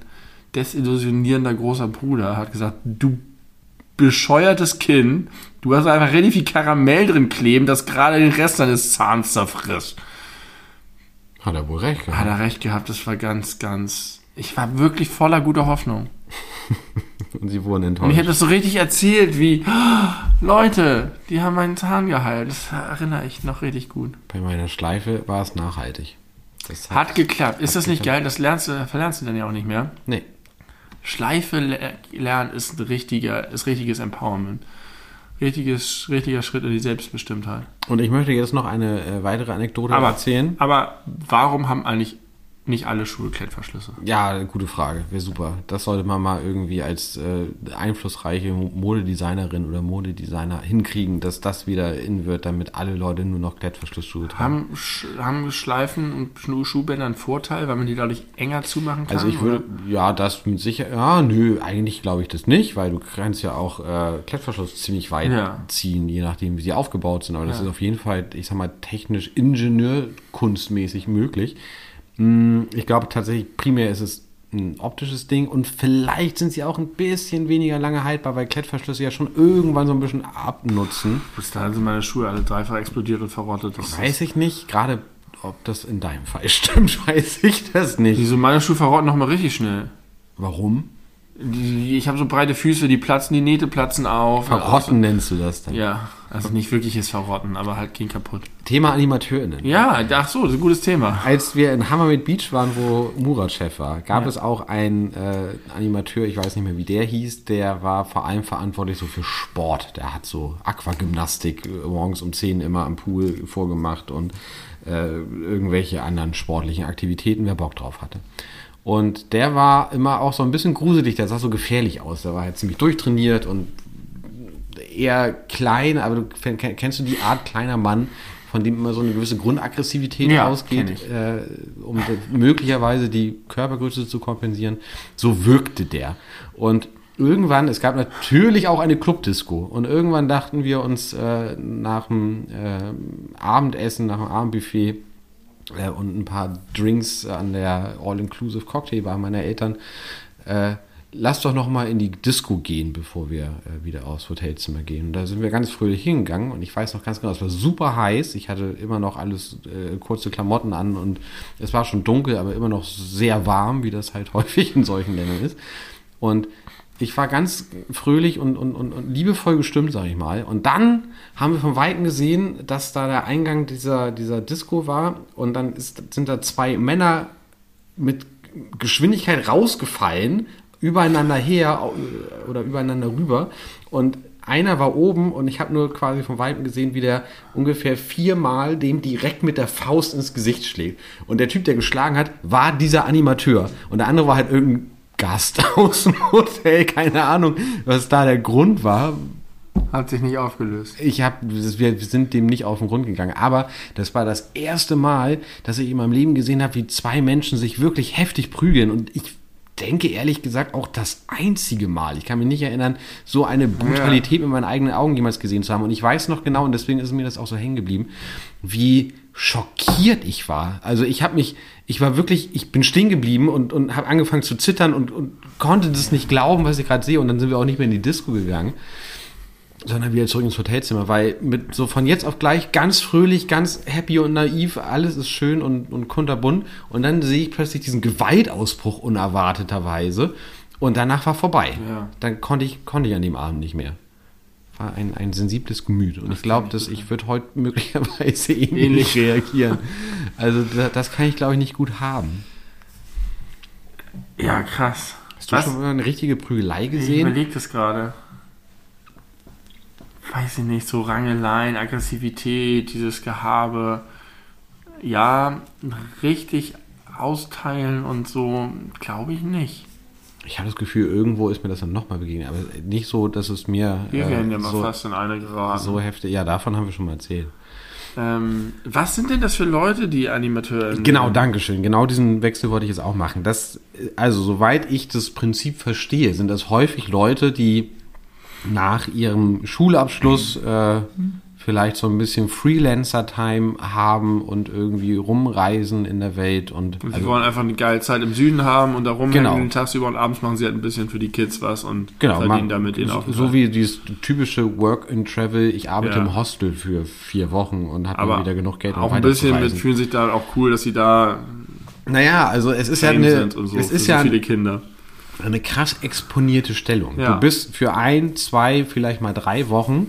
[SPEAKER 2] desillusionierender großer Bruder hat gesagt, du bescheuertes Kind, du hast einfach relativ viel Karamell drin kleben, das gerade den Rest deines Zahns zerfrisst.
[SPEAKER 1] Hat er wohl recht
[SPEAKER 2] gehabt. Hat er recht gehabt, das war ganz, ganz. Ich war wirklich voller guter Hoffnung.
[SPEAKER 1] Und sie wurden enttäuscht.
[SPEAKER 2] Und ich habe das so richtig erzählt, wie, oh, Leute, die haben meinen Zahn geheilt. Das erinnere ich noch richtig gut.
[SPEAKER 1] Bei meiner Schleife war es nachhaltig.
[SPEAKER 2] Das hat, hat geklappt. Ist das nicht geil? Das lernst du, verlernst du dann ja auch nicht mehr.
[SPEAKER 1] Nee.
[SPEAKER 2] Schleife lernen ist ein richtiger, ist richtiges Empowerment. Richtiges, richtiger Schritt in die Selbstbestimmtheit.
[SPEAKER 1] Und ich möchte jetzt noch eine äh, weitere Anekdote aber, erzählen.
[SPEAKER 2] Aber warum haben eigentlich nicht alle Schuhe Klettverschlüsse.
[SPEAKER 1] Ja, gute Frage. Wäre super. Das sollte man mal irgendwie als äh, einflussreiche Modedesignerin oder Modedesigner hinkriegen, dass das wieder in wird, damit alle Leute nur noch Klettverschlussschuhe
[SPEAKER 2] tragen. Haben, haben Schleifen und Schuhbänder einen Vorteil, weil man die dadurch enger zumachen kann?
[SPEAKER 1] Also ich würde, oder? ja, das mit Sicherheit, ja, nö, eigentlich glaube ich das nicht, weil du kannst ja auch äh, Klettverschluss ziemlich weit ja. ziehen, je nachdem, wie sie aufgebaut sind. Aber das ja. ist auf jeden Fall, ich sag mal, technisch ingenieurkunstmäßig möglich. Hm, ich glaube tatsächlich, primär ist es ein optisches Ding und vielleicht sind sie auch ein bisschen weniger lange haltbar, weil Klettverschlüsse ja schon irgendwann so ein bisschen abnutzen.
[SPEAKER 2] Bis dahin sind meine Schuhe alle dreifach explodiert und verrottet.
[SPEAKER 1] Das weiß ich nicht. Gerade ob das in deinem Fall stimmt, weiß ich das nicht.
[SPEAKER 2] Wieso meine Schuhe verrotten nochmal richtig schnell?
[SPEAKER 1] Warum?
[SPEAKER 2] Ich habe so breite Füße, die platzen, die Nähte platzen auf.
[SPEAKER 1] Verrotten also, nennst du das dann?
[SPEAKER 2] Ja, also nicht wirkliches Verrotten, aber halt ging kaputt.
[SPEAKER 1] Thema AnimateurInnen.
[SPEAKER 2] Ja, ach so, das ist ein gutes Thema.
[SPEAKER 1] Als wir in Hammermid Beach waren, wo Murat Chef war, gab ja. es auch einen äh, Animateur, ich weiß nicht mehr, wie der hieß, der war vor allem verantwortlich so für Sport. Der hat so Aquagymnastik äh, morgens um 10 immer am Pool vorgemacht und äh, irgendwelche anderen sportlichen Aktivitäten, wer Bock drauf hatte. Und der war immer auch so ein bisschen gruselig, der sah so gefährlich aus. Der war halt ziemlich durchtrainiert und eher klein, aber du kennst du die Art kleiner Mann, von dem immer so eine gewisse Grundaggressivität ja, ausgeht, äh, um möglicherweise die Körpergröße zu kompensieren. So wirkte der. Und irgendwann, es gab natürlich auch eine Clubdisco und irgendwann dachten wir uns äh, nach dem äh, Abendessen, nach dem Abendbuffet, äh, und ein paar Drinks an der All-Inclusive Cocktailbar meiner Eltern. Äh, lass doch noch mal in die Disco gehen, bevor wir äh, wieder aufs Hotelzimmer gehen. Und da sind wir ganz fröhlich hingegangen und ich weiß noch ganz genau, es war super heiß. Ich hatte immer noch alles äh, kurze Klamotten an und es war schon dunkel, aber immer noch sehr warm, wie das halt häufig in solchen Ländern ist. Und ich war ganz fröhlich und, und, und, und liebevoll gestimmt, sag ich mal. Und dann haben wir von Weitem gesehen, dass da der Eingang dieser, dieser Disco war. Und dann ist, sind da zwei Männer mit Geschwindigkeit rausgefallen, übereinander her oder übereinander rüber. Und einer war oben und ich habe nur quasi von Weitem gesehen, wie der ungefähr viermal dem direkt mit der Faust ins Gesicht schlägt. Und der Typ, der geschlagen hat, war dieser Animateur. Und der andere war halt irgendein Gast aus dem Hotel, keine Ahnung, was da der Grund war.
[SPEAKER 2] Hat sich nicht aufgelöst.
[SPEAKER 1] Ich habe, wir sind dem nicht auf den Grund gegangen. Aber das war das erste Mal, dass ich in meinem Leben gesehen habe, wie zwei Menschen sich wirklich heftig prügeln. Und ich denke ehrlich gesagt auch das einzige Mal. Ich kann mich nicht erinnern, so eine Brutalität ja. mit meinen eigenen Augen jemals gesehen zu haben. Und ich weiß noch genau, und deswegen ist mir das auch so hängen geblieben, wie schockiert ich war. Also ich habe mich, ich war wirklich, ich bin stehen geblieben und, und habe angefangen zu zittern und, und konnte das nicht glauben, was ich gerade sehe. Und dann sind wir auch nicht mehr in die Disco gegangen, sondern wieder zurück ins Hotelzimmer, weil mit so von jetzt auf gleich ganz fröhlich, ganz happy und naiv, alles ist schön und, und kunterbunt. Und dann sehe ich plötzlich diesen Gewaltausbruch unerwarteterweise. Und danach war vorbei. Ja. Dann konnte ich, konnte ich an dem Abend nicht mehr war ein, ein sensibles Gemüt. Und das ich glaube, dass ich würde heute möglicherweise ähnlich, ähnlich reagieren. Also das, das kann ich, glaube ich, nicht gut haben.
[SPEAKER 2] Ja, krass.
[SPEAKER 1] Hast du Was? schon mal eine richtige Prügelei gesehen? Ich
[SPEAKER 2] überlege das gerade. Weiß ich nicht, so Rangeleien, Aggressivität, dieses Gehabe. Ja, richtig austeilen und so, glaube ich nicht
[SPEAKER 1] ich habe das Gefühl, irgendwo ist mir das dann nochmal begegnet, aber nicht so, dass es mir.
[SPEAKER 2] Wir werden äh, ja mal so, fast in eine geraten.
[SPEAKER 1] So heftig, ja, davon haben wir schon mal erzählt.
[SPEAKER 2] Ähm, was sind denn das für Leute, die Animateure?
[SPEAKER 1] Genau, Dankeschön. Genau diesen Wechsel wollte ich jetzt auch machen. Das, also, soweit ich das Prinzip verstehe, sind das häufig Leute, die nach ihrem Schulabschluss äh, vielleicht so ein bisschen Freelancer-Time haben und irgendwie rumreisen in der Welt. Und,
[SPEAKER 2] und sie also, wollen einfach eine geile Zeit im Süden haben und da rumhängen genau. tagsüber und abends machen sie halt ein bisschen für die Kids was und
[SPEAKER 1] genau, verdienen man, damit den so, so wie dieses typische Work and Travel, ich arbeite ja. im Hostel für vier Wochen und habe wieder genug Geld,
[SPEAKER 2] um Auch ein bisschen mit fühlen sich da auch cool, dass sie da
[SPEAKER 1] naja, also es ist ja eine,
[SPEAKER 2] so,
[SPEAKER 1] es ist
[SPEAKER 2] ja
[SPEAKER 1] viele
[SPEAKER 2] Kinder.
[SPEAKER 1] Eine krass exponierte Stellung. Ja. Du bist für ein, zwei, vielleicht mal drei Wochen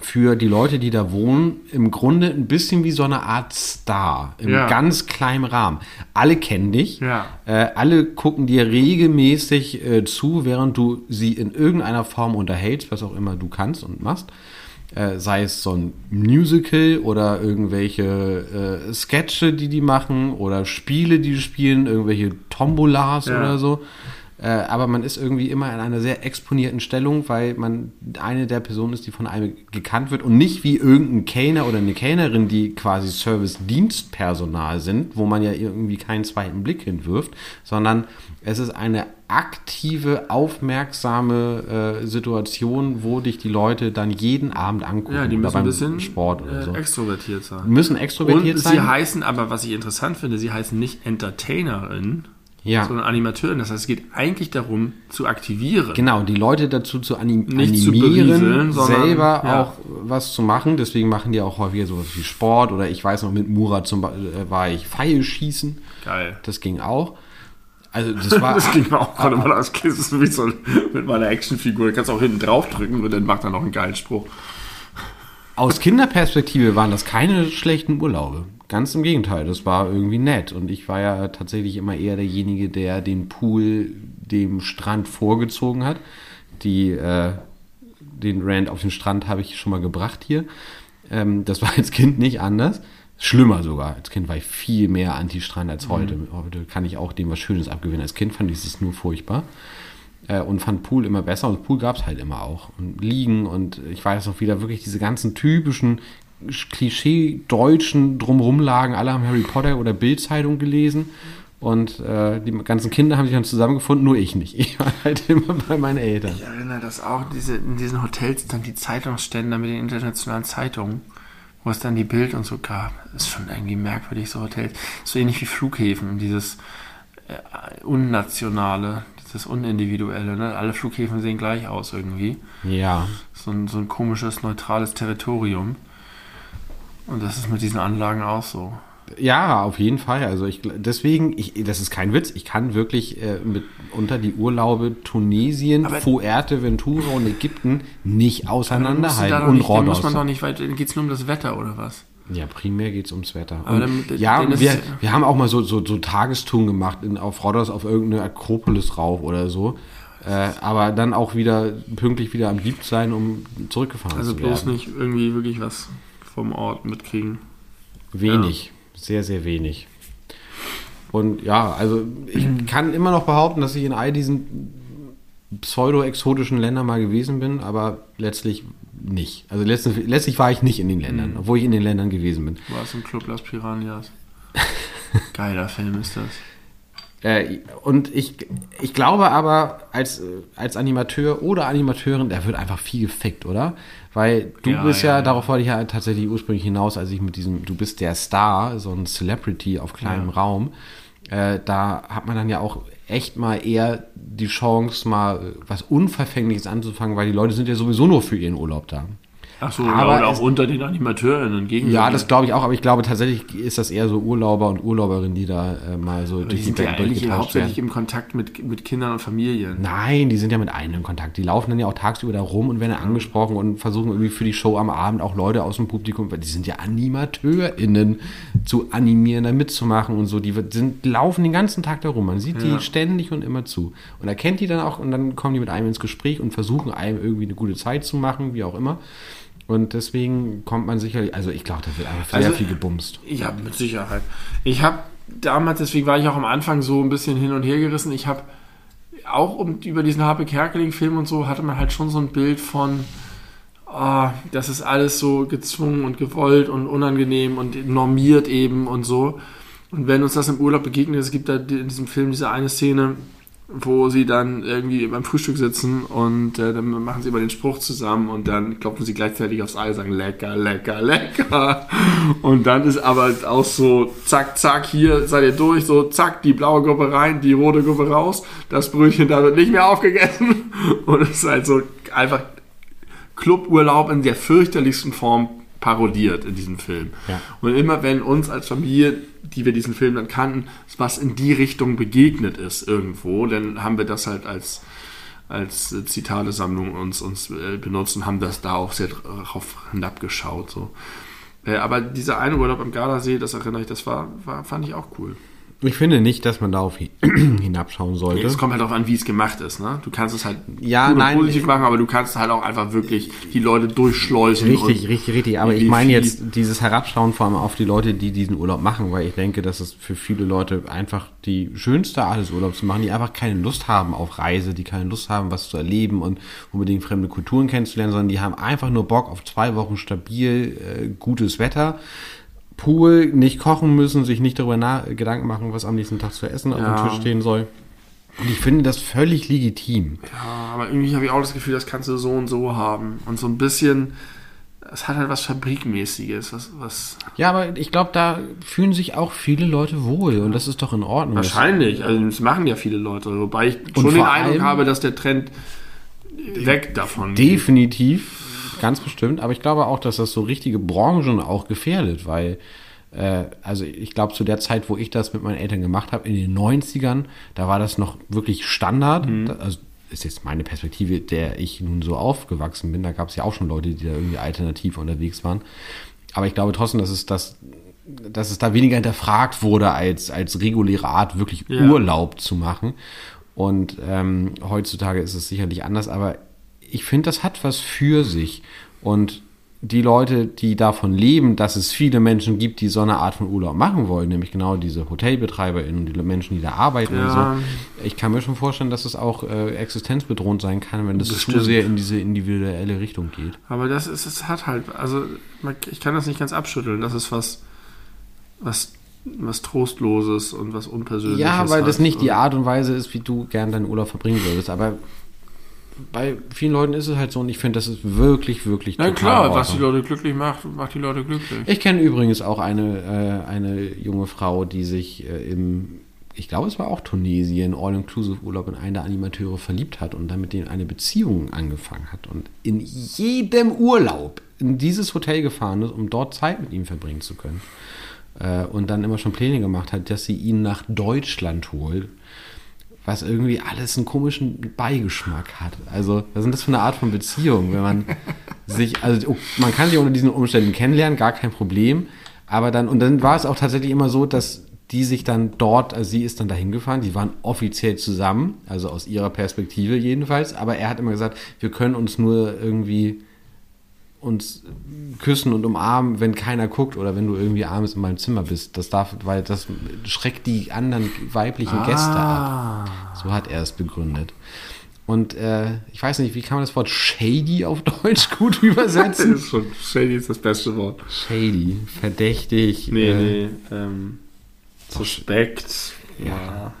[SPEAKER 1] für die Leute, die da wohnen, im Grunde ein bisschen wie so eine Art Star im ja. ganz kleinen Rahmen. Alle kennen dich,
[SPEAKER 2] ja.
[SPEAKER 1] äh, alle gucken dir regelmäßig äh, zu, während du sie in irgendeiner Form unterhältst, was auch immer du kannst und machst. Äh, sei es so ein Musical oder irgendwelche äh, Sketche, die die machen oder Spiele, die die spielen, irgendwelche Tombolas ja. oder so. Äh, aber man ist irgendwie immer in einer sehr exponierten Stellung, weil man eine der Personen ist, die von einem gekannt wird und nicht wie irgendein Kellner oder eine Kellnerin, die quasi Service-Dienstpersonal sind, wo man ja irgendwie keinen zweiten Blick hinwirft, sondern es ist eine aktive, aufmerksame äh, Situation, wo dich die Leute dann jeden Abend angucken.
[SPEAKER 2] Ja, die müssen ein bisschen Sport oder so. extrovertiert sein.
[SPEAKER 1] Müssen extrovertiert
[SPEAKER 2] und
[SPEAKER 1] sein.
[SPEAKER 2] Sie heißen aber, was ich interessant finde, sie heißen nicht Entertainerin,
[SPEAKER 1] ja.
[SPEAKER 2] sondern Animateurin. Das heißt, es geht eigentlich darum, zu aktivieren.
[SPEAKER 1] Genau, die Leute dazu zu anim Nicht animieren, zu selber ja. auch was zu machen. Deswegen machen die auch häufiger sowas wie Sport oder ich weiß noch, mit Murat zum Beispiel äh, war ich Pfeilschießen.
[SPEAKER 2] Geil.
[SPEAKER 1] Das ging auch. Also das war.
[SPEAKER 2] das ging auch gerade mal aus. Das ist wie so mit meiner Actionfigur. Du kannst auch hinten drauf drücken und dann macht er noch einen geilen Spruch.
[SPEAKER 1] Aus Kinderperspektive waren das keine schlechten Urlaube. Ganz im Gegenteil, das war irgendwie nett. Und ich war ja tatsächlich immer eher derjenige, der den Pool dem Strand vorgezogen hat. Die, äh, den Rand auf den Strand habe ich schon mal gebracht hier. Ähm, das war als Kind nicht anders. Schlimmer sogar. Als Kind war ich viel mehr anti-Strand als heute. Mhm. Heute kann ich auch dem was Schönes abgewinnen. Als Kind fand ich es nur furchtbar. Äh, und fand Pool immer besser. Und Pool gab es halt immer auch. Und Liegen und ich weiß noch wieder wirklich diese ganzen typischen Klischee-Deutschen drumrum lagen. Alle haben Harry Potter oder Bildzeitung gelesen. Und äh, die ganzen Kinder haben sich dann zusammengefunden, nur ich nicht. Ich war halt immer bei meinen Eltern.
[SPEAKER 2] Ich erinnere das auch, diese, in diesen Hotels dann die Zeitungsstände mit den internationalen Zeitungen, wo es dann die Bild und so gab. Das ist schon irgendwie merkwürdig, so Hotels. So ähnlich wie Flughäfen, dieses äh, Unnationale, dieses Unindividuelle. Ne? Alle Flughäfen sehen gleich aus irgendwie.
[SPEAKER 1] Ja.
[SPEAKER 2] So ein, so ein komisches, neutrales Territorium. Und das ist mit diesen Anlagen auch so.
[SPEAKER 1] Ja, auf jeden Fall. Also ich deswegen, ich, das ist kein Witz, ich kann wirklich äh, mit unter die Urlaube Tunesien, aber Fuerteventura und Ägypten nicht auseinanderhalten.
[SPEAKER 2] Und nicht, dann muss man doch nicht weit, geht es nur um das Wetter oder was?
[SPEAKER 1] Ja, primär geht es ums Wetter. Dann, ja, wir, wir haben auch mal so, so, so Tagestouren gemacht in, auf Rhodos auf irgendeine Akropolis rauf oder so. Äh, aber dann auch wieder pünktlich wieder am Lieb sein, um zurückgefahren
[SPEAKER 2] also
[SPEAKER 1] zu werden.
[SPEAKER 2] Also bloß nicht irgendwie wirklich was vom Ort mitkriegen.
[SPEAKER 1] Wenig, ja. sehr, sehr wenig. Und ja, also ich kann immer noch behaupten, dass ich in all diesen pseudo-exotischen Ländern mal gewesen bin, aber letztlich nicht. Also letztlich, letztlich war ich nicht in den Ländern,
[SPEAKER 2] Mhm.
[SPEAKER 1] obwohl ich in den Ländern gewesen bin.
[SPEAKER 2] War es im Club Las Piranhas. Geiler Film ist das.
[SPEAKER 1] Äh, und ich, ich glaube aber, als, äh, als Animateur oder Animateurin, da wird einfach viel gefickt, oder? Weil du
[SPEAKER 2] Ja,
[SPEAKER 1] bist ja,
[SPEAKER 2] ja,
[SPEAKER 1] darauf wollte ich ja tatsächlich ursprünglich hinaus, als ich mit diesem, du bist der Star, so ein Celebrity auf kleinem
[SPEAKER 2] Ja.
[SPEAKER 1] Raum, äh, da hat man dann ja auch echt mal eher die Chance, mal was Unverfängliches anzufangen, weil die Leute sind ja sowieso nur für ihren Urlaub da.
[SPEAKER 2] Achso,
[SPEAKER 1] Aber
[SPEAKER 2] oder
[SPEAKER 1] es-
[SPEAKER 2] auch unter den AnimateurInnen gegen
[SPEAKER 1] Ja, das glaube ich auch, aber ich glaube tatsächlich ist das eher so Urlauber und Urlauberinnen, die da äh, mal so
[SPEAKER 2] Die
[SPEAKER 1] durch die
[SPEAKER 2] sind ja
[SPEAKER 1] Welt
[SPEAKER 2] eigentlich
[SPEAKER 1] durchgetauscht
[SPEAKER 2] hauptsächlich
[SPEAKER 1] werden.
[SPEAKER 2] im Kontakt mit, mit Kindern und Familien.
[SPEAKER 1] Nein, die sind ja mit allen in Kontakt. Die laufen dann ja auch tagsüber da rum und werden angesprochen und versuchen irgendwie für die Show am Abend auch Leute aus dem Publikum, weil die sind ja AnimateurInnen, zu animieren, da mitzumachen und so. Die sind, laufen den ganzen Tag da rum. Man sieht
[SPEAKER 2] Ja.
[SPEAKER 1] die ständig und immer zu. Und erkennt die dann auch und dann kommen die mit einem ins Gespräch und versuchen einem irgendwie eine gute Zeit zu machen, wie auch immer. Und deswegen kommt man sicherlich, also ich glaube, da wird einfach sehr
[SPEAKER 2] Also-
[SPEAKER 1] viel gebumst.
[SPEAKER 2] Ja, mit Sicherheit. Ich habe damals, deswegen war ich auch am Anfang so ein bisschen hin und her gerissen. Ich habe auch um, über diesen Harpe Kerkeling-Film und so hatte man halt schon so ein Bild von, ah, das ist alles so gezwungen und gewollt und unangenehm und normiert eben und so. Und wenn uns das im Urlaub begegnet, es gibt da in diesem Film diese eine Szene, wo sie dann irgendwie beim Frühstück sitzen und äh, dann machen sie immer den Spruch zusammen und dann klopfen sie gleichzeitig aufs Ei und sagen lecker, lecker, lecker. Und dann ist aber auch so zack, zack, hier seid ihr durch, so zack, die blaue Gruppe rein, die rote Gruppe raus, das Brötchen da wird nicht mehr aufgegessen. Und es ist halt so einfach Cluburlaub in der fürchterlichsten Form parodiert in diesem Film.
[SPEAKER 1] Ja.
[SPEAKER 2] Und immer wenn uns als Familie, die wir diesen Film dann kannten, was in die Richtung begegnet ist irgendwo, dann haben wir das halt als, als Zitatesammlung uns, uns äh, benutzt und haben das da auch sehr drauf hinabgeschaut. So. Äh, aber dieser eine Urlaub am Gardasee, das erinnere ich, das war, war fand ich auch cool.
[SPEAKER 1] Ich finde nicht, dass man darauf hi- hinabschauen sollte.
[SPEAKER 2] Es kommt halt darauf an, wie es gemacht ist. Ne? Du kannst es halt
[SPEAKER 1] Ja, nein,
[SPEAKER 2] positiv machen, aber du kannst halt auch einfach wirklich die Leute durchschleusen.
[SPEAKER 1] Richtig, richtig, richtig. Aber ich meine jetzt dieses Herabschauen vor allem auf die Leute, die diesen Urlaub machen, weil ich denke, dass es für viele Leute einfach die schönste Art des Urlaubs zu machen, die einfach keine Lust haben auf Reise, die keine Lust haben, was zu erleben und unbedingt fremde Kulturen kennenzulernen, sondern die haben einfach nur Bock auf zwei Wochen stabil äh, gutes Wetter. Pool, nicht kochen müssen, sich nicht darüber Gedanken machen, was am nächsten Tag zu essen auf
[SPEAKER 2] Ja.
[SPEAKER 1] dem Tisch stehen soll. Und ich finde das völlig legitim.
[SPEAKER 2] Ja, aber irgendwie habe ich auch das Gefühl, das kannst du so und so haben. Und so ein bisschen, es hat halt was Fabrikmäßiges, was, was
[SPEAKER 1] Ja, aber ich glaube, da fühlen sich auch viele Leute wohl und das ist doch in Ordnung.
[SPEAKER 2] wahrscheinlich, also das machen ja viele Leute, wobei ich schon den Eindruck habe, dass der Trend weg davon
[SPEAKER 1] Definitiv, ganz bestimmt. Aber ich glaube auch, dass das so richtige Branchen auch gefährdet, weil, äh, also ich glaube, zu der Zeit, wo ich das mit meinen Eltern gemacht habe, in den 90ern, da war das noch wirklich Standard. Da- Also ist jetzt meine Perspektive, der ich nun so aufgewachsen bin. Da gab es ja auch schon Leute, die da irgendwie alternativ unterwegs waren. Aber ich glaube trotzdem, dass es das dass es da weniger hinterfragt wurde, als, als reguläre Art wirklich
[SPEAKER 2] Ja.
[SPEAKER 1] Urlaub zu machen. Und ähm, heutzutage ist es sicherlich anders, aber ich finde, das hat was für sich. Und die Leute, die davon leben, dass es viele Menschen gibt, die so eine Art von Urlaub machen wollen, nämlich genau diese HotelbetreiberInnen und die Menschen, die da arbeiten
[SPEAKER 2] Ja.
[SPEAKER 1] und so. Ich kann mir schon vorstellen, dass es auch äh, existenzbedrohend sein kann, wenn das zu
[SPEAKER 2] Bestimmt.
[SPEAKER 1] sehr in diese individuelle Richtung geht.
[SPEAKER 2] Aber das ist, es hat halt, also ich kann das nicht ganz abschütteln. Das ist was, was, was Trostloses und was Unpersönliches.
[SPEAKER 1] Ja, weil das nicht die Art und Weise ist, wie du gern deinen Urlaub verbringen würdest. Aber bei vielen Leuten ist es halt so und ich finde, das ist wirklich, wirklich
[SPEAKER 2] Na
[SPEAKER 1] total
[SPEAKER 2] klar, was die. Leute glücklich macht, macht die Leute glücklich.
[SPEAKER 1] Ich kenne übrigens auch eine, äh, eine junge Frau, die sich äh, im, ich glaube, es war auch Tunesien, All-Inclusive-Urlaub in einen der Animateure verliebt hat und dann mit denen eine Beziehung angefangen hat und in jedem Urlaub in dieses Hotel gefahren ist, um dort Zeit mit ihm verbringen zu können. Äh, und dann immer schon Pläne gemacht hat, dass sie ihn nach Deutschland holt, was irgendwie alles einen komischen Beigeschmack hat. Also, was denn das für eine Art von Beziehung, wenn man sich, also oh, man kann sich unter diesen Umständen kennenlernen, gar kein Problem, aber dann, und dann war es auch tatsächlich immer so, dass die sich dann dort, also sie ist dann dahin gefahren, die waren offiziell zusammen, also aus ihrer Perspektive jedenfalls, aber er hat immer gesagt, wir können uns nur irgendwie uns küssen und umarmen, wenn keiner guckt oder wenn du irgendwie abends in meinem Zimmer bist. Das darf, weil das schreckt die anderen weiblichen Gäste ab.
[SPEAKER 2] Ah.
[SPEAKER 1] So hat er es begründet. Und äh, ich weiß nicht, wie kann man das Wort shady auf Deutsch gut übersetzen?
[SPEAKER 2] ist schon, shady ist das beste Wort.
[SPEAKER 1] shady, verdächtig.
[SPEAKER 2] Nee,
[SPEAKER 1] äh,
[SPEAKER 2] nee. Ähm, suspekt.
[SPEAKER 1] Ja.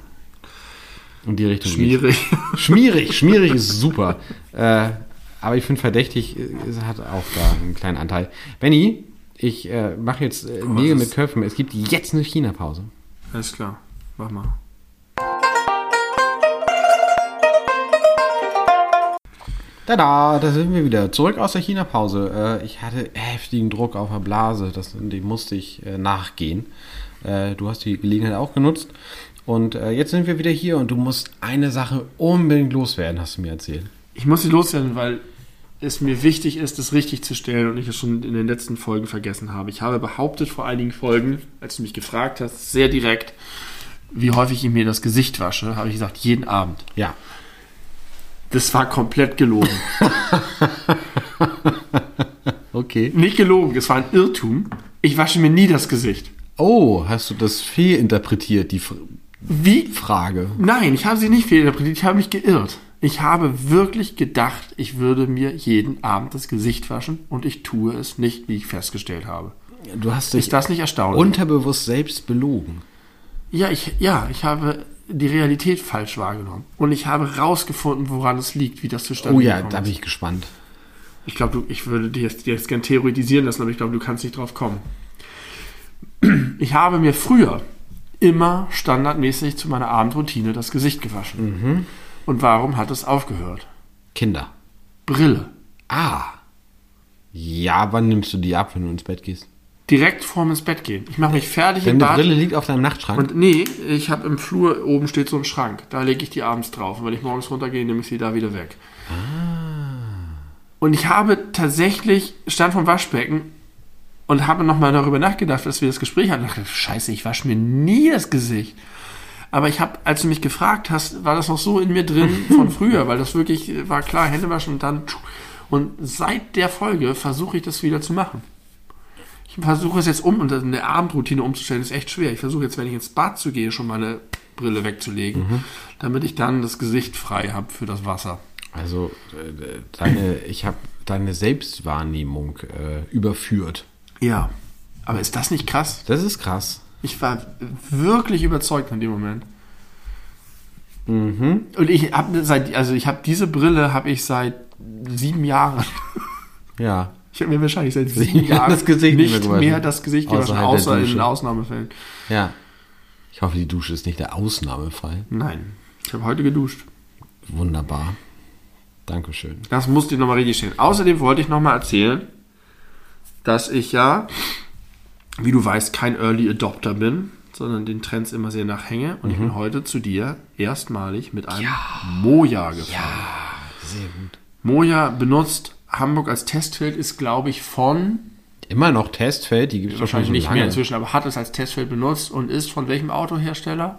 [SPEAKER 1] In die Richtung.
[SPEAKER 2] Schmierig.
[SPEAKER 1] Schmierig, schmierig ist super. Äh, aber ich finde, verdächtig äh, hat auch da einen kleinen Anteil. Benny, ich äh, mache jetzt äh, Nägel mit Köpfen. Es gibt jetzt eine China-Pause.
[SPEAKER 2] Alles klar. Mach mal.
[SPEAKER 1] Tada, da sind wir wieder. Zurück aus der China-Pause. Äh, ich hatte heftigen Druck auf der Blase. Das, dem musste ich äh, nachgehen. Äh, du hast die Gelegenheit auch genutzt. Und äh, jetzt sind wir wieder hier und du musst eine Sache unbedingt loswerden, hast du mir erzählt.
[SPEAKER 2] Ich muss sie loswerden, weil es mir wichtig ist, das richtig zu stellen und ich es schon in den letzten Folgen vergessen habe. Ich habe behauptet vor einigen Folgen, als du mich gefragt hast, sehr direkt, wie häufig ich mir das Gesicht wasche, habe ich gesagt, jeden Abend.
[SPEAKER 1] Ja.
[SPEAKER 2] Das war komplett gelogen.
[SPEAKER 1] Okay.
[SPEAKER 2] Nicht gelogen, es war ein Irrtum. Ich wasche mir nie das Gesicht.
[SPEAKER 1] Oh, hast du das fehlinterpretiert, die F
[SPEAKER 2] Wie?
[SPEAKER 1] Frage?
[SPEAKER 2] Nein, ich habe sie nicht fehlinterpretiert, ich habe mich geirrt. Ich habe wirklich gedacht, ich würde mir jeden Abend das Gesicht waschen und ich tue es nicht, wie ich festgestellt habe.
[SPEAKER 1] Du hast dich
[SPEAKER 2] Ist das nicht erstaunlich?
[SPEAKER 1] unterbewusst selbst belogen.
[SPEAKER 2] Ja, ich, ja, ich habe die Realität falsch wahrgenommen. Und ich habe rausgefunden, woran es liegt, wie das zustande
[SPEAKER 1] Oh ja, da bin ich gespannt.
[SPEAKER 2] Ich glaube, ich würde dir jetzt, dir jetzt gern theoretisieren lassen, aber ich glaube, du kannst nicht drauf kommen. Ich habe mir früher immer standardmäßig zu meiner Abendroutine das Gesicht gewaschen.
[SPEAKER 1] Mhm.
[SPEAKER 2] Und warum hat es aufgehört?
[SPEAKER 1] Kinder.
[SPEAKER 2] Brille.
[SPEAKER 1] Ah. Ja, wann nimmst du die ab, wenn du ins Bett gehst?
[SPEAKER 2] Direkt vorm ins Bett gehen. Ich mache mich fertig im
[SPEAKER 1] Deine
[SPEAKER 2] Bad.
[SPEAKER 1] Brille liegt auf deinem Nachtschrank.
[SPEAKER 2] Und nee, ich habe im Flur oben steht so ein Schrank. Da lege ich die abends drauf. Und wenn ich morgens runtergehe, nehme ich sie da wieder weg. Und ich habe tatsächlich, stand vom Waschbecken und habe nochmal darüber nachgedacht, dass wir das Gespräch hatten. Ich dachte, scheiße, ich wasche mir nie das Gesicht. Aber ich habe, als du mich gefragt hast, war das noch so in mir drin von früher, weil das wirklich äh, war klar, Hände waschen und dann. Und seit der Folge versuche ich das wieder zu machen. Ich versuche es jetzt um und eine Abendroutine umzustellen, ist echt schwer. Ich versuche jetzt, wenn ich ins Bad zu gehe, schon meine Brille wegzulegen, damit ich dann das Gesicht frei habe für das Wasser.
[SPEAKER 1] Also, äh, deine, ich habe deine Selbstwahrnehmung äh, überführt.
[SPEAKER 2] Ja. Aber ist das nicht krass?
[SPEAKER 1] Das ist krass.
[SPEAKER 2] Ich war wirklich überzeugt in dem Moment. Und ich habe seit, also ich habe diese Brille habe ich seit sieben Jahren.
[SPEAKER 1] Ja.
[SPEAKER 2] Ich habe mir wahrscheinlich seit sieben
[SPEAKER 1] Jahren das Gesicht nicht mehr
[SPEAKER 2] mehr, das Gesicht gewaschen,
[SPEAKER 1] der
[SPEAKER 2] außer in. Ausnahmefällen.
[SPEAKER 1] Ja. Ich hoffe, die Dusche ist nicht der Ausnahmefall.
[SPEAKER 2] Nein, ich habe heute geduscht.
[SPEAKER 1] Wunderbar. Dankeschön.
[SPEAKER 2] Das musste ich nochmal richtig stehen. Außerdem wollte ich nochmal erzählen, dass ich ja, wie du weißt, kein Early Adopter bin, sondern den Trends immer sehr nachhänge. Und ich bin heute zu dir erstmalig mit einem Moja gefahren.
[SPEAKER 1] Sehr gut.
[SPEAKER 2] Moja benutzt Hamburg als Testfeld, ist glaube ich von,
[SPEAKER 1] Immer noch Testfeld, die gibt es
[SPEAKER 2] wahrscheinlich nicht
[SPEAKER 1] lange.
[SPEAKER 2] mehr inzwischen, aber hat es als Testfeld benutzt und ist von welchem Autohersteller?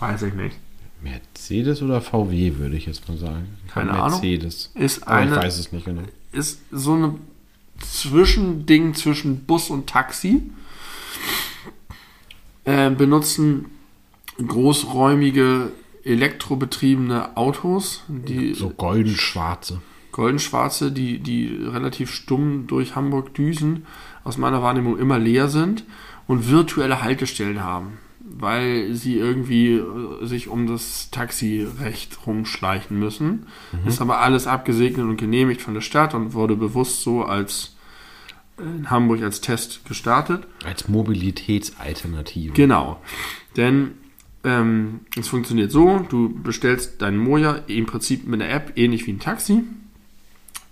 [SPEAKER 2] Weiß ich nicht.
[SPEAKER 1] Mercedes oder VW, würde ich jetzt mal sagen.
[SPEAKER 2] Keine
[SPEAKER 1] glaub,
[SPEAKER 2] Ahnung.
[SPEAKER 1] Mercedes.
[SPEAKER 2] Ist
[SPEAKER 1] Aber ich
[SPEAKER 2] eine-
[SPEAKER 1] weiß es nicht genau.
[SPEAKER 2] ist so ein Zwischending zwischen Bus und Taxi. Äh, benutzen großräumige elektrobetriebene Autos, die
[SPEAKER 1] So golden-schwarze.
[SPEAKER 2] goldenschwarze, die, die relativ stumm durch Hamburg düsen, aus meiner Wahrnehmung immer leer sind und virtuelle Haltestellen haben, weil sie irgendwie äh, sich um das Taxirecht rumschleichen müssen. Ist aber alles abgesegnet und genehmigt von der Stadt und wurde bewusst so als in Hamburg als Test gestartet.
[SPEAKER 1] Als Mobilitätsalternative.
[SPEAKER 2] Genau. Denn ähm, es funktioniert so, du bestellst deinen Moja im Prinzip mit einer App, ähnlich wie ein Taxi.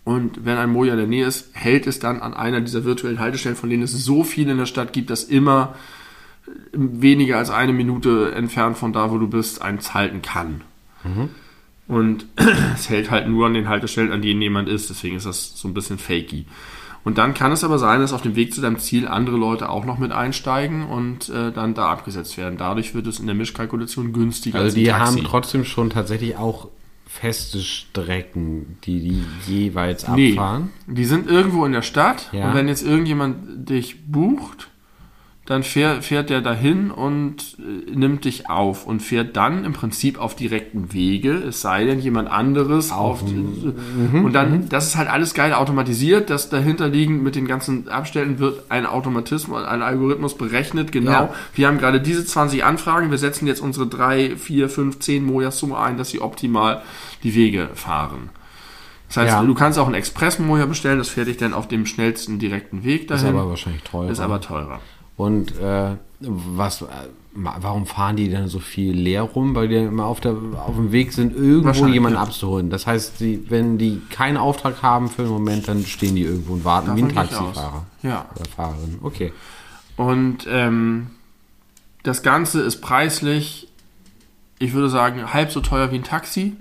[SPEAKER 2] Und wenn ein Moja in der Nähe ist, hält es dann an einer dieser virtuellen Haltestellen, von denen es so viele in der Stadt gibt, dass immer weniger als eine Minute entfernt von da, wo du bist, eins halten kann. Und es hält halt nur an den Haltestellen, an denen jemand ist. Deswegen ist das so ein bisschen fakey. Und dann kann es aber sein, dass auf dem Weg zu deinem Ziel andere Leute auch noch mit einsteigen und äh, dann da abgesetzt werden. Dadurch wird es in der Mischkalkulation günstiger
[SPEAKER 1] Also
[SPEAKER 2] als
[SPEAKER 1] die haben trotzdem schon tatsächlich auch feste Strecken, die die jeweils
[SPEAKER 2] Nee,
[SPEAKER 1] abfahren.
[SPEAKER 2] die sind irgendwo in der Stadt
[SPEAKER 1] Ja.
[SPEAKER 2] und wenn jetzt irgendjemand dich bucht, dann fährt, fährt der dahin und äh, nimmt dich auf und fährt dann im Prinzip auf direkten Wege, es sei denn jemand anderes auf,
[SPEAKER 1] mhm.
[SPEAKER 2] und dann, das ist halt alles geil automatisiert, das dahinter liegend mit den ganzen Abständen wird ein Automatismus, ein Algorithmus berechnet, genau.
[SPEAKER 1] Ja.
[SPEAKER 2] Wir haben gerade diese 20 Anfragen, wir setzen jetzt unsere 3, 4, 5, 10 Mojas so ein, dass sie optimal die Wege fahren. Das heißt,
[SPEAKER 1] Ja.
[SPEAKER 2] du kannst auch einen Express-Moja bestellen, das fährt dich dann auf dem schnellsten direkten Weg
[SPEAKER 1] Ist
[SPEAKER 2] dahin.
[SPEAKER 1] aber wahrscheinlich teuer.
[SPEAKER 2] ist aber teurer.
[SPEAKER 1] Und äh, was, äh, warum fahren die denn so viel leer rum? Weil die immer auf, der, auf dem Weg sind, irgendwo jemanden abzuholen. Das heißt, die, wenn die keinen Auftrag haben für den Moment, dann stehen die irgendwo und warten wie ein
[SPEAKER 2] Davon ich aus.
[SPEAKER 1] Taxifahrer
[SPEAKER 2] Ja.
[SPEAKER 1] oder Fahrerin. Okay.
[SPEAKER 2] Und ähm, das Ganze ist preislich, ich würde sagen, halb so teuer wie ein Taxi.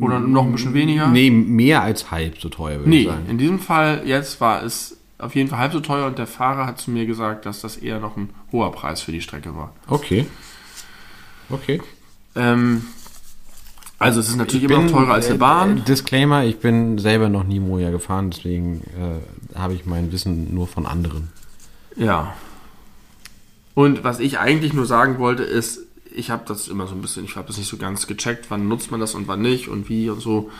[SPEAKER 2] Oder noch ein bisschen weniger.
[SPEAKER 1] Nee, mehr als halb so teuer, würde ich
[SPEAKER 2] Nee,
[SPEAKER 1] sagen.
[SPEAKER 2] in diesem Fall jetzt war es auf jeden Fall halb so teuer und der Fahrer hat zu mir gesagt, dass das eher noch ein hoher Preis für die Strecke war.
[SPEAKER 1] Okay. Okay.
[SPEAKER 2] Ähm, also es ist natürlich immer noch teurer als eine
[SPEAKER 1] äh,
[SPEAKER 2] Bahn.
[SPEAKER 1] Disclaimer, ich bin selber noch nie Moja gefahren, deswegen äh, habe ich mein Wissen nur von anderen.
[SPEAKER 2] Ja. Und was ich eigentlich nur sagen wollte, ist, ich habe das immer so ein bisschen, ich habe das nicht so ganz gecheckt, wann nutzt man das und wann nicht und wie und so.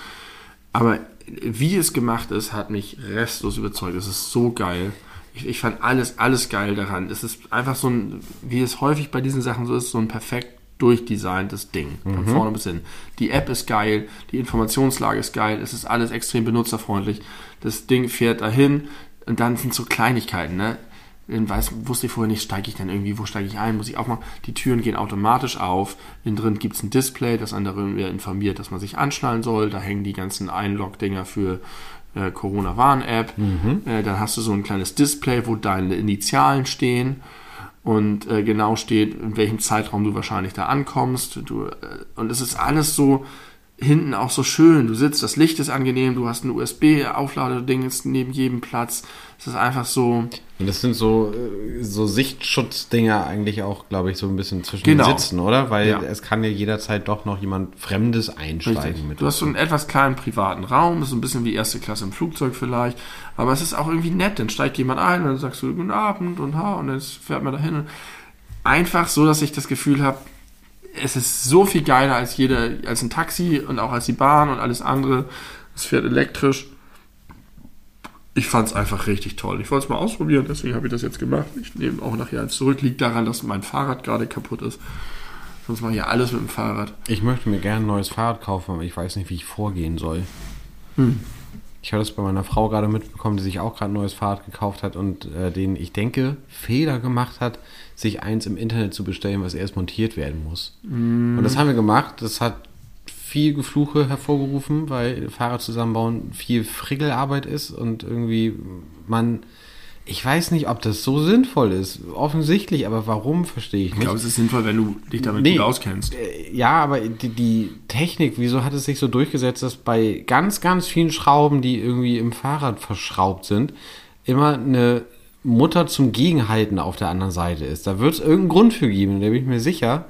[SPEAKER 2] Aber wie es gemacht ist, hat mich restlos überzeugt. Es ist so geil. Ich, ich fand alles, alles geil daran. Es ist einfach so ein, wie es häufig bei diesen Sachen so ist, so ein perfekt durchdesigntes Ding. Von vorne bis hin. Die App ist geil, die Informationslage ist geil, es ist alles extrem benutzerfreundlich. Das Ding fährt dahin und dann sind so Kleinigkeiten, ne? Dann weiß, wusste ich vorher nicht, steige ich dann irgendwie, wo steige ich ein, muss ich aufmachen. Die Türen gehen automatisch auf. Innen drin gibt es ein Display, das andere informiert, dass man sich anschnallen soll. Da hängen die ganzen Einlog-Dinger für äh, Corona-Warn-App. Äh, dann hast du so ein kleines Display, wo deine Initialen stehen und äh, genau steht, in welchem Zeitraum du wahrscheinlich da ankommst. Du, äh, und es ist alles so hinten auch so schön. Du sitzt, das Licht ist angenehm, du hast ein USB-Aufladeding neben jedem Platz. Es ist einfach so.
[SPEAKER 1] Und das sind so, äh, so Sichtschutzdinger eigentlich auch, glaube ich, so ein bisschen zwischen
[SPEAKER 2] Genau.
[SPEAKER 1] den Sitzen, oder? Weil
[SPEAKER 2] Ja.
[SPEAKER 1] es kann ja jederzeit doch noch jemand Fremdes einsteigen mit.
[SPEAKER 2] Du hast so einen etwas kleinen privaten Raum, ist so ein bisschen wie erste Klasse im Flugzeug vielleicht, aber es ist auch irgendwie nett, dann steigt jemand ein und dann sagst du Guten Abend und ha und dann fährt man dahin. Einfach so, dass ich das Gefühl habe, es ist so viel geiler als jede, als ein Taxi und auch als die Bahn und alles andere. Es fährt elektrisch. Ich fand es einfach richtig toll. Ich wollte es mal ausprobieren, deswegen habe ich das jetzt gemacht. Ich nehme auch nachher eins zurück. Liegt daran, dass mein Fahrrad gerade kaputt ist. Sonst mache ich ja alles mit dem Fahrrad.
[SPEAKER 1] Ich möchte mir gerne ein neues Fahrrad kaufen, aber ich weiß nicht, wie ich vorgehen soll.
[SPEAKER 2] Hm.
[SPEAKER 1] Ich habe das bei meiner Frau gerade mitbekommen, die sich auch gerade ein neues Fahrrad gekauft hat und äh, den, ich denke, Fehler gemacht hat, sich eins im Internet zu bestellen, was erst montiert werden muss. Und das haben wir gemacht. Das hat viel Gefluche hervorgerufen, weil Fahrrad zusammenbauen viel Frickelarbeit ist und irgendwie man, ich weiß nicht, ob das so sinnvoll ist. Offensichtlich, aber warum, verstehe ich
[SPEAKER 2] Ich
[SPEAKER 1] nicht.
[SPEAKER 2] glaube, es ist sinnvoll, wenn du dich damit
[SPEAKER 1] Nee.
[SPEAKER 2] gut auskennst.
[SPEAKER 1] Äh, Ja, aber die, die Technik, wieso hat es sich so durchgesetzt, dass bei ganz, ganz vielen Schrauben, die irgendwie im Fahrrad verschraubt sind, immer eine Mutter zum Gegenhalten auf der anderen Seite ist. Da wird es irgendeinen Grund für geben, da bin ich mir sicher.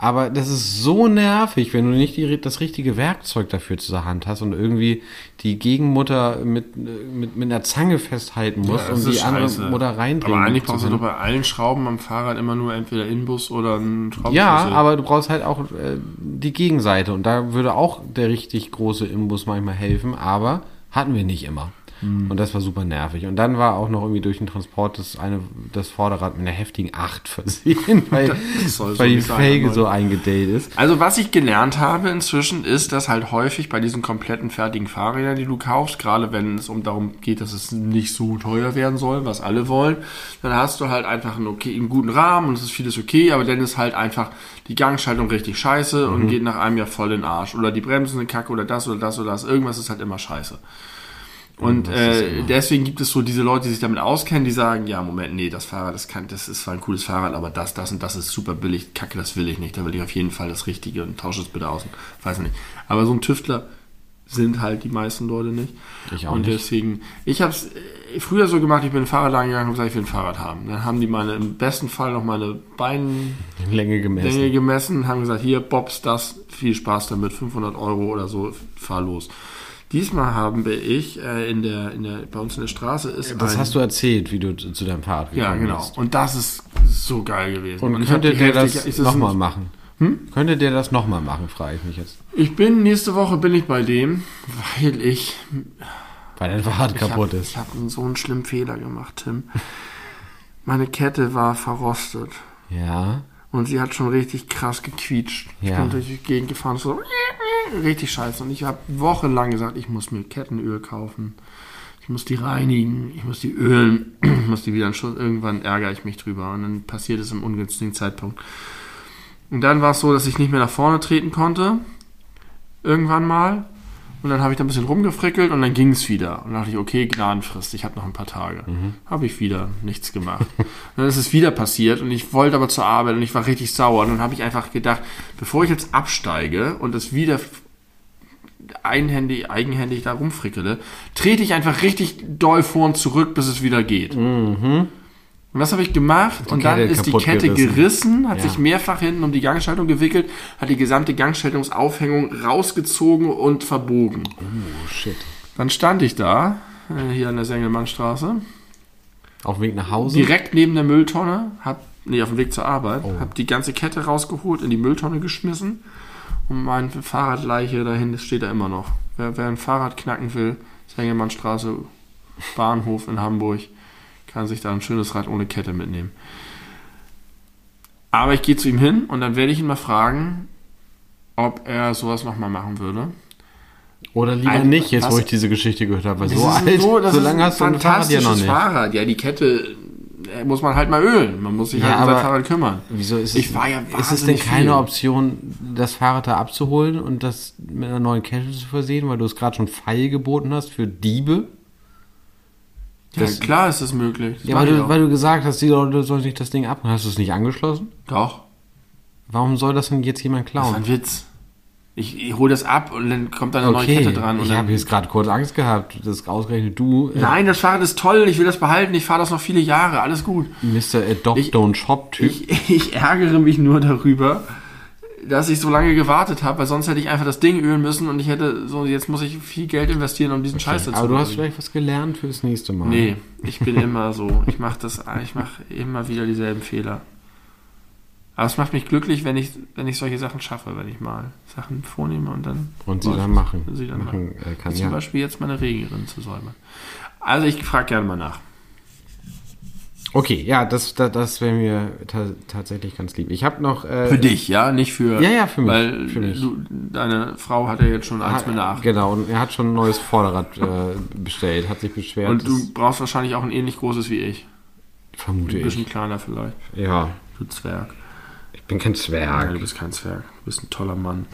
[SPEAKER 1] Aber das ist so nervig, wenn du nicht die, das richtige Werkzeug dafür zur Hand hast und irgendwie die Gegenmutter mit, mit, mit einer Zange festhalten musst, um die andere Mutter reindrehen
[SPEAKER 2] Aber eigentlich brauchst du doch bei allen Schrauben am Fahrrad immer nur entweder Inbus oder einen Schraubenschlüssel.
[SPEAKER 1] Ja, aber du brauchst halt auch äh, die Gegenseite und da würde auch der richtig große Imbus manchmal helfen, aber hatten wir nicht immer.
[SPEAKER 2] Hm.
[SPEAKER 1] Und das war super nervig. Und dann war auch noch irgendwie durch den Transport das, eine, das Vorderrad mit einer heftigen 8 versehen, weil,
[SPEAKER 2] so
[SPEAKER 1] weil die Felge so eingedellt ist.
[SPEAKER 2] Also was ich gelernt habe inzwischen ist, dass halt häufig bei diesen kompletten fertigen Fahrrädern, die du kaufst, gerade wenn es um darum geht, dass es nicht so teuer werden soll, was alle wollen, dann hast du halt einfach einen, okay, einen guten Rahmen und es ist vieles okay, aber dann ist halt einfach die Gangschaltung richtig scheiße
[SPEAKER 1] Mhm.
[SPEAKER 2] und geht nach einem Jahr voll in den Arsch. Oder die Bremsen sind kacke oder das oder das oder das. Irgendwas ist halt immer scheiße. Und äh,
[SPEAKER 1] immer.
[SPEAKER 2] deswegen gibt es so diese Leute, die sich damit auskennen, die sagen, ja, Moment, nee, das Fahrrad, das kann, das ist zwar ein cooles Fahrrad, aber das, das und das ist super billig, kacke, das will ich nicht. Da will ich auf jeden Fall das Richtige und tausche es bitte aus. Und Weiß nicht. Aber so ein Tüftler sind halt die meisten Leute nicht.
[SPEAKER 1] Ich auch
[SPEAKER 2] und
[SPEAKER 1] nicht.
[SPEAKER 2] deswegen, ich habe es früher so gemacht, ich bin in den Fahrradladen gegangen und gesagt, ich will ein Fahrrad haben. Dann haben die meine, im besten Fall noch meine Beinlänge
[SPEAKER 1] Länge gemessen.
[SPEAKER 2] gemessen, haben gesagt, hier, Bobs, das, viel Spaß damit, 500 Euro oder so, fahr los. Diesmal habe ich äh, in der, in der, bei uns in der Straße ist
[SPEAKER 1] Das
[SPEAKER 2] ein,
[SPEAKER 1] hast du erzählt, wie du zu deinem Fahrrad
[SPEAKER 2] Ja,
[SPEAKER 1] gekommen
[SPEAKER 2] genau.
[SPEAKER 1] bist.
[SPEAKER 2] Und das ist so geil gewesen.
[SPEAKER 1] Und
[SPEAKER 2] hab
[SPEAKER 1] könnte der
[SPEAKER 2] Hälfte-
[SPEAKER 1] das nochmal machen? Könnte der das nochmal machen, frage ich mich jetzt.
[SPEAKER 2] Ich bin, nächste Woche bin ich bei dem, weil ich
[SPEAKER 1] Weil dein Fahrrad kaputt
[SPEAKER 2] hab,
[SPEAKER 1] ist.
[SPEAKER 2] Ich habe so einen schlimmen Fehler gemacht, Tim. Meine Kette war verrostet
[SPEAKER 1] Ja.
[SPEAKER 2] Und sie hat schon richtig krass gequietscht. Ich
[SPEAKER 1] Ja.
[SPEAKER 2] bin durch die Gegend gefahren, so richtig scheiße. Und ich habe wochenlang gesagt, ich muss mir Kettenöl kaufen. Ich muss die reinigen, ich muss die ölen, ich muss die wieder Schuss. Irgendwann ärgere ich mich drüber und dann passiert es im ungünstigen Zeitpunkt. Und dann war es so, dass ich nicht mehr nach vorne treten konnte. Irgendwann mal. Und dann habe ich da ein bisschen rumgefrickelt und dann ging es wieder. Und dann dachte ich, okay, Gnadenfrist, ich habe noch ein paar Tage. Habe ich wieder nichts gemacht. Und dann ist es wieder passiert und ich wollte aber zur Arbeit und ich war richtig sauer. Und dann habe ich einfach gedacht, bevor ich jetzt absteige und es wieder einhändig, eigenhändig da rumfrickele, trete ich einfach richtig doll vor und zurück, bis es wieder geht. Und das habe ich gemacht und dann ist die Kette
[SPEAKER 1] gerissen.
[SPEAKER 2] gerissen, hat
[SPEAKER 1] Ja.
[SPEAKER 2] sich mehrfach hinten um die Gangschaltung gewickelt, hat die gesamte Gangschaltungsaufhängung rausgezogen und verbogen.
[SPEAKER 1] Oh, shit.
[SPEAKER 2] Dann stand ich da, äh, hier an der Sengelmannstraße,
[SPEAKER 1] Auf dem Weg nach Hause?
[SPEAKER 2] direkt neben der Mülltonne, hab, nee, auf dem Weg zur Arbeit,
[SPEAKER 1] Oh.
[SPEAKER 2] hab die ganze Kette rausgeholt, in die Mülltonne geschmissen und mein Fahrradleiche dahin, das steht da immer noch. Wer, wer ein Fahrrad knacken will, Sengelmannstraße, Bahnhof in Hamburg, kann sich da ein schönes Rad ohne Kette mitnehmen. Aber ich gehe zu ihm hin und dann werde ich ihn mal fragen, ob er sowas nochmal machen würde.
[SPEAKER 1] Oder lieber
[SPEAKER 2] Ein-
[SPEAKER 1] nicht, jetzt wo
[SPEAKER 2] was-
[SPEAKER 1] ich diese Geschichte gehört habe. Weil so alt, so,
[SPEAKER 2] ist
[SPEAKER 1] lange hast du ein Fahrrad ja noch nicht.
[SPEAKER 2] Fahrrad. Ja, die Kette äh, muss man halt mal ölen. Man muss sich
[SPEAKER 1] Ja,
[SPEAKER 2] halt um sein Fahrrad kümmern.
[SPEAKER 1] Wieso ist es,
[SPEAKER 2] ja
[SPEAKER 1] ist es denn keine
[SPEAKER 2] viel.
[SPEAKER 1] Option, das Fahrrad da abzuholen und das mit einer neuen Kette zu versehen, weil du es gerade schon feil geboten hast für Diebe?
[SPEAKER 2] Ja,
[SPEAKER 1] Das-
[SPEAKER 2] klar ist das möglich. Das
[SPEAKER 1] Ja, weil du, weil du gesagt hast, die Leute sollen sich das Ding ab. Hast du es nicht angeschlossen?
[SPEAKER 2] Doch.
[SPEAKER 1] Warum soll das denn jetzt jemand
[SPEAKER 2] Das war
[SPEAKER 1] klauen?
[SPEAKER 2] ein Witz. Ich, ich hole das ab und dann kommt da eine neue
[SPEAKER 1] Okay,
[SPEAKER 2] Kette dran. Und
[SPEAKER 1] ich habe jetzt gerade kurz Angst gehabt, dass ausgerechnet du, äh,
[SPEAKER 2] Nein, das Fahrrad ist toll. Ich will das behalten. Ich fahre das noch viele Jahre. Alles gut.
[SPEAKER 1] Mr. Adopt
[SPEAKER 2] Ich-
[SPEAKER 1] Don't Shop Typ.
[SPEAKER 2] Ich, ich ärgere mich nur darüber, dass ich so lange gewartet habe, weil sonst hätte ich einfach das Ding ölen müssen und ich hätte so, jetzt muss ich viel Geld investieren, um diesen Scheiß dazu
[SPEAKER 1] Aber du hast
[SPEAKER 2] zu
[SPEAKER 1] vielleicht was gelernt fürs nächste Mal.
[SPEAKER 2] Nee, ich bin immer so. Ich mache das, ich mache immer wieder dieselben Fehler. Aber es macht mich glücklich, wenn ich, wenn ich solche Sachen schaffe, wenn ich mal Sachen vornehme und dann
[SPEAKER 1] Und sie dann machen.
[SPEAKER 2] Sie dann machen.
[SPEAKER 1] machen äh, kann,
[SPEAKER 2] Zum
[SPEAKER 1] ja.
[SPEAKER 2] Beispiel jetzt meine Regerin zu säubern. Also ich frage gerne mal nach.
[SPEAKER 1] Okay, ja, das, das, das wäre mir ta tatsächlich ganz lieb. Ich habe noch. Äh,
[SPEAKER 2] Für dich, ja, nicht für.
[SPEAKER 1] Ja, ja, für mich,
[SPEAKER 2] Weil
[SPEAKER 1] für mich.
[SPEAKER 2] Du, deine Frau hat ja jetzt schon eins
[SPEAKER 1] hat-
[SPEAKER 2] mit nach.
[SPEAKER 1] Genau, und er hat schon ein neues Vorderrad äh, bestellt, hat sich beschwert.
[SPEAKER 2] Und du brauchst wahrscheinlich auch ein ähnlich großes wie ich.
[SPEAKER 1] vermute
[SPEAKER 2] Ein bisschen
[SPEAKER 1] ich.
[SPEAKER 2] kleiner vielleicht.
[SPEAKER 1] Ja,
[SPEAKER 2] Du Zwerg.
[SPEAKER 1] ich bin kein
[SPEAKER 2] Nein,
[SPEAKER 1] Zwerg.
[SPEAKER 2] du bist kein Zwerg. Du bist ein toller Mann.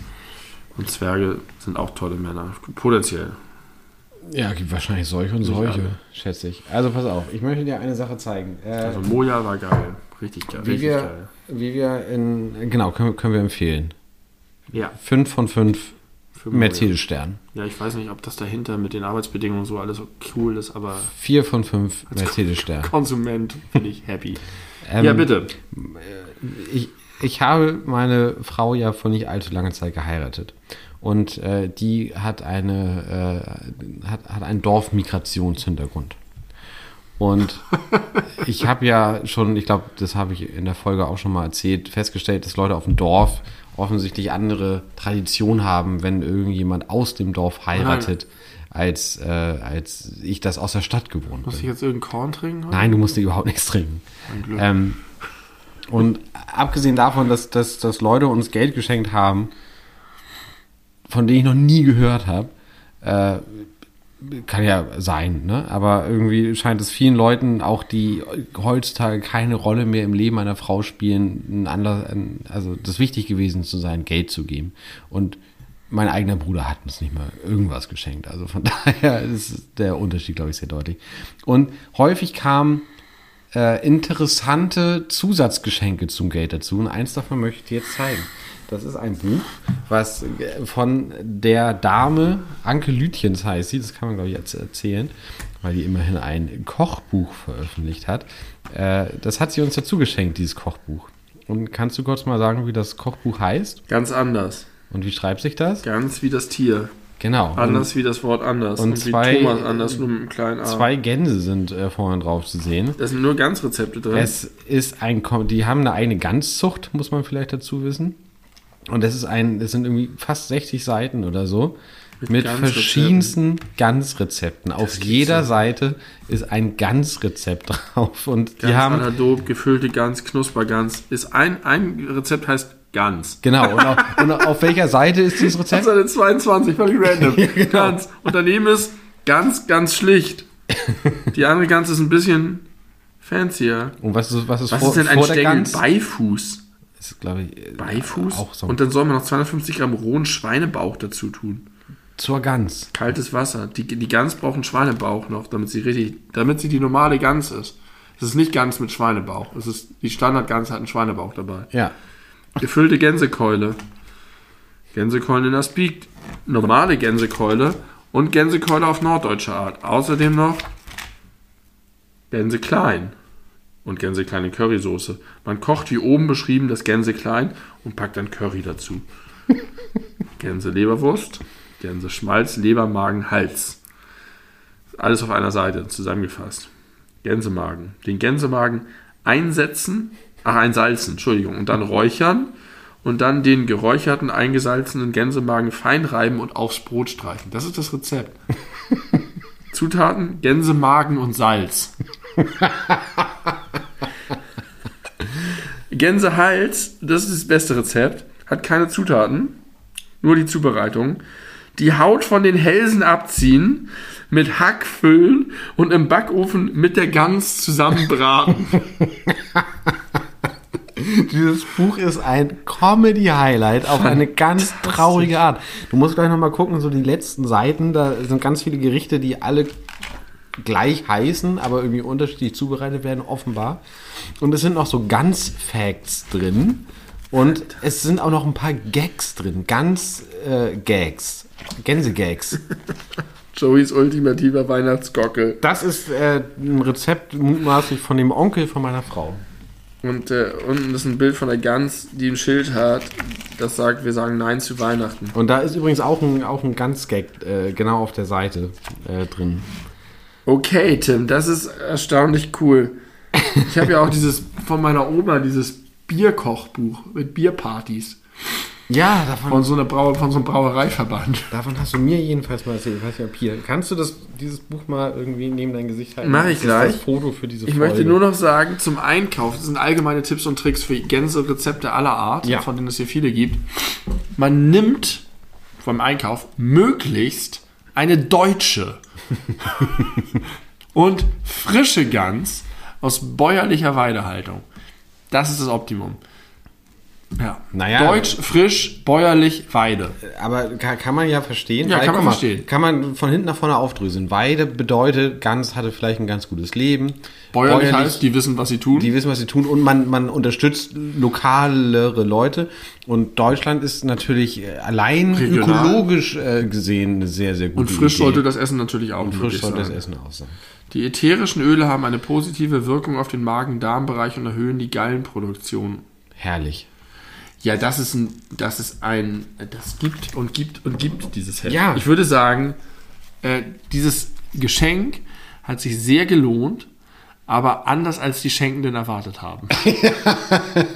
[SPEAKER 2] Und Zwerge sind auch tolle Männer. Potenziell.
[SPEAKER 1] Ja, gibt wahrscheinlich solche und solche, schätze ich. Also pass auf, ich möchte dir eine Sache zeigen. Äh,
[SPEAKER 2] Also Moja war geil. Richtig geil.
[SPEAKER 1] wie,
[SPEAKER 2] Richtig
[SPEAKER 1] wir,
[SPEAKER 2] geil.
[SPEAKER 1] wie wir in. Genau, können, wir- können wir empfehlen.
[SPEAKER 2] Ja.
[SPEAKER 1] 5 von 5
[SPEAKER 2] Für Moja.
[SPEAKER 1] Mercedes-Stern.
[SPEAKER 2] Ja, ich weiß nicht, ob das dahinter mit den Arbeitsbedingungen so alles so cool ist, aber
[SPEAKER 1] 4 von 5 Mercedes-Stern.
[SPEAKER 2] Konsument bin ich happy.
[SPEAKER 1] Ähm,
[SPEAKER 2] ja, bitte.
[SPEAKER 1] ich, ich habe meine Frau ja vor nicht allzu langer Zeit geheiratet. Und äh, die hat eine äh, hat, hat einen Dorfmigrationshintergrund. Und ich habe ja schon, ich glaube, das habe ich in der Folge auch schon mal erzählt, festgestellt, dass Leute auf dem Dorf offensichtlich andere Traditionen haben, wenn irgendjemand aus dem Dorf heiratet, als, äh, als ich das aus der Stadt gewohnt
[SPEAKER 2] Muss ich
[SPEAKER 1] bin.
[SPEAKER 2] jetzt irgendeinen Korn trinken? heute?
[SPEAKER 1] Nein, du musst überhaupt nichts trinken.
[SPEAKER 2] Glück.
[SPEAKER 1] Ähm, und abgesehen davon, dass, dass, dass Leute uns Geld geschenkt haben, von denen ich noch nie gehört habe, äh, kann ja sein, ne? aber irgendwie scheint es vielen Leuten, auch die heutzutage keine Rolle mehr im Leben einer Frau spielen, ein ander, ein, also das wichtig gewesen zu sein, Geld zu geben. Und mein eigener Bruder hat uns nicht mal irgendwas geschenkt. Also von daher ist der Unterschied, glaube ich, sehr deutlich. Und häufig kam äh, interessante Zusatzgeschenke zum Geld dazu. Und eins davon möchte ich dir jetzt zeigen. Das ist ein Buch, was von der Dame, Anke Lütjens heißt sie, das kann man glaube ich jetzt erzählen, weil die immerhin ein Kochbuch veröffentlicht hat. Äh, das hat sie uns dazu geschenkt, dieses Kochbuch. Und kannst du kurz mal sagen, wie das Kochbuch heißt?
[SPEAKER 2] Ganz anders.
[SPEAKER 1] Und wie schreibt sich das?
[SPEAKER 2] Ganz wie das Tier.
[SPEAKER 1] Genau.
[SPEAKER 2] Anders wie das Wort anders.
[SPEAKER 1] und zwei-
[SPEAKER 2] wie Thomas anders, nur mit einem kleinen A.
[SPEAKER 1] Zwei Gänse sind äh, vorne drauf zu sehen.
[SPEAKER 2] Da sind nur Ganzrezepte drin.
[SPEAKER 1] Es ist ein, die haben eine eigene Ganzzucht, muss man vielleicht dazu wissen. Und das ist ein, das sind irgendwie fast 60 Seiten oder so. Mit,
[SPEAKER 2] Ganzrezepten.
[SPEAKER 1] verschiedensten Ganzrezepten. Auf jeder Seite ist ein Ganzrezept drauf. Und die
[SPEAKER 2] Ganz
[SPEAKER 1] haben,
[SPEAKER 2] Anadob, gefüllte Gans, Knuspergans. Ist ein, ein Rezept heißt Gans.
[SPEAKER 1] genau, und auf, und auf welcher Seite ist dieses Rezept?
[SPEAKER 2] Seite 22, völlig random.
[SPEAKER 1] genau.
[SPEAKER 2] Gans. Und daneben ist ganz, ganz schlicht. Die andere Gans ist ein bisschen fancier.
[SPEAKER 1] Und was ist, was ist
[SPEAKER 2] Was
[SPEAKER 1] vor,
[SPEAKER 2] ist denn ein Stängel? Beifuß.
[SPEAKER 1] Das ist, glaube ich, äh,
[SPEAKER 2] Beifuß?
[SPEAKER 1] auch so.
[SPEAKER 2] Und dann soll man noch 250 Gramm rohen Schweinebauch dazu tun.
[SPEAKER 1] zur Gans.
[SPEAKER 2] Kaltes Wasser. Die, die Gans braucht einen Schweinebauch noch, damit sie richtig, damit sie die normale Gans ist. Es ist nicht Gans mit Schweinebauch. Es ist, die Standardgans hat einen Schweinebauch dabei.
[SPEAKER 1] Ja.
[SPEAKER 2] Gefüllte Gänsekeule. Gänsekeule in der Speak. Normale Gänsekeule und Gänsekeule auf norddeutsche Art. Außerdem noch Gänseklein und Gänseklein in Currysoße. Man kocht wie oben beschrieben das Gänseklein und packt dann Curry dazu. Gänseleberwurst, Gänseschmalz, Leber, Magen, Hals. Alles auf einer Seite zusammengefasst. Gänsemagen. Den Gänsemagen einsetzen, ach einsalzen, Entschuldigung, und dann räuchern und dann den geräucherten, eingesalzenen Gänsemagen fein reiben und aufs Brot streichen. Das ist das Rezept. Zutaten: Gänsemagen und Salz. Gänsehals, das ist das beste Rezept, hat keine Zutaten, nur die Zubereitung. Die Haut von den Hälsen abziehen, mit Hack füllen und im Backofen mit der Gans zusammenbraten.
[SPEAKER 1] Dieses Buch ist ein Comedy-Highlight auf eine ganz traurige Art. Du musst gleich nochmal gucken, so die letzten Seiten, da sind ganz viele Gerichte, die alle gleich heißen, aber irgendwie unterschiedlich zubereitet werden, offenbar. Und es sind noch so Ganz-Facts drin. Und es sind auch noch ein paar Gags drin. Ganz äh, Gags. Gänsegags.
[SPEAKER 2] Joeys ultimativer Weihnachtsgockel.
[SPEAKER 1] Das ist äh, ein Rezept mutmaßlich von dem Onkel von meiner Frau.
[SPEAKER 2] Und äh, unten ist ein Bild von der Gans, die ein Schild hat, das sagt, wir sagen Nein zu Weihnachten.
[SPEAKER 1] Und da ist übrigens auch ein, auch ein Ganz-Gag äh, genau auf der Seite äh, drin.
[SPEAKER 2] Okay, Tim, das ist erstaunlich cool. Ich habe ja auch dieses von meiner Oma, dieses Bierkochbuch mit Bierpartys.
[SPEAKER 1] Ja, davon,
[SPEAKER 2] Von so, einer Brau von so einem Brauereiverband.
[SPEAKER 1] davon hast du mir jedenfalls mal erzählt. Ich weiß nicht, ob hier. Kannst du das, dieses Buch mal irgendwie neben dein Gesicht halten?
[SPEAKER 2] Mach ich
[SPEAKER 1] Das
[SPEAKER 2] gleich.
[SPEAKER 1] Das Foto für diese
[SPEAKER 2] Ich
[SPEAKER 1] Folge.
[SPEAKER 2] möchte nur noch sagen, zum Einkauf, das sind allgemeine Tipps und Tricks für Gänserezepte aller Art,
[SPEAKER 1] Ja.
[SPEAKER 2] von denen es hier viele gibt. Man nimmt beim Einkauf möglichst eine deutsche und frische Gans aus bäuerlicher Weidehaltung. Das ist das Optimum. Ja.
[SPEAKER 1] Naja.
[SPEAKER 2] Deutsch, frisch, bäuerlich, Weide.
[SPEAKER 1] Aber kann, kann man ja verstehen.
[SPEAKER 2] Ja,
[SPEAKER 1] Weil,
[SPEAKER 2] kann man
[SPEAKER 1] mal,
[SPEAKER 2] verstehen.
[SPEAKER 1] Kann man von hinten nach vorne aufdröseln. Weide bedeutet, Gans hatte vielleicht ein ganz gutes Leben.
[SPEAKER 2] Bäuerlich, heißt, die wissen, was sie tun.
[SPEAKER 1] die wissen, was sie tun und man, man unterstützt lokalere Leute. Und Deutschland ist natürlich äh, allein
[SPEAKER 2] Regional.
[SPEAKER 1] ökologisch äh, gesehen eine sehr, sehr gute
[SPEAKER 2] und frisch
[SPEAKER 1] Idee.
[SPEAKER 2] sollte das Essen natürlich auch
[SPEAKER 1] und frisch sollte das
[SPEAKER 2] sein.
[SPEAKER 1] Essen auch sein.
[SPEAKER 2] Die ätherischen Öle haben eine positive Wirkung auf den Magen-Darm-Bereich und erhöhen die Gallenproduktion.
[SPEAKER 1] Herrlich.
[SPEAKER 2] Ja, das ist ein, das ist ein, das gibt und gibt und gibt dieses Heft.
[SPEAKER 1] Ja.
[SPEAKER 2] Ich würde sagen, äh, dieses Geschenk hat sich sehr gelohnt, aber anders als die Schenkenden erwartet haben.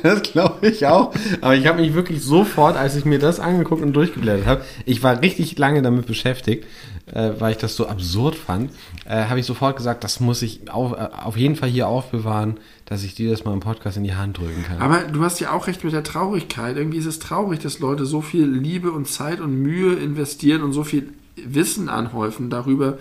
[SPEAKER 1] Das glaube ich auch. Aber ich habe mich wirklich sofort, als ich mir das angeguckt und durchgeblättert habe, ich war richtig lange damit beschäftigt, äh, weil ich das so absurd fand, äh, habe ich sofort gesagt, das muss ich auf, äh, auf jeden Fall hier aufbewahren, dass ich dir das mal im Podcast in die Hand drücken kann.
[SPEAKER 2] Aber du hast ja auch recht mit der Traurigkeit. Irgendwie ist es traurig, dass Leute so viel Liebe und Zeit und Mühe investieren und so viel Wissen anhäufen darüber,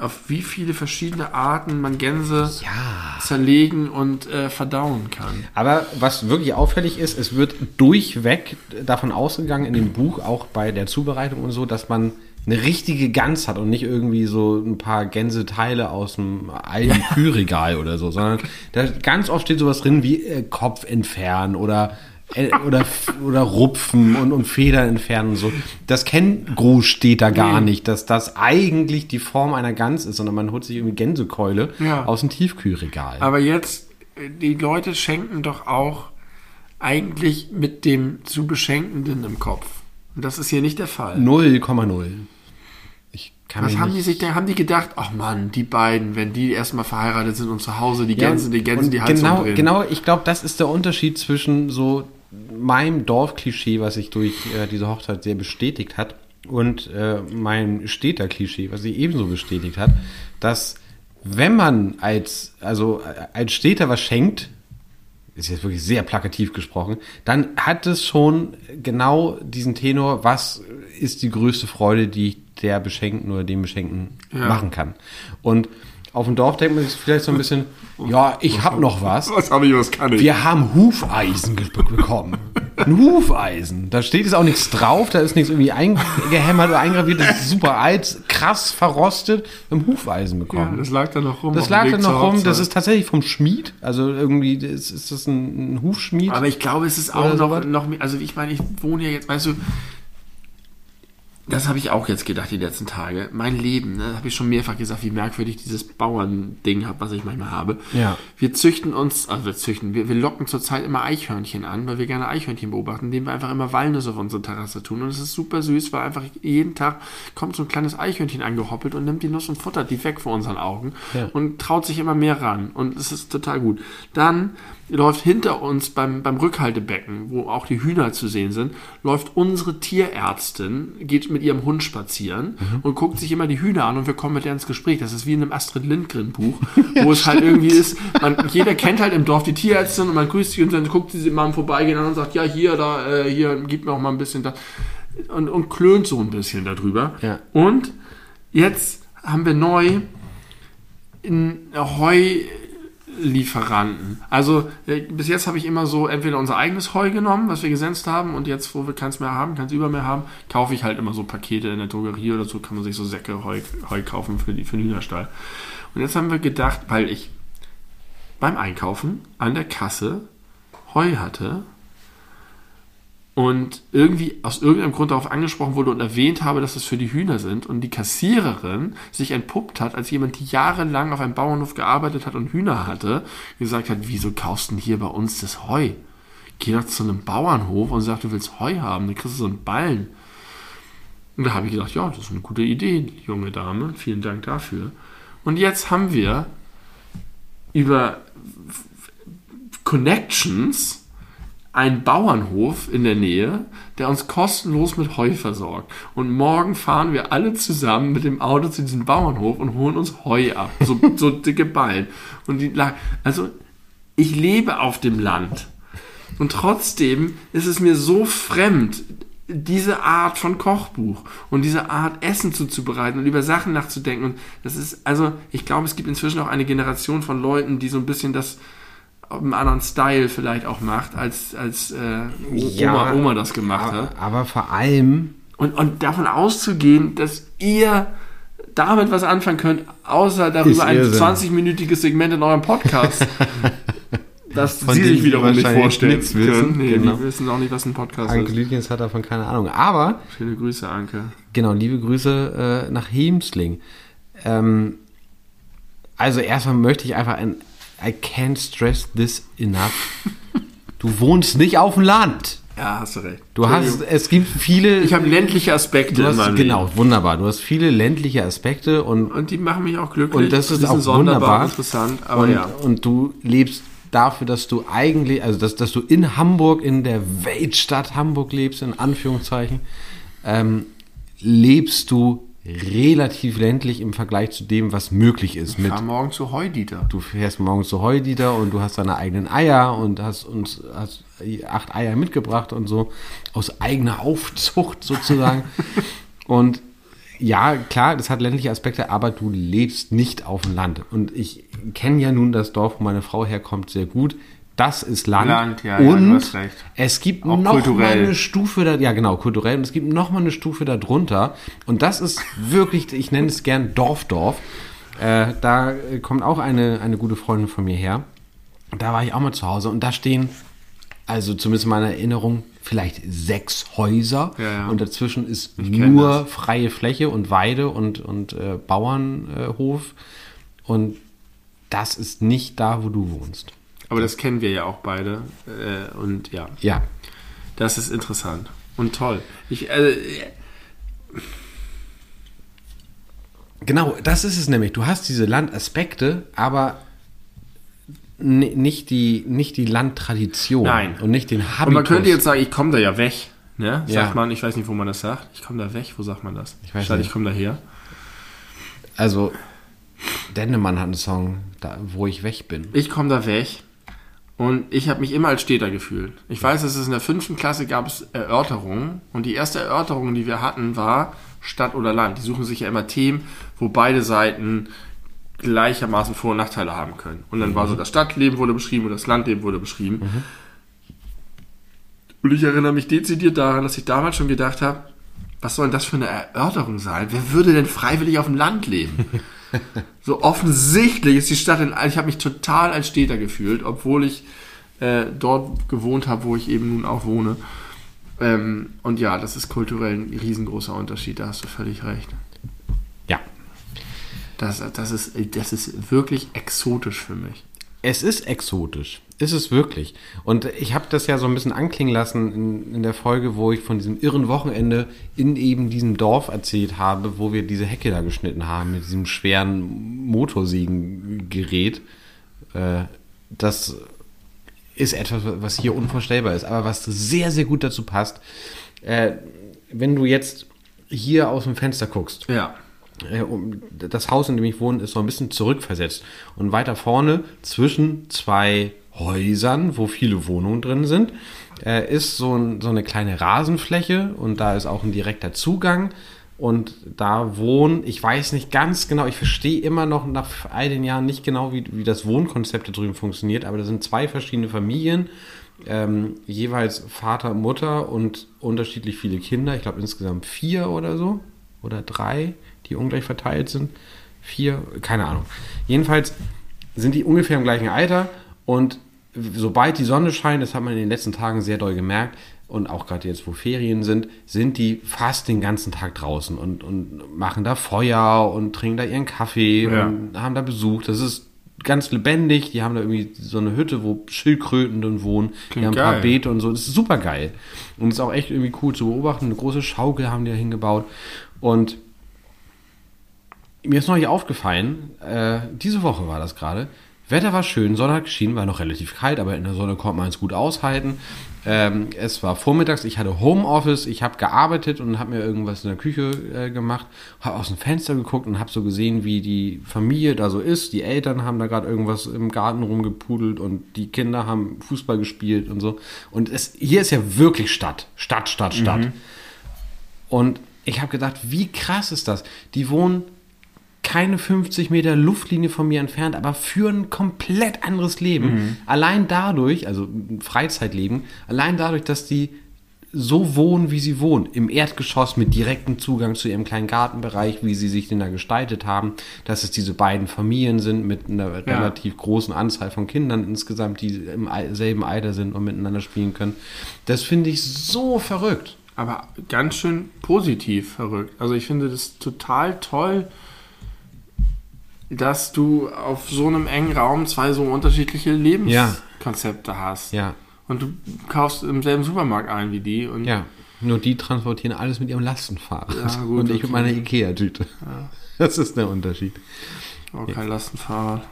[SPEAKER 2] auf wie viele verschiedene Arten man Gänse
[SPEAKER 1] ja.
[SPEAKER 2] zerlegen und äh, verdauen kann.
[SPEAKER 1] Aber was wirklich auffällig ist, es wird durchweg davon ausgegangen in dem Buch, auch bei der Zubereitung und so, dass man eine richtige Gans hat und nicht irgendwie so ein paar Gänseteile aus dem alten Kühlregal oder so, sondern da ganz oft steht sowas drin wie äh, Kopf entfernen oder äh, oder, oder rupfen und, und Federn entfernen und so. Das kennt Großstädter gar
[SPEAKER 2] Nee.
[SPEAKER 1] nicht, dass das eigentlich die Form einer Gans ist, sondern man holt sich irgendwie Gänsekeule
[SPEAKER 2] Ja.
[SPEAKER 1] aus dem Tiefkühlregal.
[SPEAKER 2] Aber jetzt, äh, die Leute schenken doch auch eigentlich mit dem zu Beschenkenden im Kopf. Und das ist hier nicht der Fall.
[SPEAKER 1] 0,0. Kann
[SPEAKER 2] Was haben
[SPEAKER 1] nicht-
[SPEAKER 2] die sich denn, haben die gedacht, ach Mann, die beiden, wenn die erstmal verheiratet sind und zu Hause die
[SPEAKER 1] Ja,
[SPEAKER 2] Gänse, die Gänse die Heizung
[SPEAKER 1] genau,
[SPEAKER 2] drehen.
[SPEAKER 1] Genau, ich glaube, das ist der Unterschied zwischen so meinem Dorfklischee, was sich durch äh, diese Hochzeit sehr bestätigt hat, und äh, meinem Städter-Klischee, was sich ebenso bestätigt hat, dass wenn man als, also äh, als Städter was schenkt, ist jetzt wirklich sehr plakativ gesprochen, dann hat es schon genau diesen Tenor, was ist die größte Freude, die ich der Beschenkten oder dem Beschenkten
[SPEAKER 2] Ja.
[SPEAKER 1] machen kann. Und auf dem Dorf denkt man sich vielleicht so ein bisschen, ja, ich habe noch was.
[SPEAKER 2] Was habe ich, was kann ich?
[SPEAKER 1] Wir haben Hufeisen bekommen. Ein Hufeisen. Da steht jetzt auch nichts drauf, da ist nichts irgendwie eingehämmert oder eingraviert. Das ist super alt, krass verrostet. Wir haben Hufeisen
[SPEAKER 2] ja,
[SPEAKER 1] bekommen.
[SPEAKER 2] das lag da noch rum.
[SPEAKER 1] das lag
[SPEAKER 2] zur
[SPEAKER 1] noch rum. Das ist tatsächlich vom Schmied. Also irgendwie ist, ist das ein, ein Hufschmied.
[SPEAKER 2] Aber ich glaube, es ist auch noch, noch mehr, also ich meine, ich wohne ja jetzt, weißt du, das habe ich auch jetzt gedacht die letzten Tage. Mein Leben, ne, habe ich schon mehrfach gesagt, wie merkwürdig dieses Bauernding hat, was ich manchmal habe.
[SPEAKER 1] Ja.
[SPEAKER 2] Wir züchten uns, also wir züchten, wir, wir locken zurzeit immer Eichhörnchen an, weil wir gerne Eichhörnchen beobachten, indem wir einfach immer Walnüsse auf unsere Terrasse tun. Und es ist super süß, weil einfach jeden Tag kommt so ein kleines Eichhörnchen angehoppelt und nimmt die Nuss und futtert die weg vor unseren Augen
[SPEAKER 1] Ja.
[SPEAKER 2] und traut sich immer mehr ran. Und es ist total gut. Dann läuft hinter uns beim, beim Rückhaltebecken, wo auch die Hühner zu sehen sind, läuft unsere Tierärztin, geht mit ihrem Hund spazieren und guckt sich immer die Hühner an und wir kommen mit ihr ins Gespräch. Das ist wie in einem Astrid Lindgren Buch, wo es halt irgendwie ist, man, jeder kennt halt im Dorf die Tierärztin und man grüßt sie und dann guckt sie sie mal im Vorbeigehen an und sagt, ja, hier, da, äh, hier, gib mir auch mal ein bisschen da. Und, und klönt so ein bisschen darüber.
[SPEAKER 1] Ja.
[SPEAKER 2] Und jetzt haben wir neu in Heulieferanten. Also äh, bis jetzt habe ich immer so entweder unser eigenes Heu genommen, was wir gesenzt haben, und jetzt, wo wir keins mehr haben, keins über mehr haben, kaufe ich halt immer so Pakete in der Drogerie oder so, kann man sich so Säcke Heu, Heu kaufen für, die, für den Hühnerstall. Und jetzt haben wir gedacht, weil ich beim Einkaufen an der Kasse Heu hatte und irgendwie aus irgendeinem Grund darauf angesprochen wurde und erwähnt habe, dass es für die Hühner sind und die Kassiererin sich entpuppt hat als jemand, die jahrelang auf einem Bauernhof gearbeitet hat und Hühner hatte, gesagt hat, wieso kaufst du denn hier bei uns das Heu? Geh doch zu einem Bauernhof und sag, du willst Heu haben, dann kriegst du so einen Ballen. Und da habe ich gedacht, ja, das ist eine gute Idee, junge Dame, vielen Dank dafür. Und jetzt haben wir über Connections einen Bauernhof in der Nähe, der uns kostenlos mit Heu versorgt. Und morgen fahren wir alle zusammen mit dem Auto zu diesem Bauernhof und holen uns Heu ab. So, so dicke Ballen. Und die also ich lebe auf dem Land. Und trotzdem ist es mir so fremd, diese Art von Kochbuch und diese Art Essen zuzubereiten und über Sachen nachzudenken. Und das ist, also, ich glaube, es gibt inzwischen auch eine Generation von Leuten, die so ein bisschen das auf einem anderen Style vielleicht auch macht, als, als äh, Oma, Oma das gemacht hat.
[SPEAKER 1] aber, aber vor allem,
[SPEAKER 2] Und, und davon auszugehen, dass ihr damit was anfangen könnt, außer darüber ein
[SPEAKER 1] Irrsinn.
[SPEAKER 2] 20-minütiges Segment in eurem Podcast, das
[SPEAKER 1] Von
[SPEAKER 2] sie sich wiederum nicht vorstellen können. Nee,
[SPEAKER 1] Genau.
[SPEAKER 2] die wissen auch nicht, was ein Podcast
[SPEAKER 1] Anke
[SPEAKER 2] ist.
[SPEAKER 1] Lütgens hat davon keine Ahnung. Aber
[SPEAKER 2] Viele Grüße, Anke.
[SPEAKER 1] Genau, liebe Grüße äh, nach Hemsling. Ähm, also erstmal möchte ich einfach ein I can't stress this enough. Du wohnst nicht auf dem Land.
[SPEAKER 2] Ja, hast du recht.
[SPEAKER 1] Du hast, es gibt viele.
[SPEAKER 2] Ich habe ländliche Aspekte in
[SPEAKER 1] hast,
[SPEAKER 2] meinem
[SPEAKER 1] genau,
[SPEAKER 2] Leben.
[SPEAKER 1] wunderbar. Du hast viele ländliche Aspekte und
[SPEAKER 2] Und die machen mich auch glücklich.
[SPEAKER 1] und das ist auch wunderbar.
[SPEAKER 2] interessant. Aber
[SPEAKER 1] und,
[SPEAKER 2] ja.
[SPEAKER 1] und du lebst dafür, dass du eigentlich, also dass, dass du in Hamburg, in der Weltstadt Hamburg lebst, in Anführungszeichen, ähm, lebst du relativ ländlich im Vergleich zu dem, was möglich ist.
[SPEAKER 2] Ich fahr morgen zu Heudieter.
[SPEAKER 1] du fährst morgens zu Heudieter und du hast deine eigenen Eier und hast uns hast acht Eier mitgebracht und so aus eigener Aufzucht sozusagen. und ja, klar, das hat ländliche Aspekte, aber du lebst nicht auf dem Land. Und ich kenne ja nun das Dorf, wo meine Frau herkommt, sehr gut. Das ist Land.
[SPEAKER 2] Land, ja, ja,
[SPEAKER 1] und
[SPEAKER 2] recht.
[SPEAKER 1] es gibt
[SPEAKER 2] Auch
[SPEAKER 1] noch mal
[SPEAKER 2] kulturell.
[SPEAKER 1] eine Stufe da, ja genau, kulturell. Und es gibt noch mal eine Stufe da drunter. Und das ist wirklich, ich nenne es gern Dorfdorf. Äh, da äh, kommt auch eine, eine gute Freundin von mir her. Da war ich auch mal zu Hause und da stehen, also zumindest in meiner Erinnerung, vielleicht sechs Häuser.
[SPEAKER 2] Ja, ja.
[SPEAKER 1] Und dazwischen ist
[SPEAKER 2] kenn
[SPEAKER 1] nur freie Fläche und Weide und, und äh, Bauernhof. und das ist nicht da, wo du wohnst.
[SPEAKER 2] Aber das kennen wir ja auch beide. Äh, und ja,
[SPEAKER 1] Ja,
[SPEAKER 2] das ist interessant und toll. Ich, äh,
[SPEAKER 1] Genau, das ist es nämlich. Du hast diese Landaspekte, aber ni- nicht die, nicht die Landtradition.
[SPEAKER 2] Nein.
[SPEAKER 1] Und nicht den Habitus.
[SPEAKER 2] Und man könnte jetzt sagen, ich komme da ja weg. Ne? Sagt
[SPEAKER 1] Ja.
[SPEAKER 2] man, ich weiß nicht, wo man das sagt. Ich komme da weg, wo sagt man das?
[SPEAKER 1] Ich weiß
[SPEAKER 2] Statt
[SPEAKER 1] nicht.
[SPEAKER 2] ich komme da her.
[SPEAKER 1] Also, Dennemann hat einen Song, da, wo ich weg bin.
[SPEAKER 2] Ich komme da weg. Und ich habe mich immer als Städter gefühlt. Ich weiß, dass es in der fünften Klasse gab es Erörterungen. Und die erste Erörterung, die wir hatten, war Stadt oder Land. Die suchen sich ja immer Themen, wo beide Seiten gleichermaßen Vor- und Nachteile haben können. Und dann war so das Stadtleben wurde beschrieben und das Landleben wurde beschrieben. Und ich erinnere mich dezidiert daran, dass ich damals schon gedacht habe, was soll denn das für eine Erörterung sein? Wer würde denn freiwillig auf dem Land leben? so offensichtlich ist die Stadt in. Ich habe mich total als Städter gefühlt, obwohl ich äh, dort gewohnt habe, wo ich eben nun auch wohne. Ähm, und ja, das ist kulturell ein riesengroßer Unterschied, da hast du völlig recht.
[SPEAKER 1] Ja.
[SPEAKER 2] Das, das, ist, das ist wirklich exotisch für mich.
[SPEAKER 1] Es ist exotisch. Ist es wirklich. Und ich habe das ja so ein bisschen anklingen lassen in, in der Folge, wo ich von diesem irren Wochenende in eben diesem Dorf erzählt habe, wo wir diese Hecke da geschnitten haben mit diesem schweren Motorsägengerät. Äh, das ist etwas, was hier unvorstellbar ist, aber was sehr, sehr gut dazu passt. Äh, wenn du jetzt hier aus dem Fenster guckst,
[SPEAKER 2] Ja.
[SPEAKER 1] äh, das Haus, in dem ich wohne, ist so ein bisschen zurückversetzt. Und weiter vorne, zwischen zwei Häusern, wo viele Wohnungen drin sind, äh, ist so, ein, so eine kleine Rasenfläche und da ist auch ein direkter Zugang. Und da wohnen, ich weiß nicht ganz genau, ich verstehe immer noch nach all den Jahren nicht genau, wie, wie das Wohnkonzept da drüben funktioniert, aber da sind zwei verschiedene Familien, ähm, jeweils Vater, Mutter und unterschiedlich viele Kinder. Ich glaube insgesamt vier oder so. Oder drei, die ungleich verteilt sind. Vier, keine Ahnung. Jedenfalls sind die ungefähr im gleichen Alter und sobald die Sonne scheint, das hat man in den letzten Tagen sehr doll gemerkt, und auch gerade jetzt, wo Ferien sind, sind die fast den ganzen Tag draußen und, und machen da Feuer und trinken da ihren Kaffee
[SPEAKER 2] Ja.
[SPEAKER 1] und haben da Besuch. Das ist ganz lebendig. Die haben da irgendwie so eine Hütte, wo Schildkröten drin wohnen. die
[SPEAKER 2] Klingt
[SPEAKER 1] haben ein paar
[SPEAKER 2] geil.
[SPEAKER 1] Beete und so. Das ist super geil. Und ist auch echt irgendwie cool zu beobachten. Eine große Schaukel haben die da hingebaut. Und mir ist neulich aufgefallen, äh, diese Woche war das gerade. Wetter war schön, Sonne hat geschienen, war noch relativ kalt, aber in der Sonne konnte man es gut aushalten. Ähm, es war vormittags, ich hatte Homeoffice, ich habe gearbeitet und habe mir irgendwas in der Küche äh, gemacht, habe aus dem Fenster geguckt und habe so gesehen, wie die Familie da so ist. Die Eltern haben da gerade irgendwas im Garten rumgepudelt und die Kinder haben Fußball gespielt und so. Und es, hier ist ja wirklich Stadt, Stadt, Stadt, Stadt. Und ich habe gedacht, wie krass ist das? Die wohnen keine 50 Meter Luftlinie von mir entfernt, aber führen ein komplett anderes Leben. Allein dadurch, also ein Freizeitleben, allein dadurch, dass die so wohnen, wie sie wohnen, im Erdgeschoss mit direktem Zugang zu ihrem kleinen Gartenbereich, wie sie sich den da gestaltet haben, dass es diese beiden Familien sind mit einer relativ großen Anzahl von Kindern insgesamt, die im selben Alter sind und miteinander spielen können. Das finde ich so verrückt.
[SPEAKER 2] Aber ganz schön positiv verrückt. Also ich finde das total toll, dass du auf so einem engen Raum zwei so unterschiedliche Lebenskonzepte hast.
[SPEAKER 1] Ja,
[SPEAKER 2] Und du kaufst im selben Supermarkt ein wie die. Und
[SPEAKER 1] ja. Nur die transportieren alles mit ihrem Lastenfahrrad.
[SPEAKER 2] Ja, gut,
[SPEAKER 1] und ich
[SPEAKER 2] okay.
[SPEAKER 1] mit meiner Ikea-Tüte. Das ist der Unterschied.
[SPEAKER 2] auch kein Lastenfahrrad.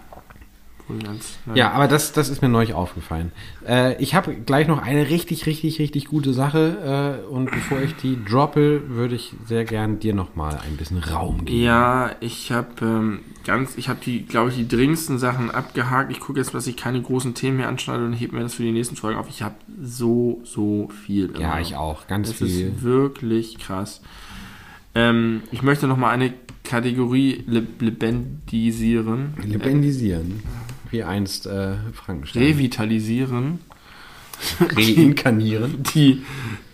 [SPEAKER 2] Wohl ganz,
[SPEAKER 1] Ja, aber das, das ist mir neulich aufgefallen. Äh, ich habe gleich noch eine richtig, richtig, richtig gute Sache. Äh, und bevor ich die droppe, würde ich sehr gern dir nochmal ein bisschen Raum geben.
[SPEAKER 2] Ja, ich habe ähm, ganz, ich habe die, glaube ich, die dringendsten Sachen abgehakt. Ich gucke jetzt, dass ich keine großen Themen mehr anschneide und hebe mir das für die nächsten Folgen auf. Ich habe so, so viel.
[SPEAKER 1] Ja,
[SPEAKER 2] immer
[SPEAKER 1] ich
[SPEAKER 2] noch.
[SPEAKER 1] auch. Ganz
[SPEAKER 2] Das
[SPEAKER 1] viel.
[SPEAKER 2] ist wirklich krass. Ähm, ich möchte noch mal eine Kategorie le lebendisieren,
[SPEAKER 1] Lebendigieren. Wie einst äh, Frankenstein.
[SPEAKER 2] revitalisieren,
[SPEAKER 1] Reinkarnieren.
[SPEAKER 2] die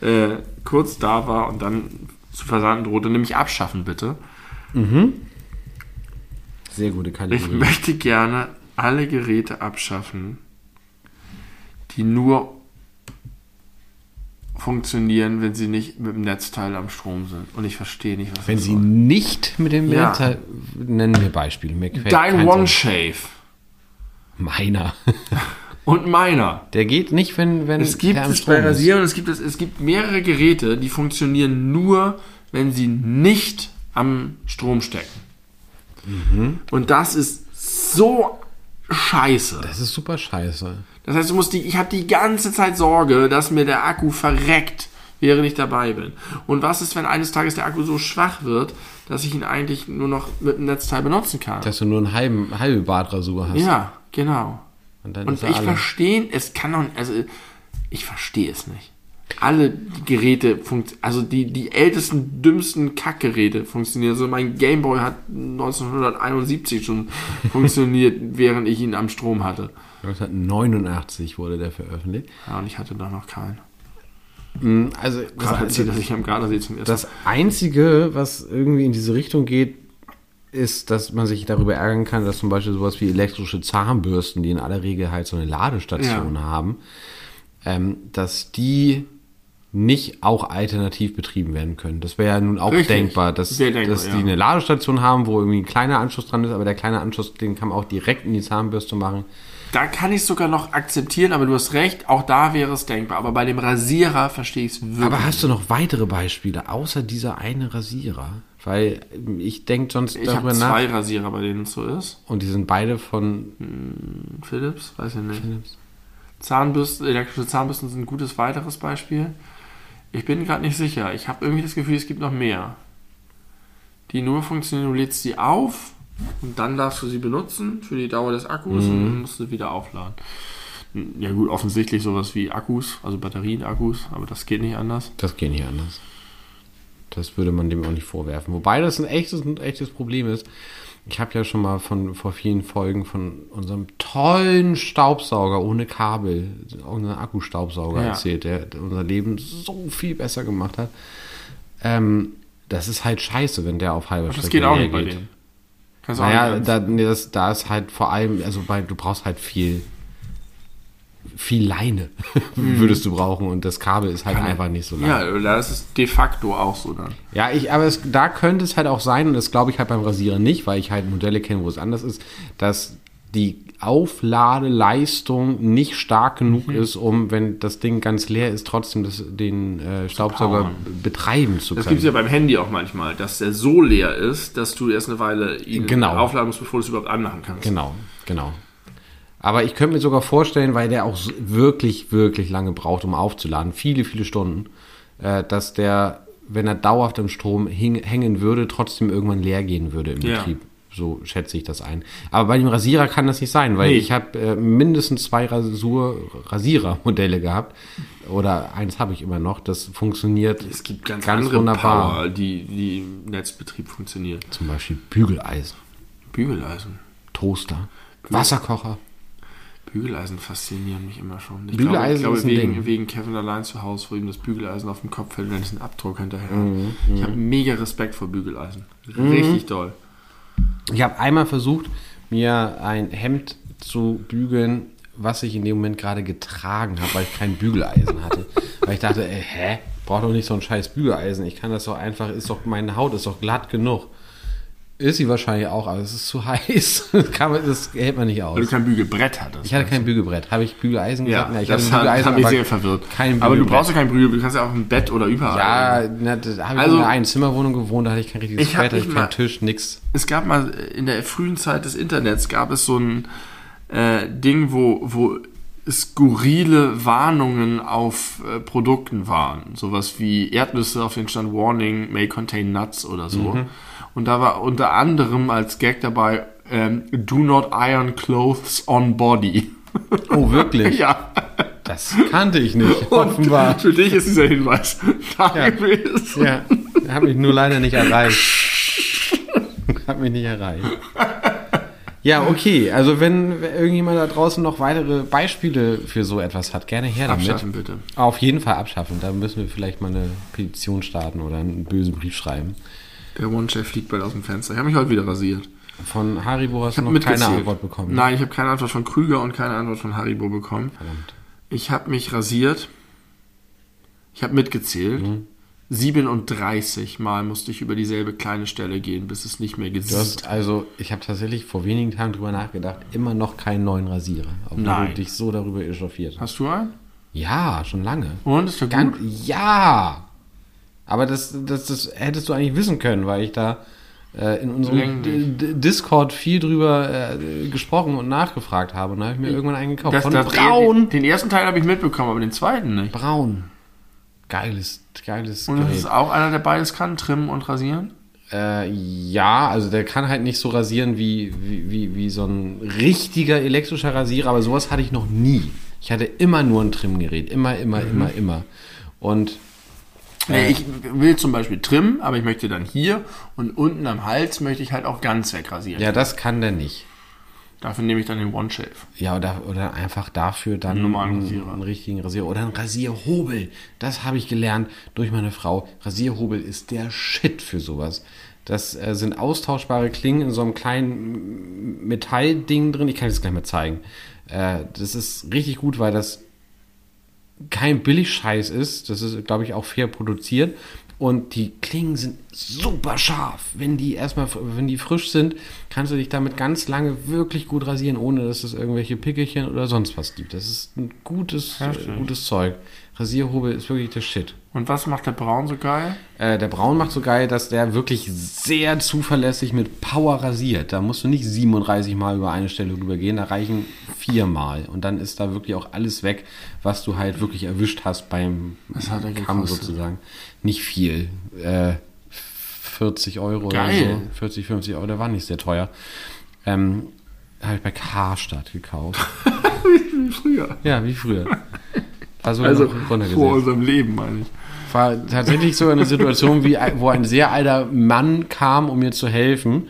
[SPEAKER 2] äh, kurz da war und dann zu versanden drohte, nämlich abschaffen bitte.
[SPEAKER 1] Sehr gute
[SPEAKER 2] Ich
[SPEAKER 1] Kategorie.
[SPEAKER 2] möchte gerne alle Geräte abschaffen, die nur funktionieren, wenn sie nicht mit dem Netzteil am Strom sind. Und ich verstehe nicht, was
[SPEAKER 1] Wenn
[SPEAKER 2] das
[SPEAKER 1] sie
[SPEAKER 2] soll.
[SPEAKER 1] nicht mit dem
[SPEAKER 2] Ja.
[SPEAKER 1] Netzteil... Nennen wir Beispiele.
[SPEAKER 2] Dein One. Shave
[SPEAKER 1] Meiner.
[SPEAKER 2] und meiner.
[SPEAKER 1] Der geht nicht, wenn, wenn
[SPEAKER 2] Es gibt es bei. Rasieren, es gibt es, es gibt mehrere Geräte, die funktionieren nur, wenn sie nicht am Strom stecken. Und das ist so scheiße.
[SPEAKER 1] Das ist super scheiße.
[SPEAKER 2] Das heißt, du musst die, ich habe die ganze Zeit Sorge, dass mir der Akku verreckt, während ich dabei bin. Und was ist, wenn eines Tages der Akku so schwach wird, dass ich ihn eigentlich nur noch mit dem Netzteil benutzen kann?
[SPEAKER 1] Dass du nur einen halben, halbe Bartrasur hast.
[SPEAKER 2] ja, genau.
[SPEAKER 1] Und
[SPEAKER 2] Und ich verstehe, es kann doch, also ich verstehe es nicht. Alle Geräte funktionieren, also die, die ältesten, dümmsten Kackgeräte funktionieren. Also mein Gameboy hat 1971 schon funktioniert, während ich ihn am Strom hatte.
[SPEAKER 1] 1989 wurde der veröffentlicht.
[SPEAKER 2] Ja, und ich hatte da noch keinen.
[SPEAKER 1] Also
[SPEAKER 2] Gerade
[SPEAKER 1] das,
[SPEAKER 2] erzählt, dass ich am Gardasee zum ersten
[SPEAKER 1] das Einzige, was irgendwie in diese Richtung geht, ist, dass man sich darüber ärgern kann, dass zum Beispiel sowas wie elektrische Zahnbürsten, die in aller Regel halt so eine Ladestation
[SPEAKER 2] Ja.
[SPEAKER 1] haben, ähm, dass die nicht auch alternativ betrieben werden können. Das wäre ja nun auch
[SPEAKER 2] Richtig.
[SPEAKER 1] denkbar, dass,
[SPEAKER 2] denkbar,
[SPEAKER 1] dass die
[SPEAKER 2] ja.
[SPEAKER 1] eine Ladestation haben, wo irgendwie ein kleiner Anschluss dran ist, aber der kleine Anschluss, den kann man auch direkt in die Zahnbürste machen.
[SPEAKER 2] Da kann ich es sogar noch akzeptieren, aber du hast recht, auch da wäre es denkbar. Aber bei dem Rasierer verstehe ich es wirklich.
[SPEAKER 1] Aber hast du noch weitere Beispiele, außer dieser eine Rasierer? Weil ich denke sonst
[SPEAKER 2] ich
[SPEAKER 1] darüber
[SPEAKER 2] habe
[SPEAKER 1] nach.
[SPEAKER 2] zwei Rasierer, bei denen es so ist.
[SPEAKER 1] Und die sind beide von
[SPEAKER 2] Philips, weiß ich nicht. Zahnbürsten, elektrische Zahnbürsten sind ein gutes weiteres Beispiel. Ich bin gerade nicht sicher. Ich habe irgendwie das Gefühl, es gibt noch mehr. Die nur funktionieren, du lädst sie auf und dann darfst du sie benutzen für die Dauer des Akkus und dann musst du wieder aufladen. Ja gut, offensichtlich sowas wie Akkus, also Batterien-Akkus, aber das geht nicht anders.
[SPEAKER 1] Das geht nicht anders. Das würde man dem auch nicht vorwerfen. Wobei das ein echtes, ein echtes Problem ist. Ich habe ja schon mal von vor vielen Folgen von unserem tollen Staubsauger ohne Kabel, unseren Akkustaubsauger
[SPEAKER 2] Ja.
[SPEAKER 1] erzählt, der unser Leben so viel besser gemacht hat. Ähm, das ist halt scheiße, wenn der auf halber
[SPEAKER 2] Das
[SPEAKER 1] Strecke
[SPEAKER 2] geht auch nicht bei
[SPEAKER 1] geht.
[SPEAKER 2] Kannst du auch
[SPEAKER 1] Naja, da, nee, das, da ist halt vor allem, also bei, du brauchst halt viel, viel Leine würdest du brauchen und das Kabel ist halt einfach nicht so lang.
[SPEAKER 2] Ja, das ist de facto auch so dann.
[SPEAKER 1] Ja, ich, aber es, da könnte es halt auch sein, und das glaube ich halt beim Rasierer nicht, weil ich halt Modelle kenne, wo es anders ist, dass die Aufladeleistung nicht stark genug
[SPEAKER 2] Mhm.
[SPEAKER 1] ist, um, wenn das Ding ganz leer ist, trotzdem das, den äh, Staubsauger betreiben zu
[SPEAKER 2] Das
[SPEAKER 1] können.
[SPEAKER 2] gibt es ja beim Handy auch manchmal, dass der so leer ist, dass du erst eine Weile ihn
[SPEAKER 1] Genau.
[SPEAKER 2] aufladen musst, bevor du es überhaupt anmachen kannst.
[SPEAKER 1] Genau, genau. Aber ich könnte mir sogar vorstellen, weil der auch wirklich, wirklich lange braucht, um aufzuladen, viele, viele Stunden, äh, dass der, wenn er dauerhaft im Strom hängen würde, trotzdem irgendwann leer gehen würde im
[SPEAKER 2] Ja.
[SPEAKER 1] Betrieb. So schätze ich das ein. Aber bei dem Rasierer kann das nicht sein, weil
[SPEAKER 2] Nee.
[SPEAKER 1] ich habe äh, mindestens zwei Rasur Rasierer-Modelle gehabt. Oder eins habe ich immer noch. Das funktioniert
[SPEAKER 2] Es gibt ganz,
[SPEAKER 1] ganz
[SPEAKER 2] andere
[SPEAKER 1] wunderbar.
[SPEAKER 2] Power, die, die im Netzbetrieb funktioniert.
[SPEAKER 1] Zum Beispiel Bügeleisen,
[SPEAKER 2] Bügeleisen.
[SPEAKER 1] Toaster, Wasserkocher.
[SPEAKER 2] Bügeleisen faszinieren mich immer schon. Ich
[SPEAKER 1] Bügeleisen
[SPEAKER 2] glaube, ich glaube wegen, wegen Kevin allein zu Hause, wo ihm das Bügeleisen auf den Kopf fällt und dann ist ein Abdruck hinterher.
[SPEAKER 1] Mhm,
[SPEAKER 2] ich habe mega Respekt vor Bügeleisen. Richtig toll.
[SPEAKER 1] Ich habe einmal versucht, mir ein Hemd zu bügeln, was ich in dem Moment gerade getragen habe, weil ich kein Bügeleisen hatte. weil ich dachte, ey, hä? Brauch doch nicht so ein scheiß Bügeleisen. Ich kann das doch einfach, ist doch, meine Haut ist doch glatt genug. Ist sie wahrscheinlich auch, aber es ist zu heiß. Das, kann man, das hält man nicht aus.
[SPEAKER 2] Weil du kein Bügelbrett hattest.
[SPEAKER 1] Ich hatte kein Bügelbrett. Habe ich Bügeleisen
[SPEAKER 2] ja,
[SPEAKER 1] gesagt? ich
[SPEAKER 2] das
[SPEAKER 1] hatte
[SPEAKER 2] hat, hat mich
[SPEAKER 1] aber
[SPEAKER 2] sehr verwirrt. Aber du brauchst ja kein Bügelbrett, du kannst ja auch im Bett oder überall.
[SPEAKER 1] Ja, na, da habe ich
[SPEAKER 2] Also-
[SPEAKER 1] in einer Einzimmerwohnung gewohnt, da hatte ich kein richtiges
[SPEAKER 2] Ich
[SPEAKER 1] Bett, da hatte ich
[SPEAKER 2] mal-
[SPEAKER 1] keinen Tisch, nix.
[SPEAKER 2] es gab mal in der frühen Zeit des Internets gab es so ein äh, Ding, wo, wo skurrile Warnungen auf äh, Produkten waren. Sowas wie Erdnüsse auf den Stand Warning may contain nuts oder so. Und da war unter anderem als Gag dabei ähm, Do not iron clothes on body.
[SPEAKER 1] Oh, wirklich?
[SPEAKER 2] ja.
[SPEAKER 1] Das kannte ich nicht,
[SPEAKER 2] Und
[SPEAKER 1] offenbar.
[SPEAKER 2] für dich ist dieser Hinweis da
[SPEAKER 1] Ja.
[SPEAKER 2] gewesen.
[SPEAKER 1] Ja, hat mich nur leider nicht erreicht. hat mich nicht erreicht. Ja, okay. Also wenn irgendjemand da draußen noch weitere Beispiele für so etwas hat, gerne her damit.
[SPEAKER 2] Abschaffen bitte.
[SPEAKER 1] Auf jeden Fall abschaffen. Da müssen wir vielleicht mal eine Petition starten oder einen bösen Brief schreiben.
[SPEAKER 2] Der One-Chef fliegt bald aus dem Fenster. Ich habe mich heute wieder rasiert.
[SPEAKER 1] Von Haribo hast du noch keine
[SPEAKER 2] mitgezählt.
[SPEAKER 1] Antwort bekommen. ne?
[SPEAKER 2] Nein, ich habe keine Antwort von Krüger und keine Antwort von Haribo bekommen.
[SPEAKER 1] Verdammt.
[SPEAKER 2] Ich habe mich rasiert. Ich habe mitgezählt.
[SPEAKER 1] Mhm.
[SPEAKER 2] 37 Mal musste ich über dieselbe kleine Stelle gehen, bis es nicht mehr gesiezt.
[SPEAKER 1] also, ich habe tatsächlich vor wenigen Tagen drüber nachgedacht, immer noch keinen neuen Rasierer. Obwohl
[SPEAKER 2] Nein.
[SPEAKER 1] du dich so darüber echauffiert hast.
[SPEAKER 2] Hast du einen?
[SPEAKER 1] Ja, schon lange.
[SPEAKER 2] Und ist der
[SPEAKER 1] Ganz,
[SPEAKER 2] gut?
[SPEAKER 1] ja. Aber das, das, das hättest du eigentlich wissen können, weil ich da äh, in unserem D Discord viel drüber äh, gesprochen und nachgefragt habe. Und da habe ich mir irgendwann einen gekauft.
[SPEAKER 2] Das,
[SPEAKER 1] Von
[SPEAKER 2] das,
[SPEAKER 1] Braun.
[SPEAKER 2] Den, den ersten Teil habe ich mitbekommen, aber den zweiten nicht.
[SPEAKER 1] Braun. Geiles, geiles
[SPEAKER 2] Und das
[SPEAKER 1] Gerät.
[SPEAKER 2] ist auch einer, der beides kann, trimmen und rasieren.
[SPEAKER 1] Äh, ja, also der kann halt nicht so rasieren wie, wie, wie, wie so ein richtiger elektrischer Rasierer, aber sowas hatte ich noch nie. Ich hatte immer nur ein Trimmgerät. Immer, immer,
[SPEAKER 2] Mhm.
[SPEAKER 1] immer, immer. Und
[SPEAKER 2] Nee, ich will zum Beispiel trimmen, aber ich möchte dann hier und unten am Hals möchte ich halt auch ganz wegrasieren.
[SPEAKER 1] ja, das kann der nicht.
[SPEAKER 2] Dafür nehme ich dann den One-Shave.
[SPEAKER 1] Ja, oder, oder einfach dafür dann einen,
[SPEAKER 2] Rasierer.
[SPEAKER 1] einen richtigen Rasierer. Oder einen Rasierhobel. Das habe ich gelernt durch meine Frau. Rasierhobel ist der Shit für sowas. Das äh, sind austauschbare Klingen in so einem kleinen Metallding drin. Ich kann es gleich mal zeigen. Äh, das ist richtig gut, weil das kein Billigscheiß ist. Das ist, glaube ich, auch fair produziert. Und die Klingen sind super scharf. Wenn die erstmal, wenn die frisch sind, kannst du dich damit ganz lange wirklich gut rasieren, ohne dass es irgendwelche Pickelchen oder sonst was gibt. Das ist ein gutes,
[SPEAKER 2] Heftig.
[SPEAKER 1] gutes Zeug. Rasierhobel ist wirklich der Shit.
[SPEAKER 2] Und was macht der Braun so geil?
[SPEAKER 1] Äh, der Braun macht so geil, dass der wirklich sehr zuverlässig mit Power rasiert. Da musst du nicht 37 Mal über eine Stelle drüber gehen, da reichen vier Mal. Und dann ist da wirklich auch alles weg, was du halt wirklich erwischt hast beim
[SPEAKER 2] Was hat er
[SPEAKER 1] Kamm
[SPEAKER 2] gekostet?
[SPEAKER 1] sozusagen. Nicht viel. Äh, 40 Euro
[SPEAKER 2] Geil.
[SPEAKER 1] oder so. 40, 50 Euro, der war nicht sehr teuer. Ähm, habe ich bei Karstadt gekauft.
[SPEAKER 2] Früher.
[SPEAKER 1] ja, wie früher.
[SPEAKER 2] Also
[SPEAKER 1] runtergesetzt
[SPEAKER 2] vor unserem Leben, meine ich.
[SPEAKER 1] war tatsächlich so eine Situation, wie, ein- wo ein sehr alter Mann kam, um mir zu helfen,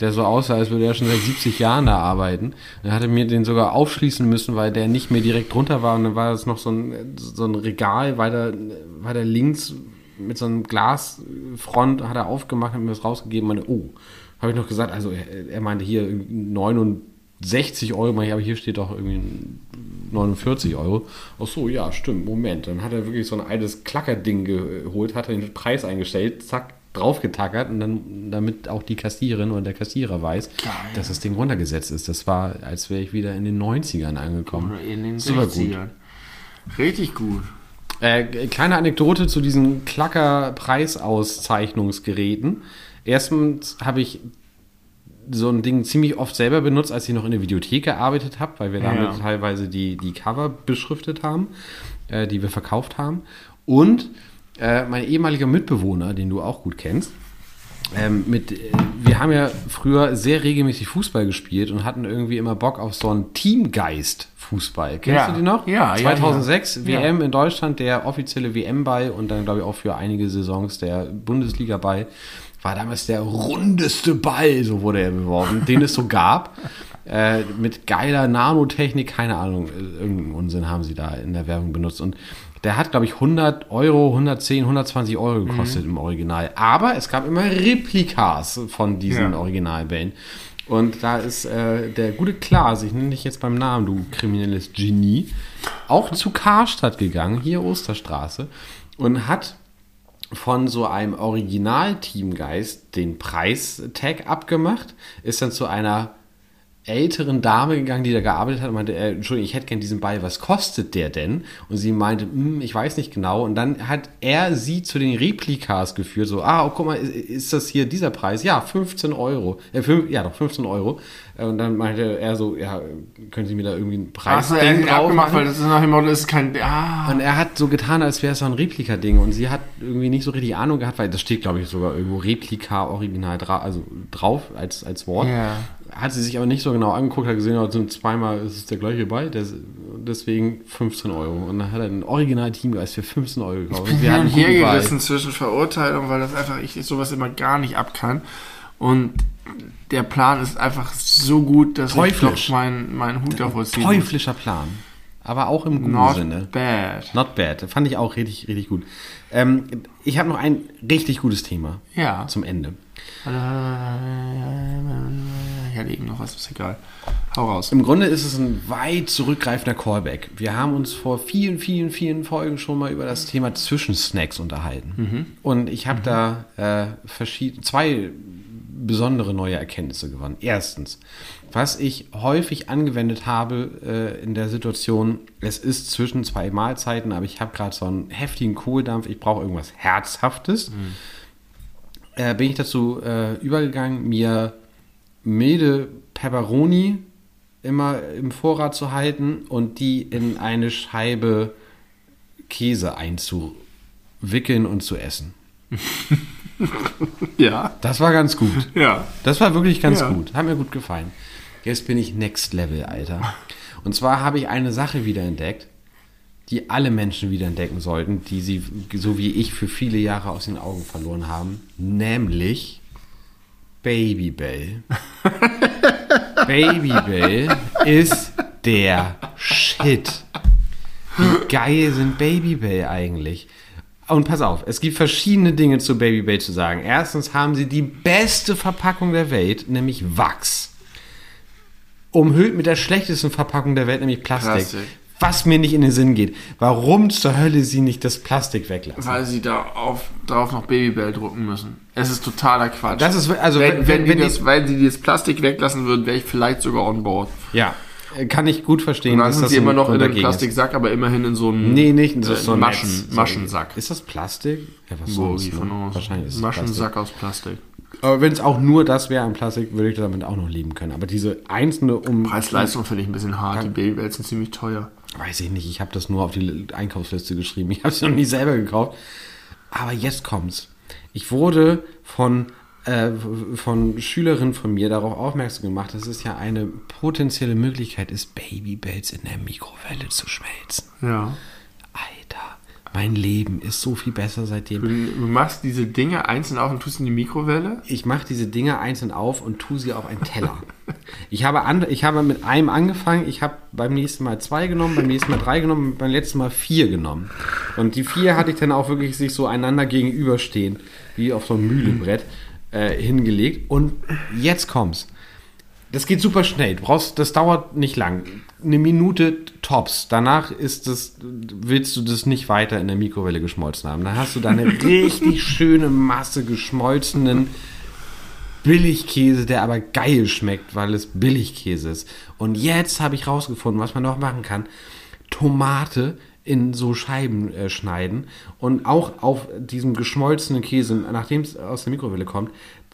[SPEAKER 1] der so aussah, als würde er schon seit 70 Jahren da arbeiten. Er hatte mir den sogar aufschließen müssen, weil der nicht mehr direkt drunter war. Und dann war es noch so ein, so ein Regal weiter, weiter links mit so einem Glasfront, hat er aufgemacht, hat mir das rausgegeben. Meine, oh, habe ich noch gesagt, also er, er meinte hier 69 Euro, meine aber hier steht doch irgendwie 49 Euro. Ach so, ja, stimmt, Moment. Dann hat er wirklich so ein altes Klackerding geholt, hat den Preis eingestellt, zack, draufgetackert und dann, damit auch die Kassiererin oder der Kassierer weiß,
[SPEAKER 2] Geil.
[SPEAKER 1] dass das Ding runtergesetzt ist. Das war, als wäre ich wieder in den 90ern angekommen.
[SPEAKER 2] Oder in den
[SPEAKER 1] Super
[SPEAKER 2] 60ern. Richtig gut.
[SPEAKER 1] Äh, kleine Anekdote zu diesen Klacker-Preisauszeichnungsgeräten. Erstens habe ich so ein Ding ziemlich oft selber benutzt, als ich noch in der Videothek gearbeitet habe, weil wir damit
[SPEAKER 2] Ja.
[SPEAKER 1] teilweise die, die Cover beschriftet haben, äh, die wir verkauft haben. Und äh, mein ehemaliger Mitbewohner, den du auch gut kennst, ähm, mit, äh, wir haben ja früher sehr regelmäßig Fußball gespielt und hatten irgendwie immer Bock auf so einen Teamgeist-Fußball. Kennst
[SPEAKER 2] Ja.
[SPEAKER 1] du die noch?
[SPEAKER 2] Ja, ja,
[SPEAKER 1] 2006
[SPEAKER 2] ja.
[SPEAKER 1] WM in Deutschland, der offizielle WM-Ball und dann glaube ich auch für einige Saisons der Bundesliga-Ball. War damals der rundeste Ball, so wurde er beworben, den es so gab. Äh, mit geiler Nanotechnik, keine Ahnung, äh, irgendeinen Unsinn haben sie da in der Werbung benutzt. Und der hat, glaube ich, 100 Euro, 110, 120 Euro gekostet im Original. Aber es gab immer Replikas von diesen
[SPEAKER 2] Ja.
[SPEAKER 1] Originalbällen. Und da ist äh, der gute Klaas, ich nenne dich jetzt beim Namen, du kriminelles Genie, auch zu Karstadt gegangen, hier Osterstraße, und hat von so einem Original-Teamgeist den Preistag abgemacht, ist dann zu einer älteren Dame gegangen, die da gearbeitet hat und meinte, äh, Entschuldigung, ich hätte gern diesen Ball, was kostet der denn? Und sie meinte, "Hm, ich weiß nicht genau. Und dann hat er sie zu den Replikas geführt, so, ah, oh, guck mal, ist, ist das hier dieser Preis? Ja, 15 Euro. Äh, fünf, ja, doch, 15 Euro. Äh, Und dann meinte er so, ja, können Sie mir da irgendwie einen Preis
[SPEAKER 2] Hast du irgendwie abgemacht, weil das ist nach dem Motto, ist kein. Ah,
[SPEAKER 1] und er hat so getan, als wäre es so ein Replika-Ding. Und sie hat irgendwie nicht so richtig Ahnung gehabt, weil das steht, glaube ich, sogar irgendwo Replika original dra also drauf als, als Wort.
[SPEAKER 2] Ja.
[SPEAKER 1] Hat sie sich aber nicht so genau angeguckt, hat gesehen, es sind zweimal ist es der gleiche Ball. des- deswegen 15 Euro. Und dann hat er einen Original-Teamgeist für 15 Euro gekauft.
[SPEAKER 2] bin
[SPEAKER 1] Und
[SPEAKER 2] hin und her gerissen zwischen Verurteilung, weil das einfach ich sowas immer gar nicht ab kann. Und der Plan ist einfach so gut, dass
[SPEAKER 1] Teuflisch.
[SPEAKER 2] ich doch meinen mein Hut davor ziehen muss.
[SPEAKER 1] Teuflischer Plan. Aber auch im guten
[SPEAKER 2] Not
[SPEAKER 1] Sinne.
[SPEAKER 2] bad.
[SPEAKER 1] Not bad. Fand ich auch richtig, richtig gut. Ähm, ich habe noch ein richtig gutes Thema
[SPEAKER 2] Ja.
[SPEAKER 1] zum Ende.
[SPEAKER 2] Hatte eben noch was, ist egal. Hau raus.
[SPEAKER 1] Im Grunde ist es ein weit zurückgreifender Callback. Wir haben uns vor vielen, vielen, vielen Folgen schon mal über das Thema Zwischensnacks unterhalten. Und ich habe da äh, verschied- zwei besondere neue Erkenntnisse gewonnen. Erstens, was ich häufig angewendet habe äh, in der Situation, es ist zwischen zwei Mahlzeiten, aber ich habe gerade so einen heftigen Kohldampf, ich brauche irgendwas Herzhaftes. äh, bin ich dazu äh, übergegangen, mir milde Pepperoni immer im Vorrat zu halten und die in eine Scheibe Käse einzuwickeln und zu essen.
[SPEAKER 2] Ja.
[SPEAKER 1] Das war ganz gut.
[SPEAKER 2] Ja.
[SPEAKER 1] Das war wirklich ganz
[SPEAKER 2] Ja.
[SPEAKER 1] gut. Hat mir gut gefallen. Jetzt bin ich Next Level, Alter. Und zwar habe ich eine Sache wiederentdeckt, die alle Menschen wiederentdecken sollten, die sie, so wie ich, für viele Jahre aus den Augen verloren haben. Nämlich Babybell. Babybell ist der Shit. Wie geil sind Babybell eigentlich? Und pass auf, es gibt verschiedene Dinge zu Babybell zu sagen. Erstens haben sie die beste Verpackung der Welt, nämlich Wachs. Umhüllt mit der schlechtesten Verpackung der Welt, nämlich Plastik.
[SPEAKER 2] Plastik.
[SPEAKER 1] Was mir nicht in den Sinn geht. Warum zur Hölle sie nicht das Plastik weglassen?
[SPEAKER 2] Weil sie da auf, drauf noch Babybell drucken müssen. Es ist totaler Quatsch.
[SPEAKER 1] Das ist, also,
[SPEAKER 2] wenn, wenn,
[SPEAKER 1] wenn
[SPEAKER 2] die
[SPEAKER 1] die-
[SPEAKER 2] das, weil sie das Plastik weglassen würden, wäre ich vielleicht sogar on board.
[SPEAKER 1] ja, kann ich gut verstehen.
[SPEAKER 2] Und dann sind sie immer noch in einem
[SPEAKER 1] dagegen ist.
[SPEAKER 2] Plastiksack, aber immerhin in so einem
[SPEAKER 1] Nee, nicht. Das
[SPEAKER 2] äh,
[SPEAKER 1] so ein
[SPEAKER 2] Maschen,
[SPEAKER 1] Netz.
[SPEAKER 2] Maschensack.
[SPEAKER 1] Ist das Plastik? Ja, was
[SPEAKER 2] Bogi
[SPEAKER 1] sonst,
[SPEAKER 2] von
[SPEAKER 1] ne? Wahrscheinlich ist
[SPEAKER 2] Maschensack aus Plastik.
[SPEAKER 1] Plastik. Aber wenn es auch nur das wäre an Plastik, würde ich damit auch noch leben können. Aber diese einzelne um.
[SPEAKER 2] Preis-Leistung finde ich ein bisschen hart. Die Babybells sind ziemlich teuer.
[SPEAKER 1] Weiß ich nicht, ich habe das nur auf die Einkaufsliste geschrieben. Ich habe es noch nie selber gekauft. Aber jetzt kommt's. Ich wurde von, äh, von Schülerinnen von mir darauf aufmerksam gemacht, dass es ja eine potenzielle Möglichkeit ist, Babybells in der Mikrowelle zu schmelzen.
[SPEAKER 2] Ja.
[SPEAKER 1] Mein Leben ist so viel besser seitdem.
[SPEAKER 2] Du, machst diese Dinge einzeln auf und tust in die Mikrowelle.
[SPEAKER 1] Ich mache diese Dinge einzeln auf und tue sie auf einen Teller. Ich habe, an, ich habe mit einem angefangen, ich habe beim nächsten Mal zwei genommen, beim nächsten Mal drei genommen, beim letzten Mal vier genommen. Und die vier hatte ich dann auch wirklich sich so einander gegenüberstehen, wie auf so einem Mühlebrett, äh, hingelegt. Und jetzt kommt's. Das geht super schnell. Du brauchst, das dauert nicht lang. Eine Minute tops. Danach ist das, willst du das nicht weiter in der Mikrowelle geschmolzen haben. Dann hast du da eine richtig schöne Masse geschmolzenen Billigkäse, der aber geil schmeckt, weil es Billigkäse ist. Und jetzt habe ich rausgefunden, was man noch machen kann. Tomate in so Scheiben äh, schneiden und auch auf diesem geschmolzenen Käse, nachdem es aus der Mikrowelle kommt,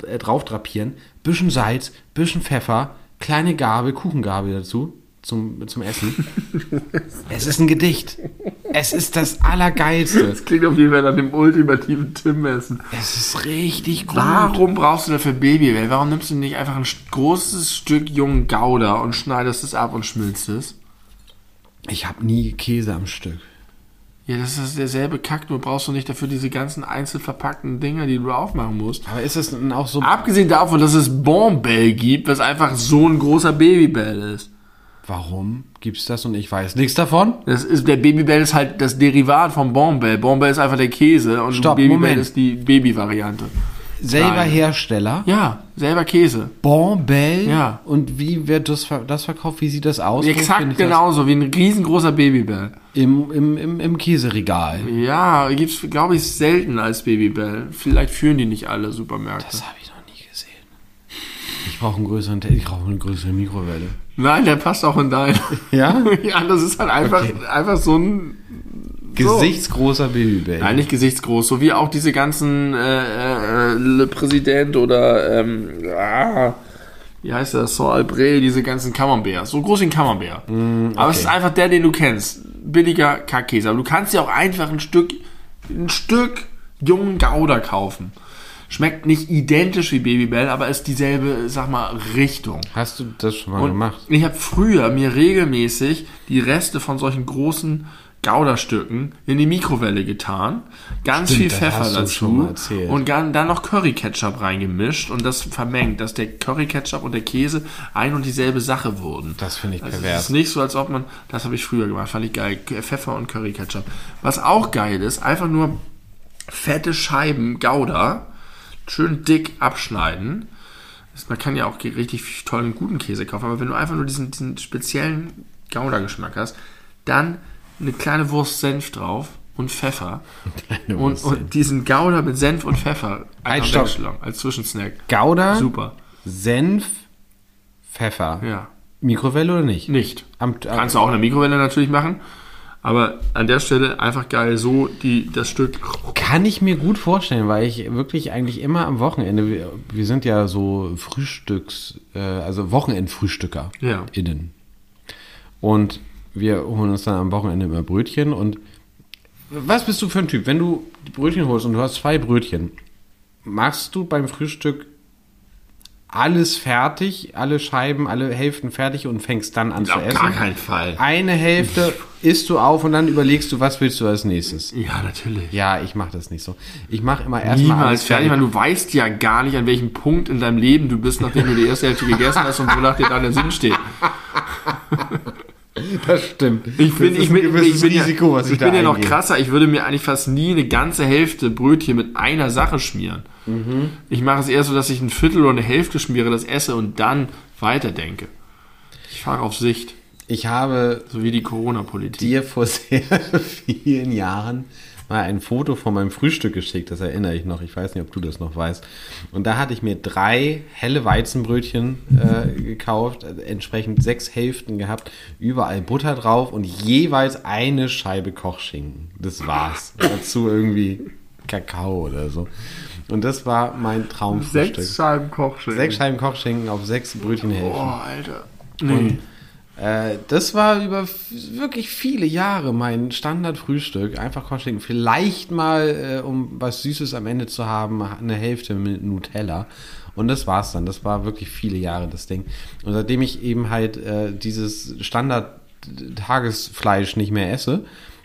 [SPEAKER 1] äh, drauf drapieren. Bisschen Salz, bisschen Pfeffer, kleine Gabel, Kuchengabel dazu zum, zum Essen. es ist ein Gedicht. Es ist das Allergeilste.
[SPEAKER 2] Das klingt auf jeden Fall nach dem ultimativen Tim-Essen.
[SPEAKER 1] Es ist richtig gut.
[SPEAKER 2] Warum brauchst du dafür Babybell? Warum nimmst du nicht einfach ein großes Stück jungen Gouda und schneidest es ab und schmilzt es?
[SPEAKER 1] Ich habe nie Käse am Stück.
[SPEAKER 2] Ja, das ist derselbe Kack, nur brauchst du nicht dafür diese ganzen einzeln verpackten Dinger, die du aufmachen musst.
[SPEAKER 1] Aber ist es dann auch so.
[SPEAKER 2] Abgesehen davon, dass es Bonbell gibt, was einfach so ein großer Babybell ist.
[SPEAKER 1] Warum gibt's das und ich weiß nichts davon?
[SPEAKER 2] Das ist, der Babybell ist halt das Derivat vom Bonbell. Bonbell ist einfach der Käse und
[SPEAKER 1] Stopp,
[SPEAKER 2] Babybell
[SPEAKER 1] Moment.
[SPEAKER 2] ist die Baby-Variante.
[SPEAKER 1] Selber
[SPEAKER 2] Nein.
[SPEAKER 1] Hersteller.
[SPEAKER 2] Ja, selber Käse.
[SPEAKER 1] Bonbell.
[SPEAKER 2] Ja.
[SPEAKER 1] Und wie wird das, ver- das verkauft? Wie sieht das aus?
[SPEAKER 2] Exakt
[SPEAKER 1] das?
[SPEAKER 2] genauso wie ein riesengroßer Babybell.
[SPEAKER 1] Im, im, im, Im Käseregal.
[SPEAKER 2] Ja, gibt's, glaube ich, selten als Babybell. Vielleicht führen die nicht alle Supermärkte.
[SPEAKER 1] Das habe ich noch nie gesehen. Ich brauche einen größeren, ich brauche eine größere Mikrowelle.
[SPEAKER 2] Nein, der passt auch in dein.
[SPEAKER 1] Ja?
[SPEAKER 2] ja, das ist halt einfach, einfach so ein
[SPEAKER 1] Gesichtsgroßer Babybell.
[SPEAKER 2] Nein, nicht gesichtsgroß, so wie auch diese ganzen äh, äh, Le Präsident oder ähm, ah, wie heißt das, Saint Albret, diese ganzen Camembert. So groß wie ein Camembert. Aber es ist einfach der, den du kennst. Billiger Kackkäse. Aber du kannst ja auch einfach ein Stück, ein Stück jungen Gouda kaufen. Schmeckt nicht identisch wie Babybell, aber ist dieselbe, sag mal, Richtung.
[SPEAKER 1] Hast du das schon mal
[SPEAKER 2] Und
[SPEAKER 1] gemacht?
[SPEAKER 2] Ich habe früher mir regelmäßig die Reste von solchen großen Gouda-Stücken in die Mikrowelle getan, ganz
[SPEAKER 1] Stimmt,
[SPEAKER 2] viel Pfeffer dazu und dann, noch Curry-Ketchup reingemischt und das vermengt, dass der Curry-Ketchup und der Käse ein und dieselbe Sache wurden.
[SPEAKER 1] Das finde ich
[SPEAKER 2] Also es
[SPEAKER 1] pervers.
[SPEAKER 2] ist nicht so, als ob man, das habe ich früher gemacht, fand ich geil, Pfeffer und Curry-Ketchup. Was auch geil ist, einfach nur fette Scheiben Gouda, schön dick abschneiden. Man kann ja auch richtig tollen, guten Käse kaufen, aber wenn du einfach nur diesen, diesen speziellen Gouda-Geschmack hast, dann eine kleine Wurst Senf drauf und Pfeffer und, und diesen Gouda mit Senf und Pfeffer wegschlagen als Zwischensnack.
[SPEAKER 1] Gouda,
[SPEAKER 2] Super.
[SPEAKER 1] Senf, Pfeffer.
[SPEAKER 2] Ja.
[SPEAKER 1] Mikrowelle oder nicht?
[SPEAKER 2] Nicht.
[SPEAKER 1] Am, am,
[SPEAKER 2] Kannst du auch in der Mikrowelle natürlich machen, Aber an der Stelle einfach geil, so die, das Stück.
[SPEAKER 1] Kann ich mir gut vorstellen, weil ich wirklich eigentlich immer am Wochenende, wir, wir sind ja so Frühstücks, äh, also Wochenendfrühstücker
[SPEAKER 2] Ja.
[SPEAKER 1] innen. Und wir holen uns dann am Wochenende immer Brötchen und was bist du für ein Typ? Wenn du Brötchen holst und du hast zwei Brötchen, machst du beim Frühstück alles fertig, alle Scheiben, alle Hälften fertig und fängst dann an zu
[SPEAKER 2] Auf
[SPEAKER 1] essen?
[SPEAKER 2] gar keinen Fall.
[SPEAKER 1] Eine Hälfte isst du auf und dann überlegst du, was willst du als nächstes?
[SPEAKER 2] Ja, natürlich.
[SPEAKER 1] Ja, ich mache das nicht so. Ich mache immer erstmal
[SPEAKER 2] Niemals
[SPEAKER 1] alles
[SPEAKER 2] fertig, weil du weißt ja gar nicht, an welchem Punkt in deinem Leben du bist, nachdem du die erste Hälfte gegessen hast und wonach dir dann der Sinn steht.
[SPEAKER 1] Das stimmt.
[SPEAKER 2] Ich bin, ich bin, ich bin,
[SPEAKER 1] Risiko,
[SPEAKER 2] ja,
[SPEAKER 1] ich,
[SPEAKER 2] bin ja noch krasser. Ich würde mir eigentlich fast nie eine ganze Hälfte Brötchen mit einer Sache schmieren.
[SPEAKER 1] Mhm.
[SPEAKER 2] Ich mache es eher so, dass ich ein Viertel oder eine Hälfte schmiere, das esse und dann weiterdenke. Ich fahre auf Sicht,
[SPEAKER 1] Ich habe
[SPEAKER 2] so wie die Corona-Politik.
[SPEAKER 1] dir vor sehr vielen Jahren mal ein Foto von meinem Frühstück geschickt, das erinnere ich noch. Ich weiß nicht, ob du das noch weißt. Und da hatte ich mir drei helle Weizenbrötchen äh, gekauft, äh, entsprechend sechs Hälften gehabt, überall Butter drauf und jeweils eine Scheibe Kochschinken. Das war's. Dazu irgendwie Kakao oder so. Und das war mein Traumfrühstück.
[SPEAKER 2] Scheiben Kochschinken.
[SPEAKER 1] Sechs Scheiben Kochschinken auf sechs Brötchenhälften.
[SPEAKER 2] Boah, Alter. Nee.
[SPEAKER 1] Äh, das war über wirklich viele Jahre mein Standardfrühstück. Einfach Kochschinken. Vielleicht mal, äh, um was Süßes am Ende zu haben, eine Hälfte mit Nutella. Und das war's dann. Das war wirklich viele Jahre das Ding. Und seitdem ich eben halt äh, dieses Standard-Tagesfleisch nicht mehr esse,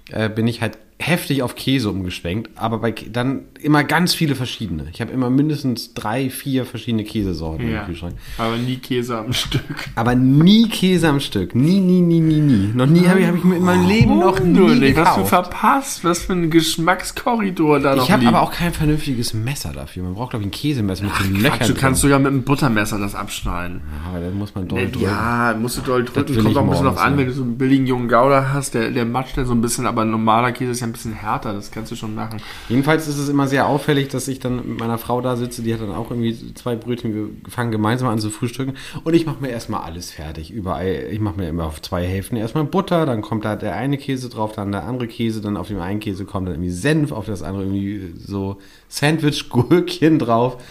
[SPEAKER 1] äh, bin ich halt heftig auf Käse umgeschwenkt, aber bei, dann immer ganz viele verschiedene. Ich habe immer mindestens drei, vier verschiedene Käsesorten
[SPEAKER 2] Ja.
[SPEAKER 1] im Kühlschrank.
[SPEAKER 2] Aber nie Käse am Stück.
[SPEAKER 1] Aber nie Käse am Stück. Nie, nie, nie, nie, nie. Noch nie habe ich, hab ich in meinem Leben noch nie
[SPEAKER 2] nicht. Was du
[SPEAKER 1] gekauft.
[SPEAKER 2] verpasst, was für ein Geschmackskorridor da noch
[SPEAKER 1] Ich habe aber auch kein vernünftiges Messer dafür. Man braucht, glaube ich, ein Käsemesser mit so
[SPEAKER 2] Quatsch,
[SPEAKER 1] Löchern
[SPEAKER 2] du kannst sogar mit einem Buttermesser das abschneiden.
[SPEAKER 1] aber dann muss man doll drücken.
[SPEAKER 2] Ja, musst du doll drücken. Kommt auch ein bisschen drauf an,
[SPEAKER 1] ja.
[SPEAKER 2] wenn du so einen billigen jungen Gouda hast, der, der matscht ja so ein bisschen, aber normaler Käse ist ja ein bisschen härter, das kannst du schon machen.
[SPEAKER 1] Jedenfalls ist es immer sehr auffällig, dass ich dann mit meiner Frau da sitze, die hat dann auch irgendwie zwei Brötchen, wir fangen gemeinsam an zu frühstücken. Und ich mache mir erstmal alles fertig, überall, ich mache mir immer auf zwei Hälften erstmal Butter, dann kommt da der eine Käse drauf, dann der andere Käse, dann auf dem einen Käse kommt dann irgendwie Senf, auf das andere irgendwie so Sandwich-Gurkchen drauf,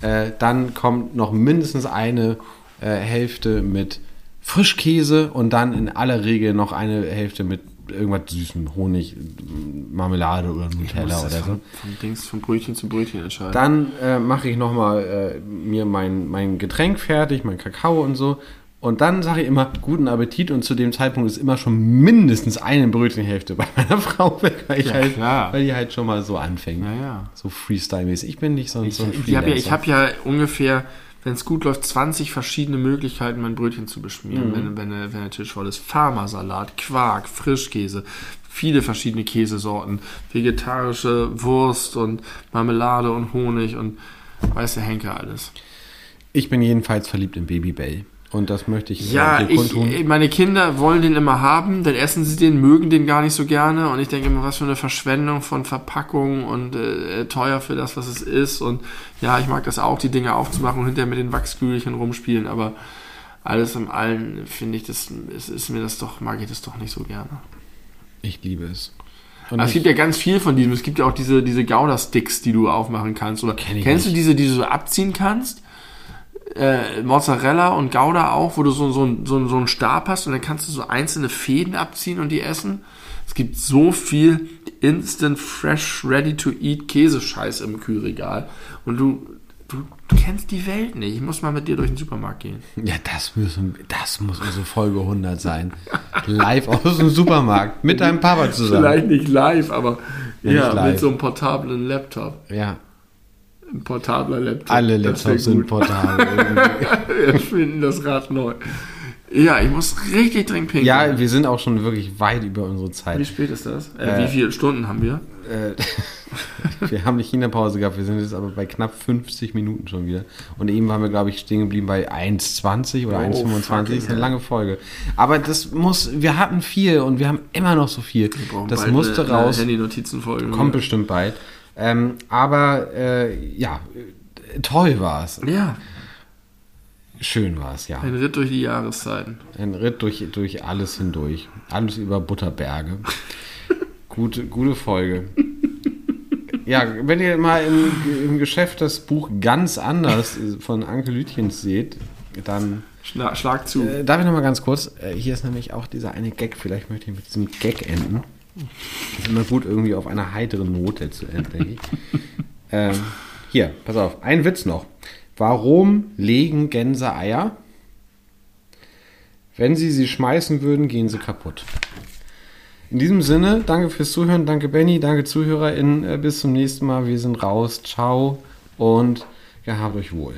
[SPEAKER 1] äh, dann kommt noch mindestens eine äh, Hälfte mit Frischkäse und dann in aller Regel noch eine Hälfte mit irgendwas Süßem, Honig, Marmelade oder Nutella oder so.
[SPEAKER 2] von, von Dings, von Brötchen zu Brötchen entscheiden.
[SPEAKER 1] Dann äh, mache ich nochmal äh, mir mein, mein Getränk fertig, mein Kakao und so. Und dann sage ich immer guten Appetit und zu dem Zeitpunkt ist immer schon mindestens eine Brötchenhälfte bei meiner Frau weg, weil,
[SPEAKER 2] Ja,
[SPEAKER 1] halt, weil die halt schon mal so anfängt.
[SPEAKER 2] Ja, ja.
[SPEAKER 1] So Freestyle-mäßig. Ich bin nicht so, ein- so ein
[SPEAKER 2] Ich habe ja, ich
[SPEAKER 1] Freelancer.
[SPEAKER 2] hab ja ungefähr, wenn es gut läuft, 20 verschiedene Möglichkeiten, mein Brötchen zu beschmieren, wenn, wenn, der- wenn der Tisch voll ist. Farmersalat, Quark, Frischkäse, viele verschiedene Käsesorten, vegetarische Wurst und Marmelade und Honig und weiß der Henker alles.
[SPEAKER 1] Ich bin jedenfalls verliebt in Babybell. Und das möchte ich
[SPEAKER 2] Ja,
[SPEAKER 1] äh,
[SPEAKER 2] ich,
[SPEAKER 1] kundtun.
[SPEAKER 2] meine Kinder wollen den immer haben, dann essen sie den, mögen den gar nicht so gerne und ich denke immer, was für eine Verschwendung von Verpackung und äh, teuer für das, was es ist und ja, ich mag das auch, die Dinge aufzumachen und hinterher mit den Wachskügelchen rumspielen, aber alles im Allen finde ich, das ist, ist mir das doch, mag ich das doch nicht so gerne.
[SPEAKER 1] Ich liebe es. Und
[SPEAKER 2] es gibt ja ganz viel von diesem. Es gibt ja auch diese, diese Gouda-Sticks, die du aufmachen kannst. Oder
[SPEAKER 1] Kenn
[SPEAKER 2] kennst du
[SPEAKER 1] nicht.
[SPEAKER 2] diese, die du so abziehen kannst? Äh, Mozzarella und Gouda auch, wo du so, so, so, so einen Stab hast und dann kannst du so einzelne Fäden abziehen und die essen. Es gibt so viel Instant Fresh Ready to Eat Käsescheiß im Kühlregal und du, du, du kennst die Welt nicht. Ich muss mal mit dir durch den Supermarkt gehen.
[SPEAKER 1] Ja, das, müssen, das muss unsere Folge 100 sein. Live aus dem Supermarkt mit deinem Papa zusammen.
[SPEAKER 2] Vielleicht nicht live, aber
[SPEAKER 1] Ja,
[SPEAKER 2] ja,
[SPEAKER 1] live.
[SPEAKER 2] mit so einem portablen Laptop.
[SPEAKER 1] Ja,
[SPEAKER 2] Ein portabler Laptop.
[SPEAKER 1] alle Laptops sind portabel.
[SPEAKER 2] Wir finden das Rad neu. Ja, ich muss richtig dringend pinkeln.
[SPEAKER 1] ja, wir sind auch schon wirklich weit über unsere
[SPEAKER 2] Wie
[SPEAKER 1] Zeit.
[SPEAKER 2] spät ist das? Äh,
[SPEAKER 1] Äh,
[SPEAKER 2] wie viele Stunden haben wir?
[SPEAKER 1] Äh, wir haben eine China-Pause gehabt, wir sind jetzt aber bei knapp 50 Minuten schon wieder. Und eben waren wir, glaube ich, stehen geblieben bei 1,20 oder
[SPEAKER 2] Oh,
[SPEAKER 1] 1,25.
[SPEAKER 2] fucking
[SPEAKER 1] Das ist eine lange Folge. Aber das muss, wir hatten viel und wir haben immer noch so viel. Das musste
[SPEAKER 2] eine
[SPEAKER 1] raus.
[SPEAKER 2] Handy-Notizenfolge.
[SPEAKER 1] Kommt bestimmt bald. Ähm, aber äh, ja, toll war es.
[SPEAKER 2] Ja.
[SPEAKER 1] Schön war es, ja.
[SPEAKER 2] Ein Ritt durch die Jahreszeiten.
[SPEAKER 1] Ein Ritt durch, durch alles hindurch. Alles über Butterberge. gute, gute Folge. Ja, wenn ihr mal im, im Geschäft das Buch ganz anders von Anke Lütjens seht, dann.
[SPEAKER 2] Schlag, schlag zu.
[SPEAKER 1] Äh, darf ich noch mal ganz kurz? Äh, hier ist nämlich auch dieser eine Gag. Vielleicht möchte ich mit diesem Gag enden. Ist immer gut, irgendwie auf einer heiteren Note zu enden, ähm, hier, pass auf. Ein Witz noch. Warum legen Gänse Eier? Wenn sie sie schmeißen würden, gehen sie kaputt. In diesem Sinne, danke fürs Zuhören, danke Benny, danke ZuhörerInnen, bis zum nächsten Mal. Wir sind raus. Ciao und gehabt euch wohl.